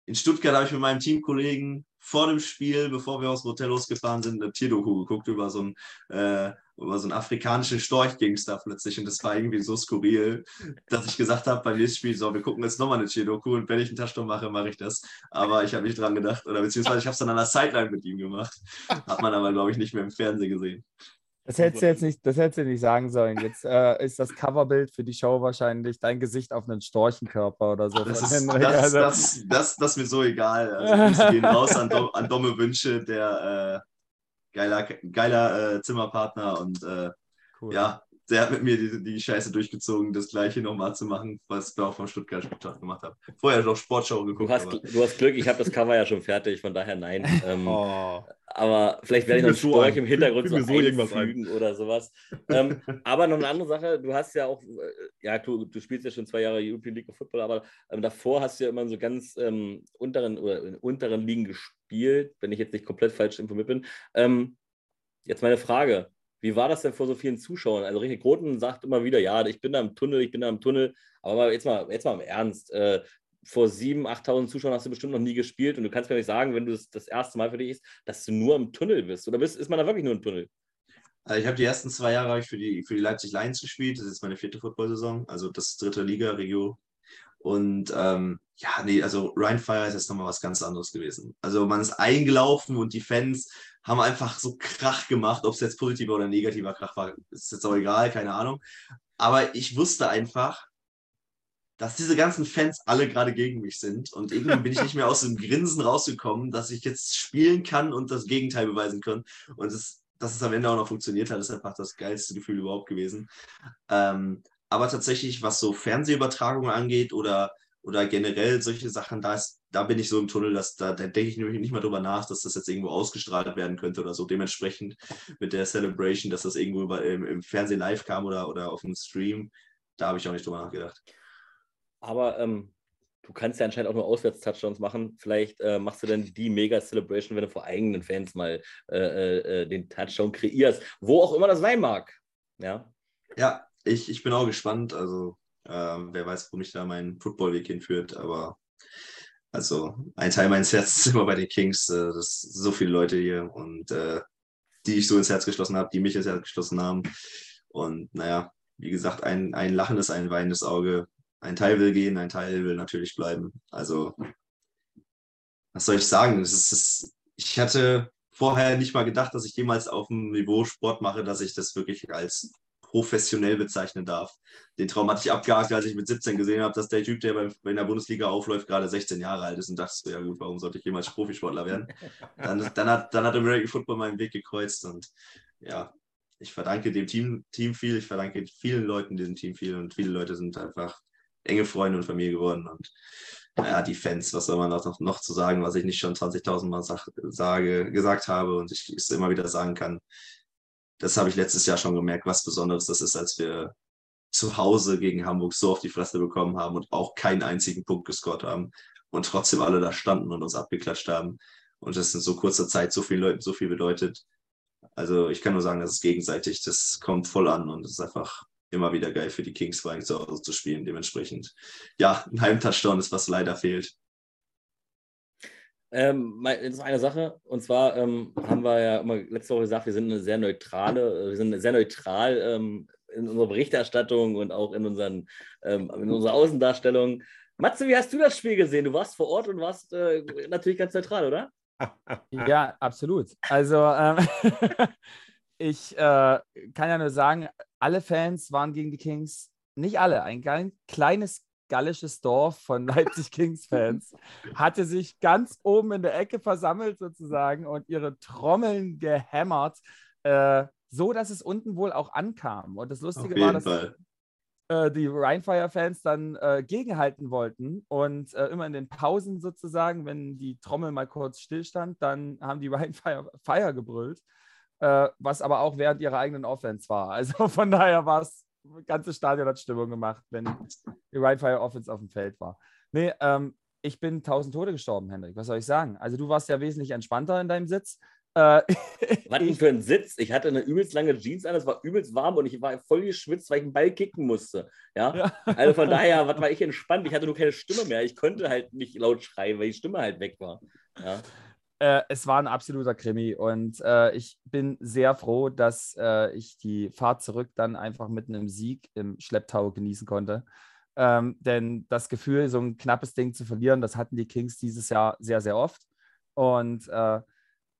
in Stuttgart habe ich mit meinem Teamkollegen vor dem Spiel, bevor wir aus Hotel losgefahren sind, eine Tierdoku geguckt über so einen, äh, über so einen afrikanischen Storch ging es da plötzlich. Und das war irgendwie so skurril, dass ich gesagt habe beim nächsten Spiel, so, wir gucken jetzt nochmal eine Tierdoku und wenn ich einen Touchdown mache, mache ich das. Aber ich habe nicht dran gedacht, oder beziehungsweise ich habe es dann an der Sideline mit ihm gemacht. Hat man aber, glaube ich, nicht mehr im Fernsehen gesehen. Das hättest du jetzt nicht, das hättest du nicht sagen sollen. Jetzt äh, ist das Coverbild für die Show wahrscheinlich dein Gesicht auf einen Storchenkörper oder so. Das ist, das, das, das, das, mir so egal. Also, gehen raus an, Dom, an Domme Wünsche, der äh, geiler, geiler äh, Zimmerpartner und äh, cool. ja, der hat mit mir die, die Scheiße durchgezogen, das gleiche nochmal zu machen, was wir auch vom Stuttgart Sportag gemacht haben. Vorher noch Sportschau geguckt. Du hast, du hast Glück, ich habe das Cover ja schon fertig, von daher nein. Ähm, oh. Aber vielleicht werde ich noch einen Storch im Hintergrund so, so irgendwas einfügen ein. oder sowas. ähm, aber noch eine andere Sache, du hast ja auch, äh, ja, du, du spielst ja schon zwei Jahre European League of Football, aber ähm, davor hast du ja immer so ganz ähm, unteren oder in unteren Ligen gespielt, wenn ich jetzt nicht komplett falsch informiert bin. Ähm, jetzt meine Frage, wie war das denn vor so vielen Zuschauern? Also Richard Groten sagt immer wieder, ja, ich bin da im Tunnel, ich bin da im Tunnel. Aber jetzt mal, jetzt mal im Ernst. Äh, vor 7.000, 8.000 Zuschauern hast du bestimmt noch nie gespielt und du kannst mir nicht sagen, wenn du das das erste Mal für dich ist, dass du nur im Tunnel bist. Oder bist, ist man da wirklich nur im Tunnel? Also ich habe die ersten zwei Jahre ich für, die, für die Leipzig Lions gespielt. Das ist meine vierte Football-Saison, also das dritte Liga-Regio. Und ähm, ja, nee, also Ryan Fire ist jetzt nochmal was ganz anderes gewesen. Also man ist eingelaufen und die Fans haben einfach so Krach gemacht, ob es jetzt positiver oder negativer Krach war, ist jetzt auch egal, keine Ahnung. Aber ich wusste einfach, dass diese ganzen Fans alle gerade gegen mich sind. Und irgendwann bin ich nicht mehr aus dem Grinsen rausgekommen, dass ich jetzt spielen kann und das Gegenteil beweisen kann. Und das, dass es am Ende auch noch funktioniert hat, ist einfach das geilste Gefühl überhaupt gewesen. Ähm, aber tatsächlich, was so Fernsehübertragungen angeht oder oder generell solche Sachen, da, ist, da bin ich so im Tunnel, dass da, da denke ich nämlich nicht mal drüber nach, dass das jetzt irgendwo ausgestrahlt werden könnte oder so. Dementsprechend mit der Celebration, dass das irgendwo über, im, im, Fernsehen live kam oder, oder auf dem Stream, da habe ich auch nicht drüber nachgedacht. Aber ähm, du kannst ja anscheinend auch nur Auswärts-Touchdowns machen. Vielleicht äh, machst du dann die Mega-Celebration, wenn du vor eigenen Fans mal äh, äh, äh, den Touchdown kreierst, wo auch immer das sein mag. Ja, ja ich, ich bin auch gespannt. Also ähm, wer weiß, wo mich da mein Footballweg hinführt, aber also ein Teil meines Herzens ist immer bei den Kings. Äh, das sind so viele Leute hier und äh, die ich so ins Herz geschlossen habe, die mich ins Herz geschlossen haben. Und naja, wie gesagt, ein, ein lachendes, ein weinendes Auge. Ein Teil will gehen, ein Teil will natürlich bleiben. Also, was soll ich sagen? Das ist, das, ich hatte vorher nicht mal gedacht, dass ich jemals auf dem Niveau Sport mache, dass ich das wirklich als professionell bezeichnen darf. Den Traum hatte ich abgehakt, als ich mit 17 gesehen habe, dass der Typ, der in der Bundesliga aufläuft, gerade 16 Jahre alt ist und dachte so, ja gut, warum sollte ich jemals Profisportler werden? Dann, dann, hat, dann hat American Football meinen Weg gekreuzt und ja, ich verdanke dem Team, Team viel, ich verdanke vielen Leuten diesem Team viel und viele Leute sind einfach enge Freunde und Familie geworden und naja, die Fans, was soll man noch, noch zu sagen, was ich nicht schon 20.000 Mal sag, sage, gesagt habe und ich es immer wieder sagen kann das habe ich letztes Jahr schon gemerkt, was Besonderes das ist, als wir zu Hause gegen Hamburg so auf die Fresse bekommen haben und auch keinen einzigen Punkt gescored haben und trotzdem alle da standen und uns abgeklatscht haben. Und das in so kurzer Zeit so vielen Leuten so viel bedeutet. Also ich kann nur sagen, das ist gegenseitig, das kommt voll an und es ist einfach immer wieder geil für die Kings, vor allem zu Hause zu spielen. Dementsprechend, ja, ein Heimtouchdown ist, was leider fehlt. Ähm, das ist eine Sache, und zwar ähm, haben wir ja immer letzte Woche gesagt, wir sind eine sehr neutrale, wir sind sehr neutral ähm, in unserer Berichterstattung und auch in, unseren, ähm, in unserer Außendarstellung. Matze, wie hast du das Spiel gesehen? Du warst vor Ort und warst äh, natürlich ganz neutral, oder? Ja, absolut. Also ähm, ich äh, kann ja nur sagen, alle Fans waren gegen die Kings, nicht alle, ein kleines gallisches Dorf von Leipzig Kings-Fans hatte sich ganz oben in der Ecke versammelt sozusagen und ihre Trommeln gehämmert, äh, so dass es unten wohl auch ankam. Und das Lustige war, dass äh, die Rheinfire-Fans dann äh, gegenhalten wollten und äh, immer in den Pausen sozusagen, wenn die Trommel mal kurz stillstand, dann haben die Rheinfire Fire gebrüllt, äh, was aber auch während ihrer eigenen Offense war. Also von daher war es ganze Stadion hat Stimmung gemacht, wenn die Ryan Fire Offense auf dem Feld war. Nee, ähm, ich bin tausend Tote gestorben, Hendrik. Was soll ich sagen? Also du warst ja wesentlich entspannter in deinem Sitz. Äh, Was denn für ein Sitz? Ich hatte eine übelst lange Jeans an, es war übelst warm und ich war voll geschwitzt, weil ich einen Ball kicken musste. Ja? ja. Also von daher, was war ich entspannt? Ich hatte nur keine Stimme mehr. Ich konnte halt nicht laut schreien, weil die Stimme halt weg war. Ja. Äh, es war ein absoluter Krimi und äh, ich bin sehr froh, dass äh, ich die Fahrt zurück dann einfach mit einem Sieg im Schlepptau genießen konnte. Ähm, denn das Gefühl, so ein knappes Ding zu verlieren, das hatten die Kings dieses Jahr sehr, sehr oft. Und äh,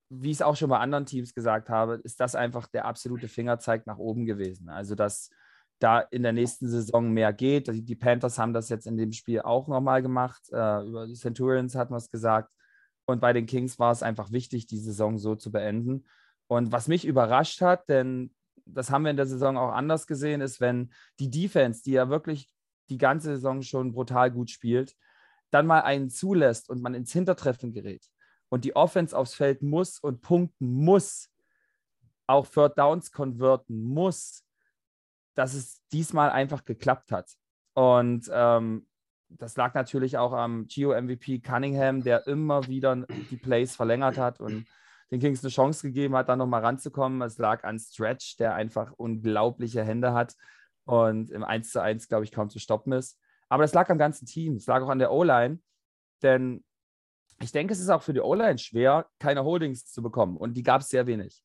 wie ich es auch schon bei anderen Teams gesagt habe, ist das einfach der absolute Fingerzeig nach oben gewesen. Also, dass da in der nächsten Saison mehr geht. Die Panthers haben das jetzt in dem Spiel auch nochmal gemacht. Äh, über die Centurions hatten wir es gesagt. Und bei den Kings war es einfach wichtig, die Saison so zu beenden. Und was mich überrascht hat, denn das haben wir in der Saison auch anders gesehen, ist, wenn die Defense, die ja wirklich die ganze Saison schon brutal gut spielt, dann mal einen zulässt und man ins Hintertreffen gerät und die Offense aufs Feld muss und punkten muss, auch Third Downs konverten muss, dass es diesmal einfach geklappt hat. Und ähm, das lag natürlich auch am Geo-MVP Cunningham, der immer wieder die Plays verlängert hat und den Kings eine Chance gegeben hat, da nochmal ranzukommen. Es lag an Stretch, der einfach unglaubliche Hände hat und im 1 zu 1, glaube ich, kaum zu stoppen ist. Aber das lag am ganzen Team. Es lag auch an der O-Line, denn ich denke, es ist auch für die O-Line schwer, keine Holdings zu bekommen. Und die gab es sehr wenig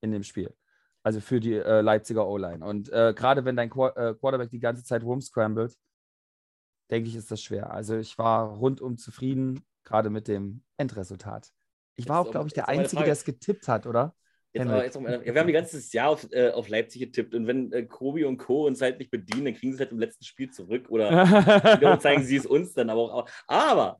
in dem Spiel. Also für die äh, Leipziger O-Line. Und äh, gerade wenn dein Qu äh, Quarterback die ganze Zeit rumscrambled, denke ich, ist das schwer. Also ich war rundum zufrieden, gerade mit dem Endresultat. Ich war jetzt auch, glaube ich, der Einzige, der es getippt hat, oder? Jetzt aber, jetzt mal, wir haben die ganze Jahr auf, äh, auf Leipzig getippt und wenn äh, Kobi und Co. uns halt nicht bedienen, dann kriegen sie es halt im letzten Spiel zurück oder zeigen sie es uns dann aber auch. Aber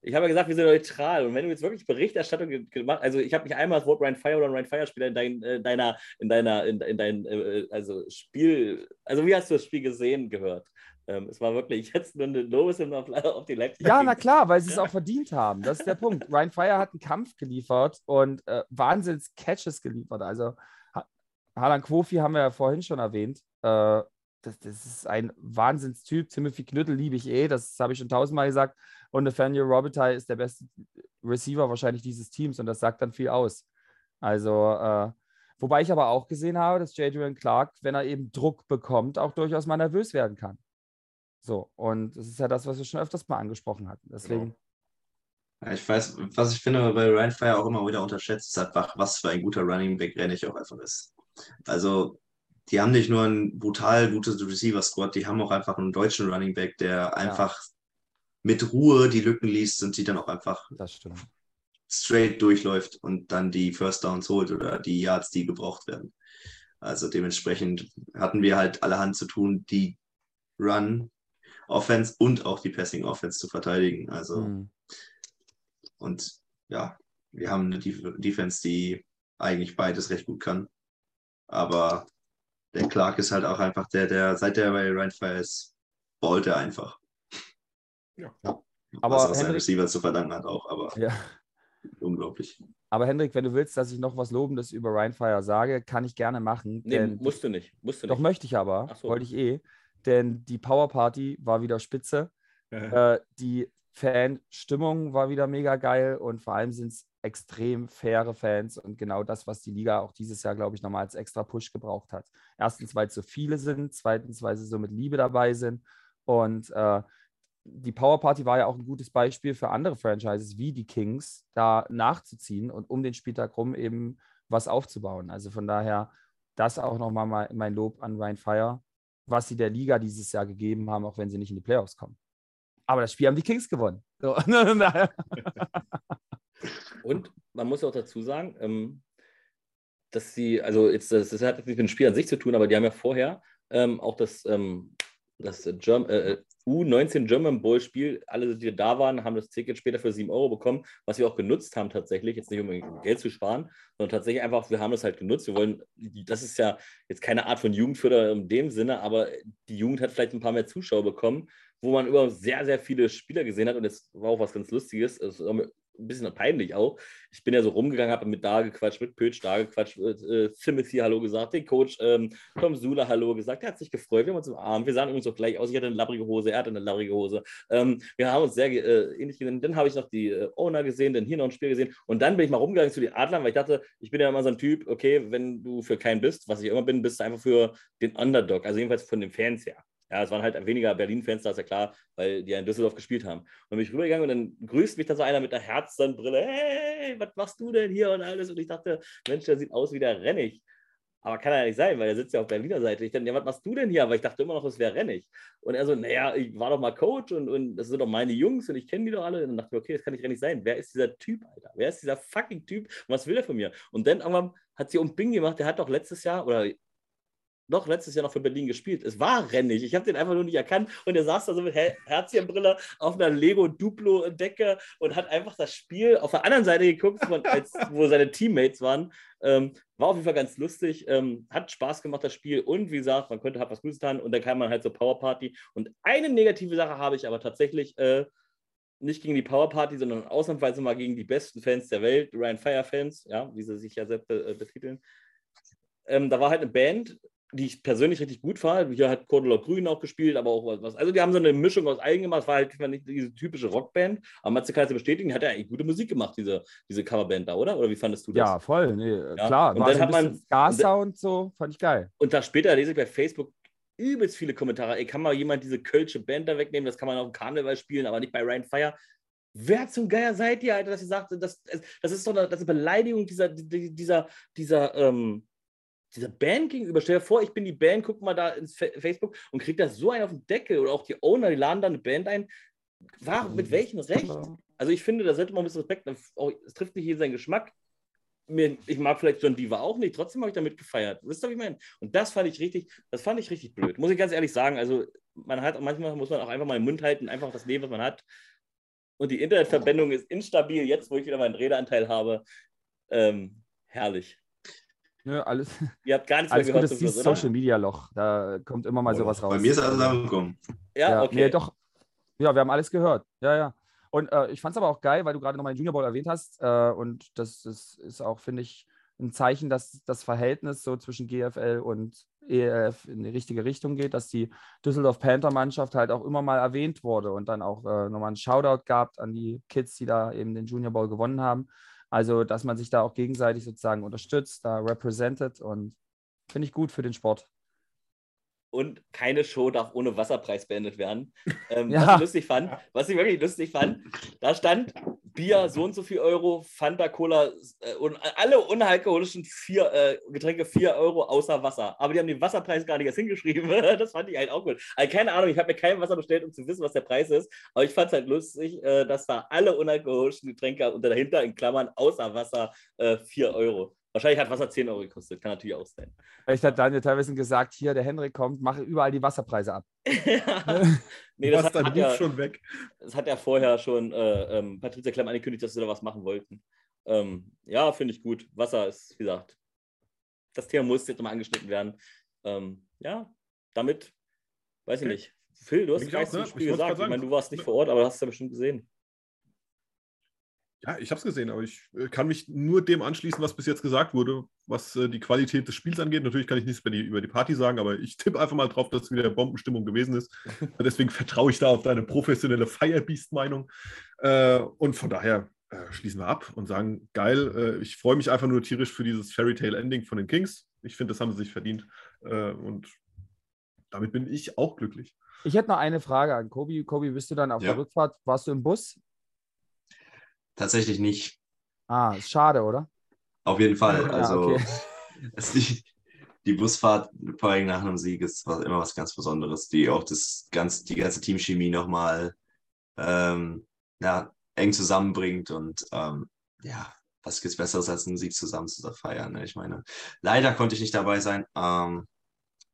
ich habe ja gesagt, wir sind neutral. Und wenn du jetzt wirklich Berichterstattung gemacht also ich habe mich einmal das Wort Ryan Fire oder Ryan Fire Spieler in dein, äh, deiner, in deiner, in, in dein, äh, also Spiel, also wie hast du das Spiel gesehen, gehört? Ähm, es war wirklich jetzt nur eine Lobeshymne auf, auf die Leipzig. Ja, na klar, weil sie es auch verdient haben. Das ist der Punkt. Ryan Fire hat einen Kampf geliefert und äh, Wahnsinns-Catches geliefert. Also Harlan Quofi haben wir ja vorhin schon erwähnt. Äh, das, das, ist ein Wahnsinnstyp. Timothy Knüttel liebe ich eh, das habe ich schon tausendmal gesagt. Und Nathaniel Robitaille ist der beste Receiver wahrscheinlich dieses Teams und das sagt dann viel aus. Also, äh, wobei ich aber auch gesehen habe, dass Jadrian Clark, wenn er eben Druck bekommt, auch durchaus mal nervös werden kann. So, und das ist ja das, was wir schon öfters mal angesprochen hatten. Deswegen. Genau. Ja, ich weiß, was ich finde bei Ryan Fire auch immer wieder unterschätzt, ist einfach, was für ein guter Running Back Rennig auch einfach ist. Also, die haben nicht nur ein brutal gutes Receiver-Squad, die haben auch einfach einen deutschen Running Back, der einfach mit Ruhe die Lücken liest und sie dann auch einfach straight durchläuft und dann die First Downs holt oder die Yards, die gebraucht werden. Also dementsprechend hatten wir halt allerhand zu tun, die Run Offense und auch die Passing Offense zu verteidigen. Also mhm. und ja, wir haben eine Defense, die eigentlich beides recht gut kann. Aber der Clark ist halt auch einfach der, der seit der bei Ryan Fire ist, ballt er einfach. Ja. Aber was auch seinen Receiver zu verdanken hat auch, aber ja. unglaublich. Aber Hendrik, wenn du willst, dass ich noch was Lobendes über Rheinfire sage, kann ich gerne machen. Nee, musst du nicht. Musst du nicht. Doch möchte ich aber, so. wollte ich eh. Denn die Power Party war wieder spitze. äh, die Fanstimmung war wieder mega geil und vor allem sind es extrem faire Fans und genau das, was die Liga auch dieses Jahr, glaube ich, nochmal als extra Push gebraucht hat. Erstens, weil es so viele sind, zweitens, weil sie so mit Liebe dabei sind und äh, die Power Party war ja auch ein gutes Beispiel für andere Franchises wie die Kings, da nachzuziehen und um den Spieltag rum eben was aufzubauen. Also von daher, das auch nochmal mein Lob an Ryan Fire, was sie der Liga dieses Jahr gegeben haben, auch wenn sie nicht in die Playoffs kommen. Aber das Spiel haben die Kings gewonnen. Und man muss auch dazu sagen, ähm, dass sie, also jetzt, das, hat nicht mit dem Spiel an sich zu tun, aber die haben ja vorher ähm, auch das, ähm, das Germ, äh, U19 German Bowl Spiel, alle, die da waren, haben das Ticket später für 7 Euro bekommen, was wir auch genutzt haben tatsächlich, jetzt nicht um Geld zu sparen, sondern tatsächlich einfach, wir haben das halt genutzt. Wir wollen, das ist ja jetzt keine Art von Jugendförderung in dem Sinne, aber die Jugend hat vielleicht ein paar mehr Zuschauer bekommen, wo man über sehr, sehr viele Spieler gesehen hat und das war auch was ganz Lustiges. Es haben ein bisschen peinlich auch. Ich bin ja so rumgegangen, habe mit da gequatscht, mit Pötsch da gequatscht, äh, Timothy Hallo gesagt, den Coach ähm, Tom Sula Hallo gesagt. Der hat sich gefreut, wir haben uns im Arm. Wir sahen übrigens auch gleich aus. Ich hatte eine labbrige Hose, er hatte eine labbrige Hose. Ähm, wir haben uns sehr äh, ähnlich gesehen. Dann habe ich noch die äh, Owner gesehen, dann hier noch ein Spiel gesehen. Und dann bin ich mal rumgegangen zu den Adlern, weil ich dachte, ich bin ja immer so ein Typ, okay, wenn du für keinen bist, was ich immer bin, bist du einfach für den Underdog. Also jedenfalls von den Fans her. Ja, es waren halt weniger Berlin-Fans, da ist ja klar, weil die ja in Düsseldorf gespielt haben. Und dann bin ich rübergegangen und dann grüßt mich da so einer mit einer Herzzandbrille. Hey, was machst du denn hier und alles? Und ich dachte, Mensch, der sieht aus wie der Rennig. Aber kann ja nicht sein, weil er sitzt ja auf Berliner Seite. Ich dachte, ja, was machst du denn hier? Aber ich dachte immer noch, es wäre Rennig. Und er so, naja, ich war doch mal Coach und, und das sind doch meine Jungs und ich kenne die doch alle. Und dann dachte ich, okay, das kann nicht Rennig sein. Wer ist dieser Typ, Alter? Wer ist dieser fucking Typ? Und was will er von mir? Und dann irgendwann hat sie um Bing gemacht, der hat doch letztes Jahr oder noch letztes Jahr noch für Berlin gespielt. Es war rennig. Ich habe den einfach nur nicht erkannt. Und er saß da so mit Her Herzchenbrille auf einer Lego-Duplo-Decke und hat einfach das Spiel auf der anderen Seite geguckt, von, als, wo seine Teammates waren. Ähm, war auf jeden Fall ganz lustig. Ähm, hat Spaß gemacht, das Spiel. Und wie gesagt, man könnte, hat was Gutes getan. Und dann kam man halt zur Powerparty. Und eine negative Sache habe ich aber tatsächlich. Äh, nicht gegen die Powerparty, sondern ausnahmsweise mal gegen die besten Fans der Welt, Ryan Fire Fans, ja, wie sie sich ja selbst äh, betiteln. Ähm, da war halt eine Band, die ich persönlich richtig gut fand. Hier hat Cordula Grün auch gespielt, aber auch was. Also, die haben so eine Mischung aus allen gemacht. Es war halt nicht diese typische Rockband. Aber Matze kann es bestätigen, die hat ja eigentlich gute Musik gemacht, diese, diese Coverband da, oder? Oder wie fandest du das? Ja, voll. Nee, ja. Klar. Und dann hat man. Ska-Sound so, fand ich geil. Und da später lese ich bei Facebook übelst viele Kommentare. Ey, kann mal jemand diese Kölsche Band da wegnehmen? Das kann man auf dem Karneval spielen, aber nicht bei Ryan Fire. Wer zum Geier seid ihr, Alter, dass ihr sagt, das, das ist doch eine, das ist eine Beleidigung dieser, dieser, dieser, ähm, dieser Band gegenüber. Stell dir vor, ich bin die Band, guck mal da ins Facebook und krieg da so einen auf den Deckel oder auch die Owner, die laden da eine Band ein. War, mit welchem Recht? Also ich finde, da sollte man ein bisschen Respekt, es trifft nicht jeden seinen Geschmack. ich mag vielleicht John Diva auch nicht, trotzdem habe ich damit gefeiert. Wisst ihr, was ich meine? Und das fand ich richtig, das fand ich richtig blöd. Muss ich ganz ehrlich sagen. Also man hat manchmal muss man auch einfach mal den Mund halten, einfach das Leben, was man hat. Und die Internetverbindung ist instabil, jetzt wo ich wieder meinen Redeanteil habe. Ähm, herrlich. Nö, alles. Ihr habt gar nichts alles mehr gehört. Gut, das ist Social Media Loch. Da kommt immer mal oh, sowas raus. Bei mir ist alles angekommen. Ja, ja, okay. Nee, doch. Ja, wir haben alles gehört. Ja, ja. Und äh, ich fand es aber auch geil, weil du gerade nochmal den Junior Bowl erwähnt hast. Äh, und das, das, ist auch, finde ich, ein Zeichen, dass das Verhältnis so zwischen GFL und ELF in die richtige Richtung geht, dass die Düsseldorf Panther-Mannschaft halt auch immer mal erwähnt wurde und dann auch äh, nochmal einen Shoutout gab an die Kids, die da eben den Junior Bowl gewonnen haben. Also, dass man sich da auch gegenseitig sozusagen unterstützt, da represented und finde ich gut für den Sport. Und keine Show darf ohne Wasserpreis beendet werden. Ähm, ja. Was ich lustig fand, was ich wirklich lustig fand, da stand Bier so und so viel Euro, Fanta Cola äh, und alle unalkoholischen vier, äh, Getränke 4 Euro außer Wasser. Aber die haben den Wasserpreis gar nicht erst hingeschrieben. das fand ich halt auch gut. Also keine Ahnung, ich habe mir kein Wasser bestellt, um zu wissen, was der Preis ist. Aber ich fand es halt lustig, äh, dass da alle unalkoholischen Getränke und dahinter in Klammern außer Wasser äh, 4 Euro. Wahrscheinlich hat Wasser 10 Euro gekostet, kann natürlich auch sein. Vielleicht hat Daniel teilweise gesagt, hier, der Henrik kommt, mache überall die Wasserpreise ab. nee, das hat, hat ja, schon weg. Das hat ja vorher schon äh, ähm, Patricia Klemm angekündigt, dass sie da was machen wollten. Ähm, ja, finde ich gut. Wasser ist, wie gesagt, das Thema muss jetzt nochmal angeschnitten werden. Ähm, ja, damit, weiß ich nicht. Phil, du hast gleich zum ne? Spiel gesagt. Ich meine, du warst nicht vor Ort, aber hast es ja bestimmt gesehen. Ja, ich habe es gesehen, aber ich äh, kann mich nur dem anschließen, was bis jetzt gesagt wurde, was äh, die Qualität des Spiels angeht. Natürlich kann ich nichts über die, über die Party sagen, aber ich tippe einfach mal drauf, dass wieder Bombenstimmung gewesen ist. Deswegen vertraue ich da auf deine professionelle Firebeast-Meinung. Äh, und von daher äh, schließen wir ab und sagen, geil, äh, ich freue mich einfach nur tierisch für dieses Fairy Tale Ending von den Kings. Ich finde, das haben sie sich verdient. Äh, und damit bin ich auch glücklich. Ich hätte noch eine Frage an Kobi. Kobi, bist du dann auf ja. der Rückfahrt? Warst du im Bus? Tatsächlich nicht. Ah, ist schade, oder? Auf jeden Fall. Also ja, okay. die, die, Busfahrt, vor allem nach einem Sieg, ist immer was ganz Besonderes, die auch das ganz, die ganze Teamchemie nochmal ähm, ja, eng zusammenbringt und ähm, ja, was gibt es Besseres als einen Sieg zusammen zu feiern? Ne? Ich meine, leider konnte ich nicht dabei sein, ähm,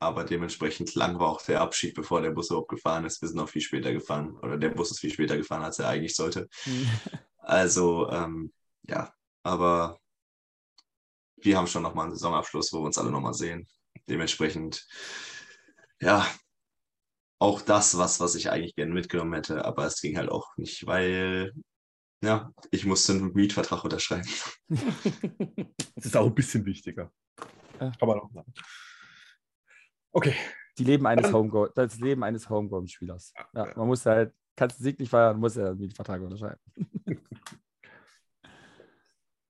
aber dementsprechend lang war auch der Abschied, bevor der Bus überhaupt gefahren ist. Wir sind auch viel später gefahren oder der Bus ist viel später gefahren, als er eigentlich sollte. Also ähm, ja, aber wir haben schon nochmal einen Saisonabschluss, wo wir uns alle nochmal sehen. Dementsprechend, ja, auch das, was, was ich eigentlich gerne mitgenommen hätte, aber es ging halt auch nicht, weil Ja, ich musste einen Mietvertrag unterschreiben. das ist auch ein bisschen wichtiger. Kann man auch sagen. Okay. Die Leben eines Homegrown, das Leben eines Homegrown-Spielers. Ja, man muss halt, kannst du Sieg nicht feiern, muss ja einen Mietvertrag unterschreiben.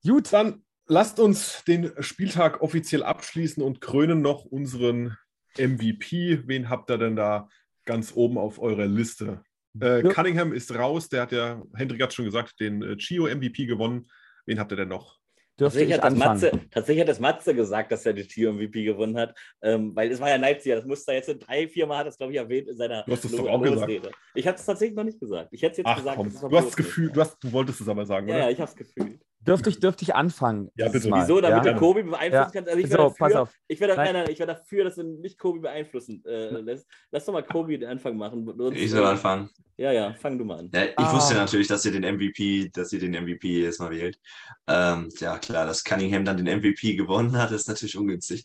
Gut. Dann lasst uns den Spieltag offiziell abschließen und krönen noch unseren MVP. Wen habt ihr denn da ganz oben auf eurer Liste? Äh, ja. Cunningham ist raus, der hat ja, Hendrik hat schon gesagt, den äh, Chio MVP gewonnen. Wen habt ihr denn noch? Tatsächlich hat, das Matze, tatsächlich hat das Matze gesagt, dass er die Chio MVP gewonnen hat, ähm, weil es war ja Leipzig, das musste er jetzt drei, vier Mal, hat das glaube ich erwähnt in seiner du hast es doch auch gesagt. Ich habe es tatsächlich noch nicht gesagt. Ich hätte es jetzt Ach, gesagt. Komm, du hast das Gefühl, du, hast, du wolltest es aber sagen, ja, oder? Ja, ich habe es gefühlt. Dürfte ich, dürfte ich anfangen? Ja, bitte. Mal. Wieso, damit ja? du Kobi beeinflussen ja. kannst? Also ich wäre so, dafür, ich wär, nein, nein, ich wär dafür, dass du nicht Kobi beeinflussen äh, lässt. Lass doch mal Kobi den Anfang machen. Ich soll anfangen. Ja, ja, fang du mal an. Ja, ich ah. wusste natürlich, dass ihr den MVP, dass ihr den MVP jetzt mal wählt. Ähm, ja, klar, dass Cunningham dann den MVP gewonnen hat, ist natürlich ungünstig.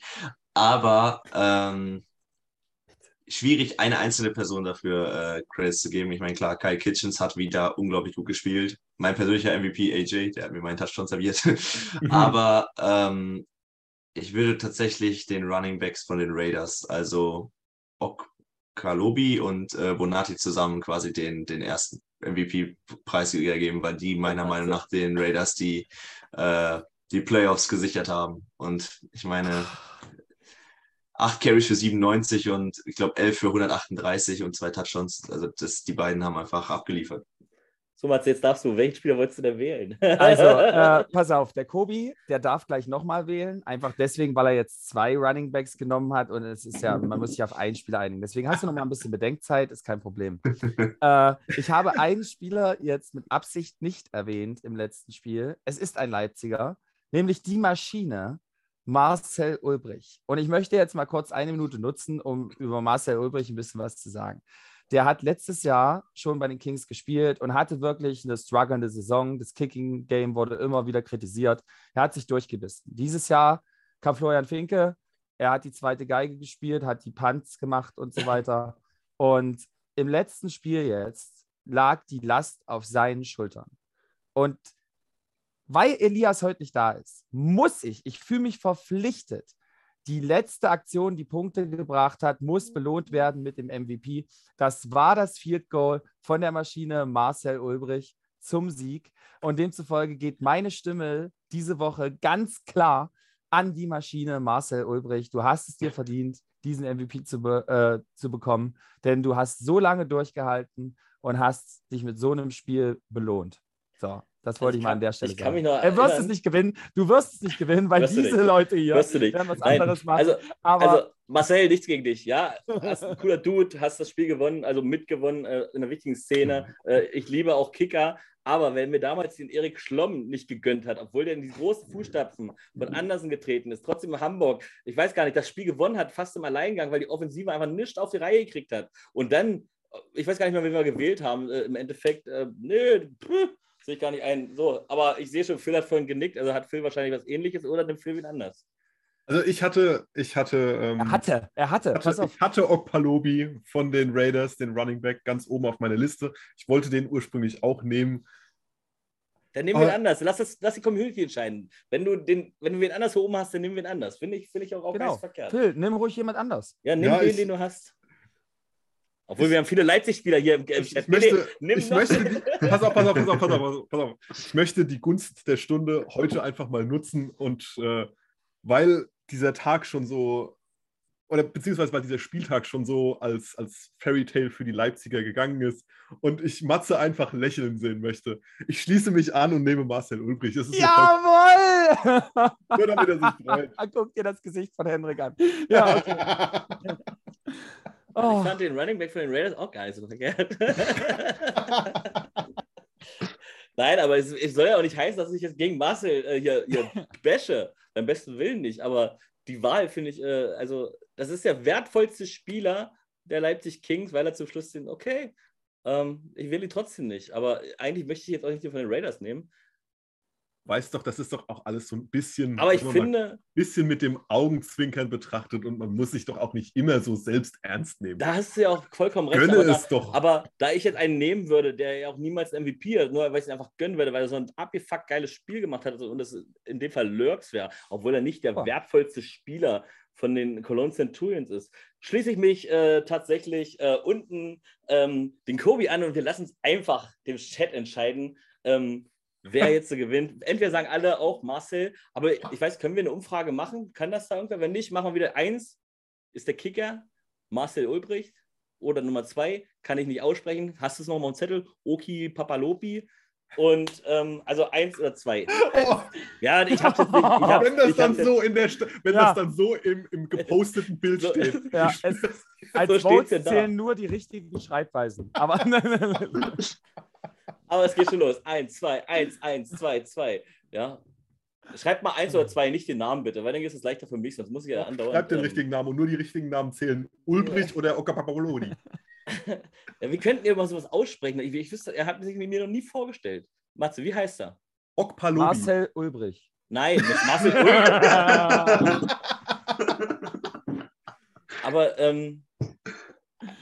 Aber ähm, schwierig, eine einzelne Person dafür äh, Credits zu geben. Ich meine, klar, Kai Kitchens hat wieder unglaublich gut gespielt. Mein persönlicher MVP, AJ, der hat mir meinen Touchdown serviert. Aber ähm, ich würde tatsächlich den Running Backs von den Raiders, also Ok Kalobi und äh, Bonati zusammen quasi den, den ersten MVP-Preis geben, weil die meiner Meinung nach den Raiders die, äh, die Playoffs gesichert haben. Und ich meine, 8 Carries für 97 und ich glaube 11 für 138 und zwei Touchdowns. Also das, die beiden haben einfach abgeliefert. So, Mats, jetzt darfst du. Welchen Spieler wolltest du denn wählen? Also, äh, pass auf, der Kobi, der darf gleich nochmal wählen. Einfach deswegen, weil er jetzt zwei Running Backs genommen hat und es ist ja, man muss sich auf einen Spieler einigen. Deswegen hast du nochmal ein bisschen Bedenkzeit, ist kein Problem. äh, ich habe einen Spieler jetzt mit Absicht nicht erwähnt im letzten Spiel. Es ist ein Leipziger, nämlich die Maschine Marcel Ulbrich. Und ich möchte jetzt mal kurz eine Minute nutzen, um über Marcel Ulbrich ein bisschen was zu sagen. Der hat letztes Jahr schon bei den Kings gespielt und hatte wirklich eine strugglende Saison. Das Kicking-Game wurde immer wieder kritisiert. Er hat sich durchgebissen. Dieses Jahr kam Florian Finke. Er hat die zweite Geige gespielt, hat die Punts gemacht und so weiter. Und im letzten Spiel jetzt lag die Last auf seinen Schultern. Und weil Elias heute nicht da ist, muss ich, ich fühle mich verpflichtet, die letzte Aktion, die Punkte gebracht hat, muss belohnt werden mit dem MVP. Das war das Field Goal von der Maschine Marcel Ulbrich zum Sieg. Und demzufolge geht meine Stimme diese Woche ganz klar an die Maschine Marcel Ulbrich. Du hast es dir verdient, diesen MVP zu, be äh, zu bekommen, denn du hast so lange durchgehalten und hast dich mit so einem Spiel belohnt. So, das wollte also ich, mal an der Stelle sagen. er wirst es nicht gewinnen. Du wirst es nicht gewinnen, weil diese Leute hier werden was Nein. anderes machen. Also, also, Marcel, nichts gegen dich. Ja, hast ein cooler Dude, hast das Spiel gewonnen, also mitgewonnen äh, in einer wichtigen Szene. Äh, ich liebe auch Kicker. Aber wenn mir damals den Erik Schlomm nicht gegönnt hat, obwohl der in die großen Fußstapfen von Andersen getreten ist, trotzdem in Hamburg, ich weiß gar nicht, das Spiel gewonnen hat, fast im Alleingang, weil die Offensive einfach nichts auf die Reihe gekriegt hat. Und dann, ich weiß gar nicht mehr, wen wir gewählt haben, äh, im Endeffekt, äh, nö, pff, sehe ich gar nicht ein. So, aber ich sehe schon, Phil hat vorhin genickt, also hat Phil wahrscheinlich was ähnliches oder nimmt Phil wen anders? Also ich hatte, ich hatte, ähm, er hatte, er hatte, hatte ich hatte Okpalobi von den Raiders, den Running Back, ganz oben auf meiner Liste. Ich wollte den ursprünglich auch nehmen. Dann nehmen wir ihn anders. Lass, das, lass die Community entscheiden. Wenn du, den, wenn du wen anders oben hast, dann nehmen wir ihn anders. Finde ich, find ich auch, auch genau. verkehrt. Phil, nimm ruhig jemand anders. Ja, nimm ja, den, ich, den du hast. Obwohl wir haben viele Leipzig-Spieler hier im Chat. Ich möchte, ich möchte die, pass auf, pass auf, pass auf, pass auf, pass auf. Ich möchte die Gunst der Stunde heute einfach mal nutzen und äh, weil dieser Tag schon so, oder beziehungsweise weil dieser Spieltag schon so als, als Fairy Tale für die Leipziger gegangen ist und ich Matze einfach lächeln sehen möchte. Ich schließe mich an und nehme Marcel Ulbrich. Jawohl! Nur damit er sich freut. Guck dir das Gesicht von Henrik an. Ja, okay. Oh. Ich fand den Running Back von den Raiders auch gar nicht so verkehrt. Nein, aber es, es, soll ja auch nicht heißen, dass ich jetzt gegen Marcel äh, hier, hier bashe. Beim besten Willen nicht. Aber die Wahl finde ich, äh, also, das ist der wertvollste Spieler der Leipzig Kings, weil er zum Schluss den, okay, ähm, ich will ihn trotzdem nicht. Aber eigentlich möchte ich jetzt auch nicht den von den Raiders nehmen. Weißt doch, das ist doch auch alles so ein bisschen, aber ich finde, bisschen mit dem Augenzwinkern betrachtet und man muss sich doch auch nicht immer so selbst ernst nehmen. Da hast du ja auch vollkommen recht. Gönne aber, es da, doch. aber da ich jetzt einen nehmen würde, der ja auch niemals MVP hat, nur weil ich ihn einfach gönnen würde, weil er so ein abgefuckt geiles Spiel gemacht hat und das in dem Fall Lurks wäre, obwohl er nicht der oh. wertvollste Spieler von den Cologne Centurions ist, schließe ich mich äh, tatsächlich äh, unten ähm, den Kobi an und wir lassen es einfach dem Chat entscheiden. Ähm, wer jetzt so gewinnt. Entweder sagen alle auch Marcel, aber ich weiß, können wir eine Umfrage machen? Kann das da irgendwer? Wenn nicht, machen wir wieder eins. Ist der Kicker Marcel Ulbricht oder Nummer zwei? Kann ich nicht aussprechen. Hast du es nochmal im Zettel? Oki Papalopi. Und ähm, also eins oder zwei. Oh. Ja, ich habe nicht. Ich hab, wenn das dann so in der, wenn ja. das dann so im, im geposteten Bild so, steht. Ja, es, als so Votes zählen nur die richtigen Schreibweisen. Aber Aber es geht schon los. Eins, zwei, eins, eins, zwei, zwei. Ja. Schreibt mal eins oder zwei, nicht den Namen bitte, weil dann ist es leichter für mich, sonst muss ich ja andauern. Schreibt den ähm, richtigen Namen und nur die richtigen Namen zählen. Ulbricht ja. oder Okapapoloni. ja, wir könnten ja mal sowas aussprechen. Ich, ich wüsste, er hat sich mir noch nie vorgestellt. Matze, wie heißt er? Okpalobi. Marcel Ulbrich. Nein, nicht Marcel Ulbrich. Aber, ähm,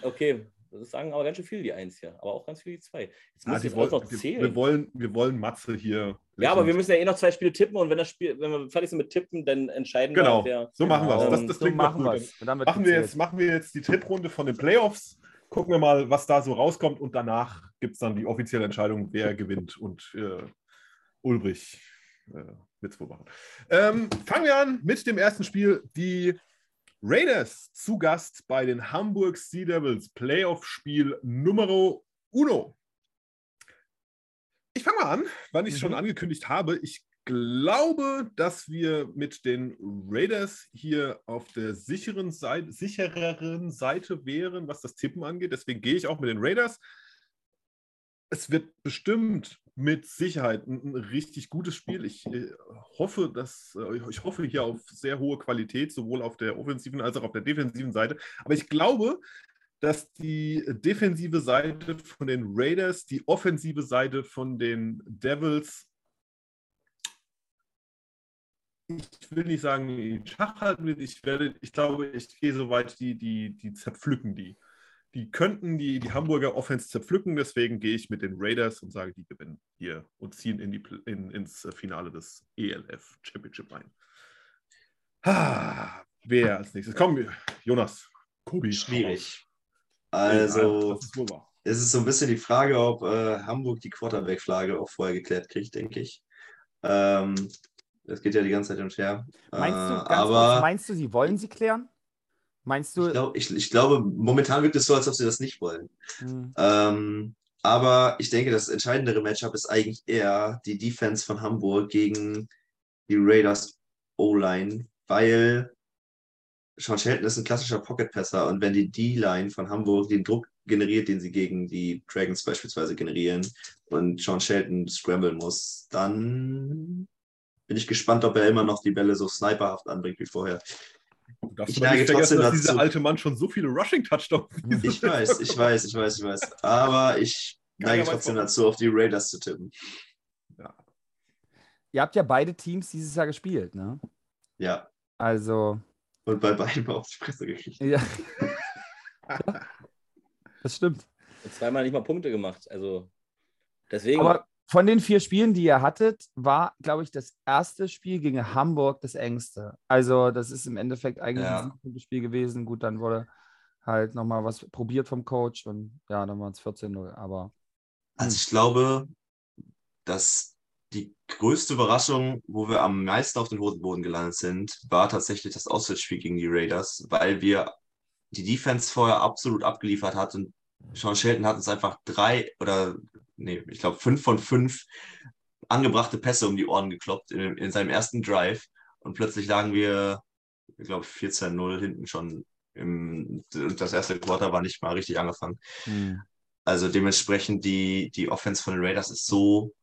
okay, das sagen aber ganz schön viel die Eins hier, aber auch ganz viel die Zwei. Jetzt muss ah, ich wollen, noch zählen. Wir wollen, wir wollen Matze hier. Ja, aber wir müssen ja eh noch zwei Spiele tippen und wenn, das Spiel, wenn wir fertig sind mit Tippen, dann entscheiden genau. wir. Genau, so machen wir es. Das, das so machen, machen, wir jetzt, machen wir jetzt die Tipprunde von den Playoffs. Gucken wir mal, was da so rauskommt und danach gibt es dann die offizielle Entscheidung, wer gewinnt und äh, Ulbrich äh, wird es wohl machen. Ähm, fangen wir an mit dem ersten Spiel. Die Raiders zu Gast bei den Hamburg Sea Devils Playoff-Spiel Numero Uno. Ich fange mal an, wann ich es mhm. schon angekündigt habe. Ich glaube, dass wir mit den Raiders hier auf der sicheren Seite, sichereren Seite wären, was das Tippen angeht. Deswegen gehe ich auch mit den Raiders. Es wird bestimmt mit Sicherheit ein, richtig gutes Spiel. Ich äh, hoffe, dass äh, ich hoffe hier auf sehr hohe Qualität, sowohl auf der offensiven als auch auf der defensiven Seite. Aber ich glaube, dass die defensive Seite von den Raiders, die offensive Seite von den Devils, ich will nicht sagen, in Schach halten wird. Ich werde, ich glaube, ich gehe so weit, die, die, die zerpflücken die die könnten die, die Hamburger Offense zerpflücken. Deswegen gehe ich mit den Raiders und sage, die gewinnen hier und ziehen in die, in, ins Finale des ELF Championship ein. Ah, wer als nächstes? Komm, Jonas. Kobi. Schwierig. Also, ja, es ist so ein bisschen die Frage, ob äh, Hamburg die Quarterback-Flagge auch vorher geklärt kriegt, denke ich. Ähm, das geht ja die ganze Zeit hin und her. Meinst du, äh, aber, kurz, meinst du, sie wollen sie klären? Meinst du? Ich, glaub, ich, ich, glaube, momentan wirkt es so, als ob sie das nicht wollen. Mhm. Ähm, aber ich denke, das entscheidendere Matchup ist eigentlich eher die Defense von Hamburg gegen die Raiders O-Line, weil Sean Shelton ist ein klassischer Pocket-Passer und wenn die D-Line von Hamburg den Druck generiert, den sie gegen die Dragons beispielsweise generieren und Sean Shelton scramblen muss, dann bin ich gespannt, ob er immer noch die Bälle so sniperhaft anbringt wie vorher. Du darfst ich neige trotzdem dass dieser alte Mann schon so viele Rushing-Touchdowns Ich weiß, ich weiß, ich weiß, ich weiß. Aber ich neige trotzdem dazu, auf die Raiders zu tippen. Ja. Ihr habt ja beide Teams dieses Jahr gespielt, ne? Ja. Also. Und bei beiden war auch die Presse gekriegt. Ja. das stimmt. Und zweimal nicht mal Punkte gemacht. Also deswegen. Aber von den vier Spielen, die ihr hattet, war, glaube ich, das erste Spiel gegen Hamburg das engste. Also, das ist im Endeffekt eigentlich ja. ein gutes Spiel gewesen. Gut, dann wurde halt nochmal was probiert vom Coach und ja, dann waren es 14-0. Aber. Also, ich glaube, dass die größte Überraschung, wo wir am meisten auf den Hosenboden gelandet sind, war tatsächlich das Auswärtsspiel gegen die Raiders, weil wir die Defense vorher absolut abgeliefert hat und Sean Shelton hat uns einfach drei oder nee, ich glaube, fünf von fünf angebrachte Pässe um die Ohren gekloppt in, in seinem ersten Drive. Und plötzlich lagen wir, ich glaube, 14-0 hinten schon. Im, das erste Quarter war nicht mal richtig angefangen. Mhm. Also dementsprechend die, die Offense von den Raiders ist so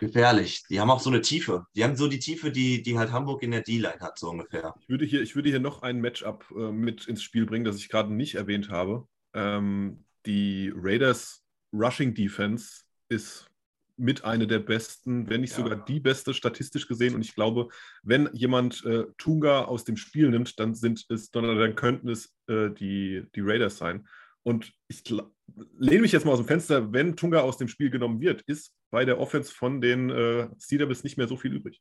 gefährlich. Die haben auch so eine Tiefe. Die haben so die Tiefe, die, die halt Hamburg in der D-Line hat, so ungefähr. Ich würde hier, ich würde hier noch ein Matchup äh, mit ins Spiel bringen, das ich gerade nicht erwähnt habe. Ähm, die Raiders Rushing Defense ist mit einer der besten, wenn nicht ja. sogar die beste statistisch gesehen. Und ich glaube, wenn jemand äh, Tunga aus dem Spiel nimmt, dann sind es, dann, dann könnten es äh, die, die Raiders sein. Und ich lehne mich jetzt mal aus dem Fenster, wenn Tunga aus dem Spiel genommen wird, ist bei der Offense von den äh, Steelers nicht mehr so viel übrig.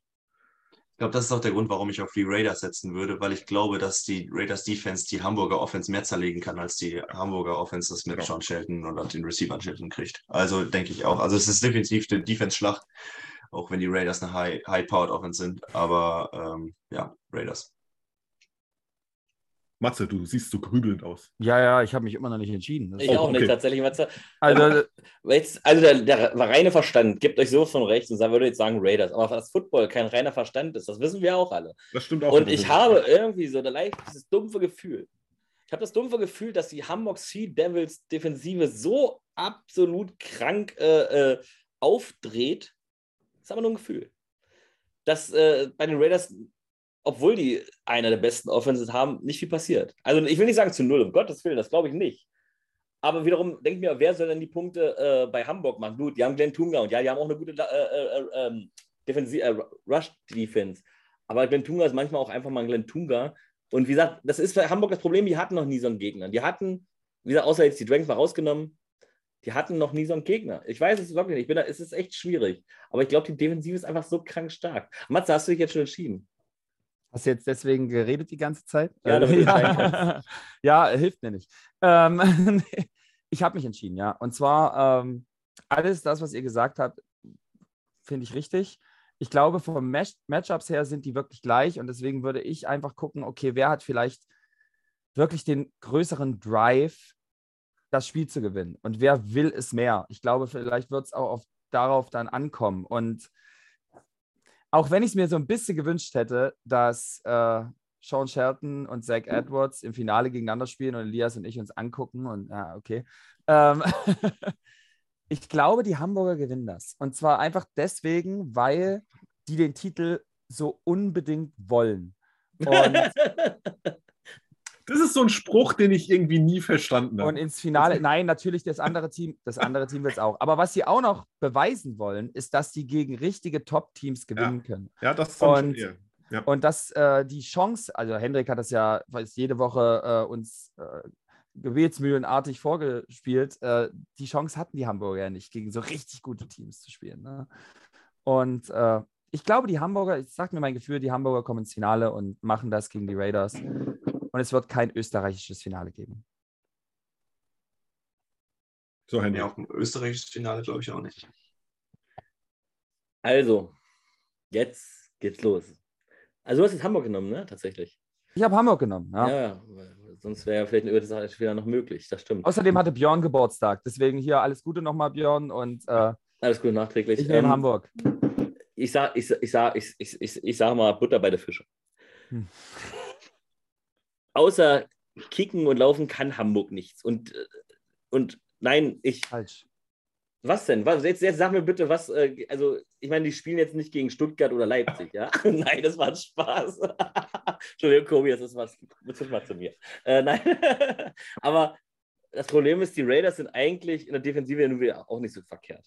Ich glaube, das ist auch der Grund, warum ich auf die Raiders setzen würde, weil ich glaube, dass die Raiders Defense die Hamburger Offense mehr zerlegen kann, als die Hamburger Offense das mit genau. Sean Shelton oder den Receiver Shelton kriegt. Also denke ich auch. Also es ist definitiv eine Defense-Schlacht, auch wenn die Raiders eine High-Powered Offense sind. Aber ähm, ja, Raiders. Matze, du siehst so grübelnd aus. Ja, ja, ich habe mich immer noch nicht entschieden. Das ich auch, auch okay. nicht, tatsächlich, Matze. Also, jetzt, also der, der, reine Verstand gibt euch so von recht und würde jetzt sagen Raiders. Aber dass Football kein reiner Verstand ist, das wissen wir auch alle. Das stimmt auch. Und ich habe irgendwie so leicht dieses dumpfe Gefühl. Ich habe das dumpfe Gefühl, dass die Hamburg Sea Devils Defensive so absolut krank äh, äh, aufdreht. Das ist aber nur ein Gefühl. Dass äh, bei den Raiders obwohl die einer der besten Offenses haben, nicht viel passiert. Also ich will nicht sagen zu null, um Gottes Willen, das glaube ich nicht. Aber wiederum denke ich mir, wer soll denn die Punkte äh, bei Hamburg machen? Gut, die haben Glenn Tunga und ja, die haben auch eine gute äh, äh, äh ähm, Defensiv äh, Rush-Defense. Aber Glenn Tunga ist manchmal auch einfach mal Glenn Tunga. Und wie gesagt, das ist für Hamburg das Problem, die hatten noch nie so einen Gegner. Die hatten, wie gesagt, außer jetzt die Dragons mal rausgenommen, die hatten noch nie so einen Gegner. Ich weiß es wirklich nicht. Ich bin da, es ist echt schwierig. Aber ich glaube, die Defensive ist einfach so krank stark. Matze, hast du dich jetzt schon entschieden? Hast du jetzt deswegen geredet die ganze Zeit? Ja, ja. ja hilft mir nicht. Ähm, ich habe mich entschieden, ja. Und zwar ähm, alles das, was ihr gesagt habt, finde ich richtig. Ich glaube, vom Match Matchups her sind die wirklich gleich und deswegen würde ich einfach gucken, okay, wer hat vielleicht wirklich den größeren Drive, das Spiel zu gewinnen und wer will es mehr. Ich glaube, vielleicht wird es auch auf, darauf dann ankommen und auch wenn ich es mir so ein bisschen gewünscht hätte, dass äh, Sean Shelton und Zach Edwards im Finale gegeneinander spielen und Elias und ich uns angucken und ja, okay. Ähm, ich glaube, die Hamburger gewinnen das. Und zwar einfach deswegen, weil die den Titel so unbedingt wollen. Und Das ist so ein Spruch, den ich irgendwie nie verstanden habe. Und ins Finale, nein, natürlich das andere Team, das andere Team wird es auch. Aber was sie auch noch beweisen wollen, ist, dass sie gegen richtige Top-Teams gewinnen ja. können. Ja, das ist und, schon ja. und dass äh, die Chance, also Hendrik hat das ja weiß, jede Woche äh, uns äh, gebetsmühlenartig vorgespielt, äh, die Chance hatten die Hamburger ja nicht, gegen so richtig gute Teams zu spielen. Ne? Und äh, ich glaube, die Hamburger, ich sage mir mein Gefühl, die Hamburger kommen ins Finale und machen das gegen die Raiders und es wird kein österreichisches Finale geben. So, Henry. Ja, auch ein österreichisches Finale glaube ich auch nicht. Also, jetzt geht's los. Also, du hast jetzt Hamburg genommen, ne? Tatsächlich. Ich habe Hamburg genommen, ja. Ja, sonst wäre ja vielleicht ein österreichisches Finale noch möglich, das stimmt. Außerdem hatte Björn Geburtstag, deswegen hier alles Gute nochmal, Björn. Und, äh, alles Gute nachträglich. Ich nehme ähm, Hamburg. Ich sag, ich, ich, sag, ich, ich, ich, ich sag mal Butter bei der Fische. Hm außer kicken und laufen kann Hamburg nichts. Und, äh, und nein, ich. Falsch. Was denn? Was, jetzt, jetzt sag mir bitte, was, äh, also ich meine, die spielen jetzt nicht gegen Stuttgart oder Leipzig, ja? nein, das war ein Spaß. Entschuldigung, Kobi, das ist was, das mal zu mir. Äh, nein, aber das Problem ist, die Raiders sind eigentlich in der Defensive auch nicht so verkehrt.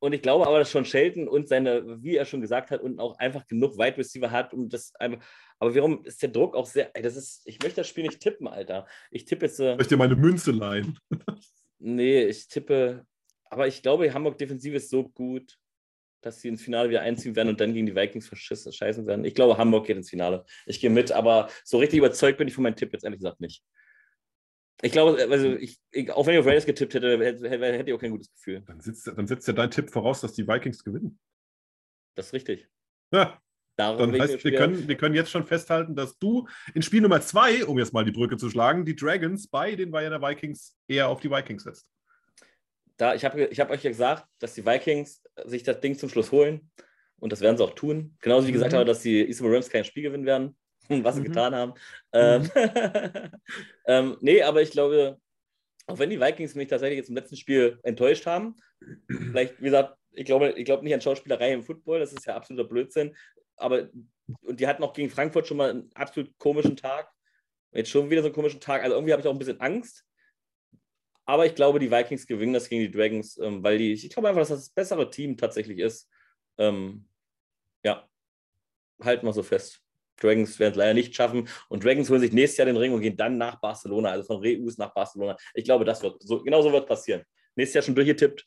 Und ich glaube aber, dass schon Shelton und seine, wie er schon gesagt hat, und auch einfach genug Wide Receiver hat, um das einfach. Aber warum ist der Druck auch sehr. Das ist, ich möchte das Spiel nicht tippen, Alter. Ich tippe jetzt. Äh, ich dir meine Münze leihen? nee, ich tippe. Aber ich glaube, Hamburg Defensive ist so gut, dass sie ins Finale wieder einziehen werden und dann gegen die Vikings verscheißen werden. Ich glaube, Hamburg geht ins Finale. Ich gehe mit, aber so richtig überzeugt bin ich von meinem Tipp jetzt ehrlich gesagt nicht. Ich glaube, also ich, ich, auch wenn ich auf Raiders getippt hätte, hätte, hätte ich auch kein gutes Gefühl. Dann, sitzt, dann setzt ja dein Tipp voraus, dass die Vikings gewinnen. Das ist richtig. Ja. Darum dann heißt, wir können, wir können jetzt schon festhalten, dass du in Spiel Nummer zwei, um jetzt mal die Brücke zu schlagen, die Dragons bei den Bayern Vikings eher auf die Vikings setzt. Da, ich habe ich hab euch ja gesagt, dass die Vikings sich das Ding zum Schluss holen. Und das werden sie auch tun. Genauso wie mhm. gesagt habe, dass die Eastern Rams kein Spiel gewinnen werden. was sie mhm. getan haben. Ähm, mhm. ähm, nee, aber ich glaube, auch wenn die Vikings mich tatsächlich jetzt im letzten Spiel enttäuscht haben, vielleicht, wie gesagt, ich glaube, ich glaube nicht an Schauspielerei im Football, das ist ja absoluter Blödsinn. Aber und die hatten auch gegen Frankfurt schon mal einen absolut komischen Tag. Jetzt schon wieder so einen komischen Tag. Also irgendwie habe ich auch ein bisschen Angst. aber ich glaube, die Vikings gewinnen das gegen die Dragons, ähm, weil die, ich glaube einfach, dass das, das bessere Team tatsächlich ist. Ähm, ja, halten wir so fest. Dragons werden es leider nicht schaffen. Und Dragons holen sich nächstes Jahr den Ring und gehen dann nach Barcelona, also von Reus nach Barcelona. Ich glaube, das wird so, genau so wird passieren. Nächstes Jahr schon durchgetippt.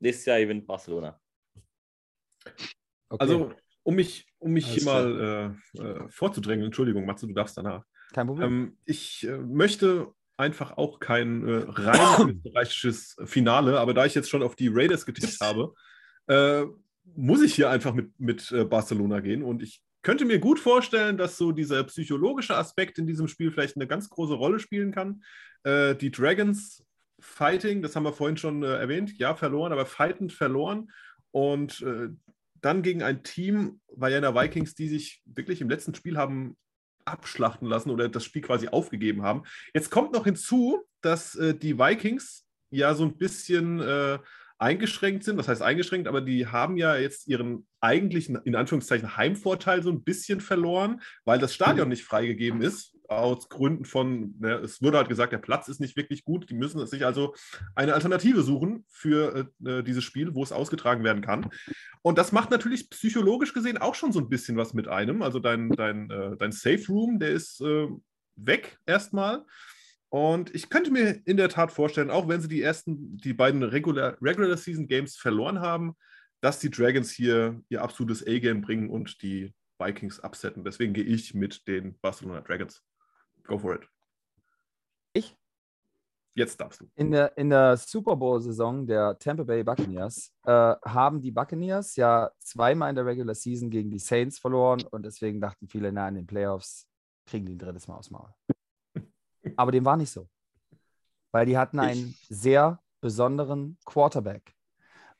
Nächstes Jahr gewinnt Barcelona. Okay. Also, um mich, um mich hier mal äh, äh, vorzudrängen, Entschuldigung, Matze, du darfst danach. Kein Problem. Ähm, ich äh, möchte einfach auch kein äh, rein österreichisches Finale, aber da ich jetzt schon auf die Raiders getippt habe, äh, muss ich hier einfach mit, mit äh, Barcelona gehen und ich könnte mir gut vorstellen, dass so dieser psychologische Aspekt in diesem Spiel vielleicht eine ganz große Rolle spielen kann. Äh, die Dragons Fighting, das haben wir vorhin schon äh, erwähnt, ja, verloren, aber fightend verloren. Und äh, dann gegen ein Team Vienna Vikings, die sich wirklich im letzten Spiel haben abschlachten lassen oder das Spiel quasi aufgegeben haben. Jetzt kommt noch hinzu, dass äh, die Vikings ja so ein bisschen äh, eingeschränkt sind. Was heißt eingeschränkt? Aber die haben ja jetzt ihren eigentlichen, in Anführungszeichen, Heimvorteil so ein bisschen verloren, weil das Stadion nicht freigegeben ist. Aus Gründen von, ne, es wurde halt gesagt, der Platz ist nicht wirklich gut. Die müssen sich also eine Alternative suchen für äh, dieses Spiel, wo es ausgetragen werden kann. Und das macht natürlich psychologisch gesehen auch schon so ein bisschen was mit einem. Also dein, dein, äh, dein Safe Room, der ist äh, weg erstmal. Und ich könnte mir in der Tat vorstellen, auch wenn sie die ersten, die beiden Regular, Regular Season Games verloren haben, dass die Dragons hier ihr absolutes A-Game bringen und die Vikings absetzen. Deswegen gehe ich mit den Barcelona Dragons. Go for it. Ich? Jetzt darfst du. In der, in der Super Bowl-Saison der Tampa Bay Buccaneers äh, haben die Buccaneers ja zweimal in der Regular Season gegen die Saints verloren und deswegen dachten viele, na, in den Playoffs kriegen die ein drittes Mal aufs Maul. Aber dem war nicht so. Weil die hatten einen sehr besonderen Quarterback.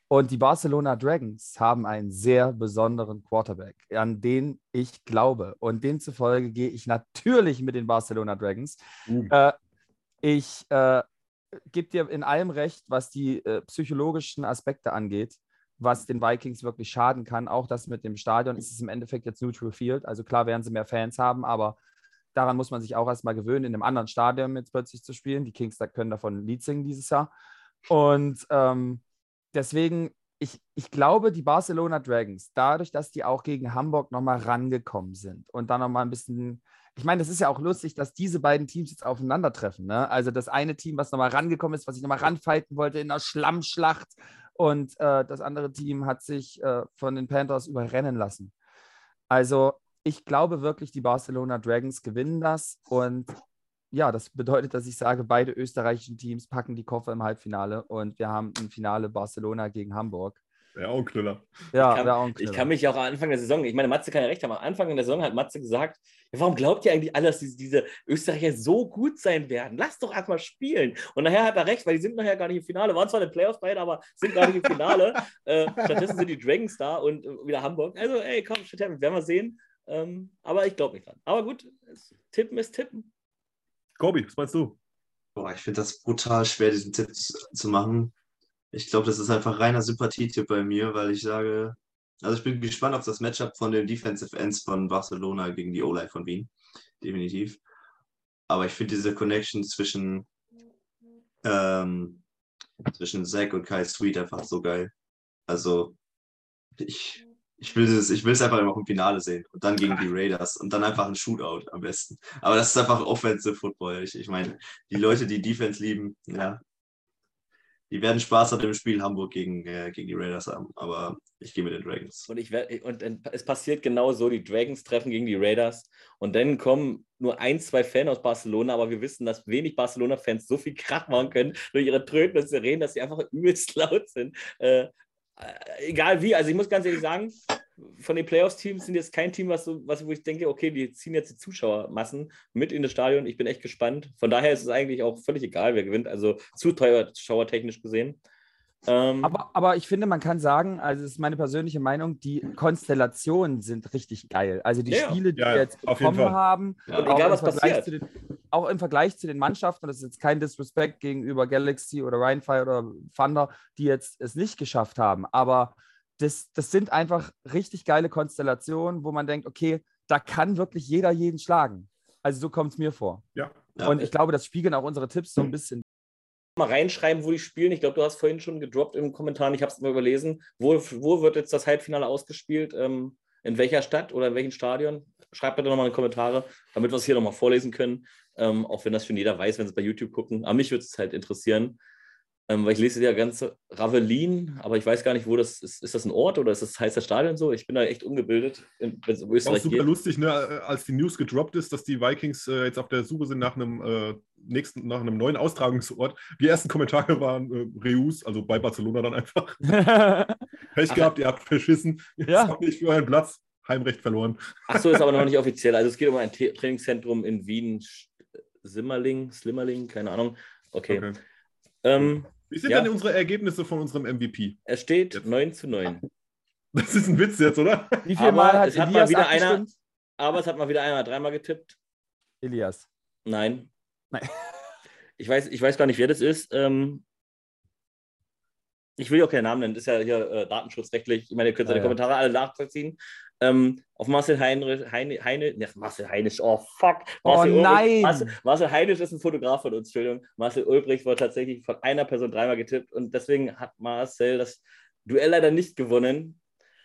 Und die Barcelona Dragons haben einen sehr besonderen Quarterback, an den ich glaube. Und demzufolge gehe ich natürlich mit den Barcelona Dragons. Mhm. Äh, ich äh, gebe dir in allem recht, was die äh, psychologischen Aspekte angeht, was den Vikings wirklich schaden kann. Auch das mit dem Stadion ist es im Endeffekt jetzt Neutral Field. Also klar werden sie mehr Fans haben, aber Daran muss man sich auch erstmal gewöhnen, in einem anderen Stadion jetzt plötzlich zu spielen. Die Kings können davon ein Lied singen dieses Jahr. Und ähm, deswegen, ich, ich glaube, die Barcelona Dragons, dadurch, dass die auch gegen Hamburg nochmal rangekommen sind und dann nochmal ein bisschen, ich meine, das ist ja auch lustig, dass diese beiden Teams jetzt aufeinandertreffen. Ne? Also das eine Team, was nochmal rangekommen ist, was sich nochmal ranfighten wollte in einer Schlammschlacht und äh, das andere Team hat sich äh, von den Panthers überrennen lassen. Also ich glaube wirklich, die Barcelona Dragons gewinnen das. Und ja, das bedeutet, dass ich sage, beide österreichischen Teams packen die Koffer im Halbfinale und wir haben ein Finale Barcelona gegen Hamburg. Wäre auch ein Knüller. Ja, wäre auch ein Knüller. Ich kann mich auch am Anfang der Saison, ich meine, Matze kann ja recht haben, am Anfang der Saison hat Matze gesagt, ja, warum glaubt ihr eigentlich alle, dass diese, diese, Österreicher so gut sein werden? Lass doch erstmal spielen. Und nachher hat er recht, weil die sind nachher gar nicht im Finale, waren zwar in den Playoffs beide, aber sind gar nicht im Finale. äh, stattdessen sind die Dragons da und äh, wieder Hamburg. Also, ey, komm, werden wir sehen. Ähm, aber ich glaube nicht dran. Aber gut, Tippen ist Tippen. Gobi, was meinst du? Boah, ich finde das brutal schwer, diesen Tipp zu machen. Ich glaube, das ist einfach reiner Sympathietipp bei mir, weil ich sage, also ich bin gespannt auf das Matchup von den Defensive Ends von Barcelona gegen die O-Line von Wien. Definitiv. Aber ich finde diese Connection zwischen, ähm, zwischen Zach und Kai Sweet einfach so geil. Also ich, ich will es ich einfach immer im Finale sehen und dann gegen die Raiders und dann einfach ein Shootout am besten. Aber das ist einfach Offensive Football. Ich, ich meine, die Leute, die Defense lieben, ja, die werden Spaß an dem Spiel Hamburg gegen, äh, gegen die Raiders haben. Aber ich gehe mit den Dragons. Und, ich werd, und es passiert genau so: die Dragons treffen gegen die Raiders und dann kommen nur ein, zwei Fans aus Barcelona, aber wir wissen, dass wenig Barcelona-Fans so viel Krach machen können durch ihre trötenden Sirenen, dass sie einfach übelst laut sind. Äh, egal wie, also ich muss ganz ehrlich sagen, von den Playoffs-Teams sind jetzt kein Team, was, so, was wo ich denke, okay, die ziehen jetzt die Zuschauermassen mit in das Stadion. Ich bin echt gespannt. Von daher ist es eigentlich auch völlig egal, wer gewinnt, also zuschauertechnisch gesehen. Ähm, aber, aber ich finde, man kann sagen, also das ist meine persönliche Meinung, die Konstellationen sind richtig geil. Also die ja, Spiele, die ja, wir jetzt bekommen haben, ja. und egal was passiert. Den, auch im Vergleich zu den Mannschaften, das ist jetzt kein Disrespect gegenüber Galaxy oder Rheinfire oder Thunder, die jetzt es nicht geschafft haben, aber das, das sind einfach richtig geile Konstellationen, wo man denkt, okay, da kann wirklich jeder jeden schlagen. Also so kommt es mir vor. Ja. Und ich glaube, das spiegeln auch unsere Tipps so ein bisschen mal reinschreiben, wo die spielen. Ich glaube, du hast vorhin schon gedroppt im Kommentar, ich habe es mal überlesen. Wo, wo wird jetzt das Halbfinale ausgespielt? Ähm, in welcher Stadt oder in welchem Stadion? Schreibt bitte nochmal in die Kommentare, damit wir es hier nochmal vorlesen können. Ähm, auch wenn das schon jeder weiß, wenn sie bei YouTube gucken. Aber mich würde es halt interessieren, ähm, weil ich lese ja ganze Ravelin, aber ich weiß gar nicht, wo das ist. Ist das ein Ort oder ist das heißt das Stadion so? Ich bin da echt ungebildet, wenn es um Österreich Auch super geht. lustig, ne, als die News gedroppt ist, dass die Vikings äh, jetzt auf der Suche sind nach einem äh, nächsten, nach einem neuen Austragungsort. Die ersten Kommentare waren äh, Reus, also bei Barcelona dann einfach. Pech gehabt, ihr habt verschissen. Jetzt ja. habt nicht für euren Platz. Heimrecht verloren. Achso, ist aber noch nicht offiziell. Also es geht um ein Trainingszentrum in Wien, Simmerling, Slimmerling, keine Ahnung. Okay. okay. Ähm, Wie sind ja. denn unsere Ergebnisse von unserem MVP? Er steht jetzt. 9 zu 9. Das ist ein Witz jetzt, oder? Wie viel Mal hat, es hat mal wieder einer, aber es hat mal wieder einer dreimal getippt. Elias. Nein. Nein. Ich weiß, ich weiß gar nicht, wer das ist. Ähm, ich will auch keinen Namen nennen, das ist ja hier äh, datenschutzrechtlich. Ich meine, ihr könnt ja, die Kommentare alle nachvollziehen. Ähm, auf Marcel Heinrich, Heine, Heine, ne, Marcel Heinisch, oh fuck. Oh Marcel oh nein. Marcel, Marcel Heinisch ist ein Fotograf von uns, Entschuldigung. Marcel Ulbricht wurde tatsächlich von einer Person dreimal getippt und deswegen hat Marcel das Duell leider nicht gewonnen.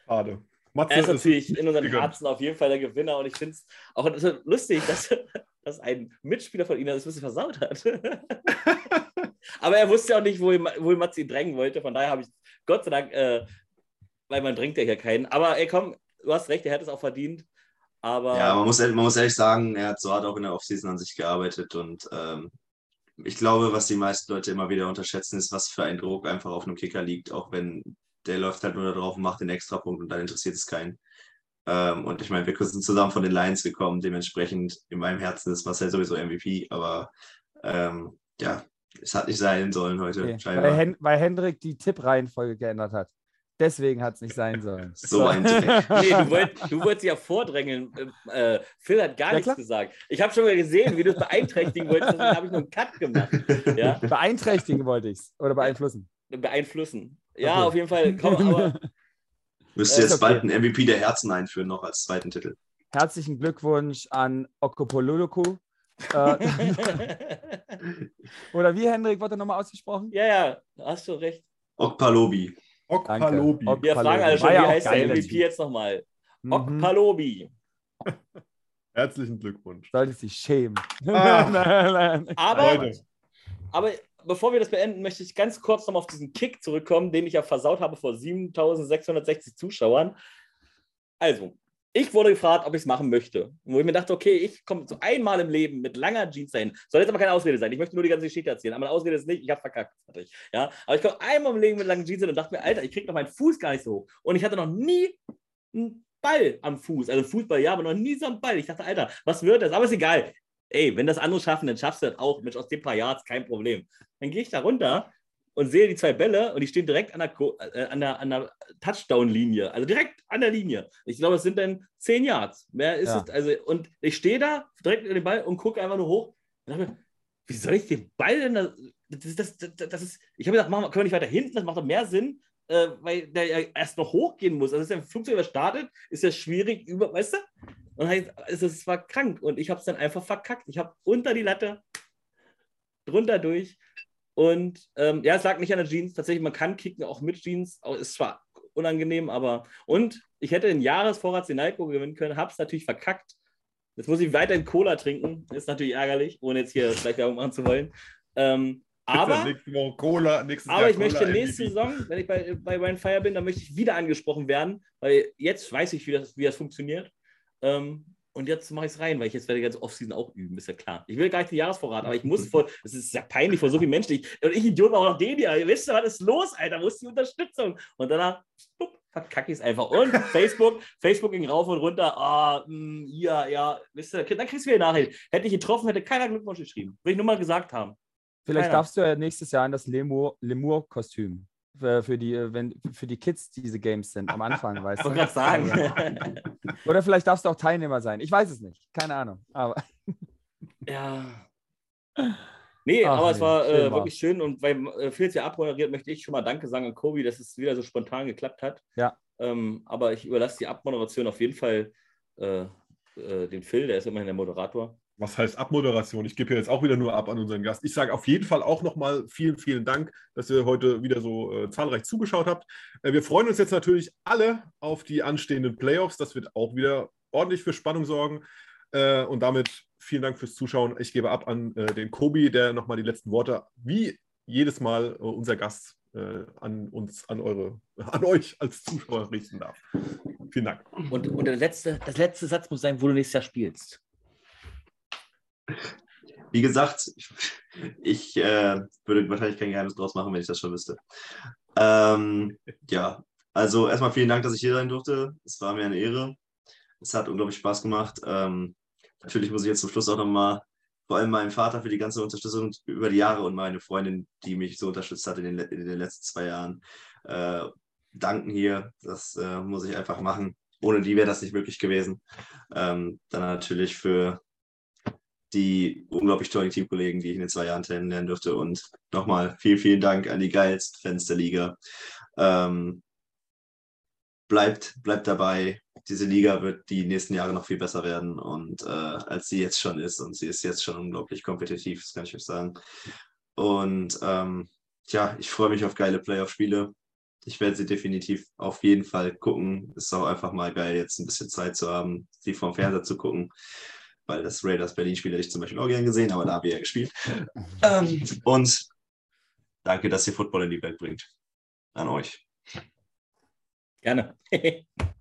Schade. Matze er ist natürlich in unseren Herzen auf jeden Fall der Gewinner und ich finde es auch lustig, dass, dass ein Mitspieler von Ihnen das ein bisschen versaut hat. Aber er wusste ja auch nicht, wo, wo Matze ihn drängen wollte, von daher habe ich Gott sei Dank, äh, weil man drängt ja hier keinen. Aber ey, komm, du hast recht, er hätte es auch verdient. Aber ja, man muss, man muss ehrlich sagen, er hat so hart auch in der Offseason an sich gearbeitet und ähm, ich glaube, was die meisten Leute immer wieder unterschätzen, ist, was für ein Druck einfach auf einem Kicker liegt, auch wenn der läuft halt nur darauf und macht den Extrapunkt und dann interessiert es keinen. Ähm, und ich meine, wir sind zusammen von den Lions gekommen, dementsprechend in meinem Herzen ist Marcel sowieso MVP, aber ähm, ja, es hat nicht sein sollen heute. Okay. Weil, Hen weil Hendrik die Tippreihenfolge geändert hat. Deswegen hat es nicht sein sollen. So ein Nee, du, wollt, du wolltest ja vordrängeln. Äh, Phil hat gar ja, nichts klar. gesagt. Ich habe schon mal gesehen, wie du es beeinträchtigen wolltest. Deswegen habe ich nur einen Cut gemacht. Ja? Beeinträchtigen wollte ich es. Oder beeinflussen? Beeinflussen. Ja, okay. auf jeden Fall. Komm, aber. Müsste jetzt okay. bald einen MVP der Herzen einführen, noch als zweiten Titel. Herzlichen Glückwunsch an Okopololoku. Äh, oder wie, Hendrik, wurde nochmal ausgesprochen? Ja, ja, hast du recht. Okpalobi. Okpalobi. Wir fragen alle schon, wie heißt der MVP jetzt nochmal? Mhm. Okpalobi. Herzlichen Glückwunsch. Sollte sich schämen. Ah. aber, aber bevor wir das beenden, möchte ich ganz kurz nochmal auf diesen Kick zurückkommen, den ich ja versaut habe vor 7660 Zuschauern. Also, ich wurde gefragt, ob ich es machen möchte. wo ich mir dachte, okay, ich komme so einmal im Leben mit langer Jeans dahin. Soll jetzt aber keine Ausrede sein. Ich möchte nur die ganze Geschichte erzählen. Aber eine Ausrede ist nicht, ich habe verkackt. Ja? Aber ich komme einmal im Leben mit langen Jeans hin und dachte mir, Alter, ich kriege noch meinen Fuß gar nicht so hoch. Und ich hatte noch nie einen Ball am Fuß. Also Fußball ja, aber noch nie so einen Ball. Ich dachte, Alter, was wird das? Aber ist egal. Ey, wenn das andere schaffen, dann schaffst du das auch. Mensch, aus dem paar Yards kein Problem. Dann gehe ich da runter und sehe die zwei Bälle und die stehen direkt an der, äh, an der, an der Touchdown-Linie, also direkt an der Linie. Ich glaube, es sind dann zehn Yards. Mehr ist ja. es. Also, und ich stehe da direkt an den Ball und gucke einfach nur hoch. Und mir, wie soll ich den Ball denn da, das, das, das, das ist, ich habe gedacht, machen, können wir nicht weiter hinten, das macht doch mehr Sinn, äh, weil der ja erst noch hochgehen muss. Also, ist der Flugzeug startet, ist ja schwierig über, weißt du? Und halt, es war krank und ich habe es dann einfach verkackt. Ich habe unter die Latte, drunter durch und ähm, ja, es lag nicht an der Jeans. Tatsächlich, man kann kicken auch mit Jeans. Ist zwar unangenehm, aber. Und ich hätte den Jahresvorrat Sinalco gewinnen können, habe es natürlich verkackt. Jetzt muss ich weiterhin Cola trinken. Ist natürlich ärgerlich, ohne jetzt hier gleich Werbung machen zu wollen. Ähm, aber, nächste Woche Cola, nächstes aber Jahr ich möchte nächste MVP. Saison, wenn ich bei, bei Ryan Fire bin, dann möchte ich wieder angesprochen werden, weil jetzt weiß ich, wie das, wie das funktioniert. Ähm, und jetzt mache ich es rein, weil ich jetzt werde die ganze Offseason auch üben, ist ja klar. Ich will gar nicht den Jahresvorrat, aber ich muss vor, es ist ja peinlich vor so vielen Menschen. Ich, und ich Idiot auch noch den hier. Ihr wisst ja, was ist los, Alter? Wo ist die Unterstützung? Und danach, stup, verkacke ich es einfach. Und Facebook, Facebook ging rauf und runter. Ah, mh, hm, ja, ja, wisst ihr, dann kriegst du wieder Nachricht. Hätte ich getroffen, hätte keiner Glückwunsch geschrieben. Will ich nur mal gesagt haben. Vielleicht keiner. darfst du ja nächstes Jahr in das Lemur-Kostüm für die, wenn, für die Kids diese Games sind am Anfang, weißt du? Ich sagen. Oder vielleicht darfst du auch Teilnehmer sein. Ich weiß es nicht. Keine Ahnung. Aber ja. Nee, Ach, aber nee. es war äh, wirklich schön und weil äh, Phil ja abmoderiert, möchte ich schon mal Danke sagen an Kobi, dass es wieder so spontan geklappt hat. Ja. Ähm, aber ich überlasse die Abmoderation auf jeden Fall äh, äh, dem Phil, der ist immerhin der Moderator. Was heißt Abmoderation? Ich gebe jetzt auch wieder nur ab an unseren Gast. Ich sage auf jeden Fall auch nochmal vielen, vielen Dank, dass ihr heute wieder so äh, zahlreich zugeschaut habt. Äh, wir freuen uns jetzt natürlich alle auf die anstehenden Playoffs. Das wird auch wieder ordentlich für Spannung sorgen. Äh, und damit vielen Dank fürs Zuschauen. Ich gebe ab an äh, den Kobi, der nochmal die letzten Worte, wie jedes Mal äh, unser Gast, äh, an uns, an eure, an euch als Zuschauer richten darf. Vielen Dank. Und, und der letzte, das letzte Satz muss sein, wo du nächstes Jahr spielst. Wie gesagt, ich, äh, würde wahrscheinlich kein Geheimnis draus machen, wenn ich das schon wüsste. Ähm, ja, also erstmal vielen Dank, dass ich hier sein durfte. Es war mir eine Ehre. Es hat unglaublich Spaß gemacht. Ähm, natürlich muss ich jetzt zum Schluss auch nochmal vor allem meinem Vater für die ganze Unterstützung über die Jahre und meine Freundin, die mich so unterstützt hat in den, in den letzten zwei Jahren, äh, danken hier. Das äh, muss ich einfach machen. Ohne die wäre das nicht möglich gewesen. Ähm, dann natürlich für die unglaublich tollen Teamkollegen, die ich in den zwei Jahren kennenlernen durfte. Und nochmal vielen, vielen Dank an die geilsten Fans der Liga. Ähm, bleibt, bleibt dabei. Diese Liga wird die nächsten Jahre noch viel besser werden und äh, als sie jetzt schon ist. Und sie ist jetzt schon unglaublich kompetitiv, das kann ich euch sagen. Und ähm, ja, ich freue mich auf geile Playoff-Spiele. Ich werde sie definitiv auf jeden Fall gucken. Ist auch einfach mal geil, jetzt ein bisschen Zeit zu haben, sie vom Fernseher zu gucken weil das Raiders Berlin-Spiel hätte ich zum Beispiel auch gern gesehen, aber da habe ich ja gespielt. Ähm, und danke, dass ihr Football in die Welt bringt. An euch. Gerne.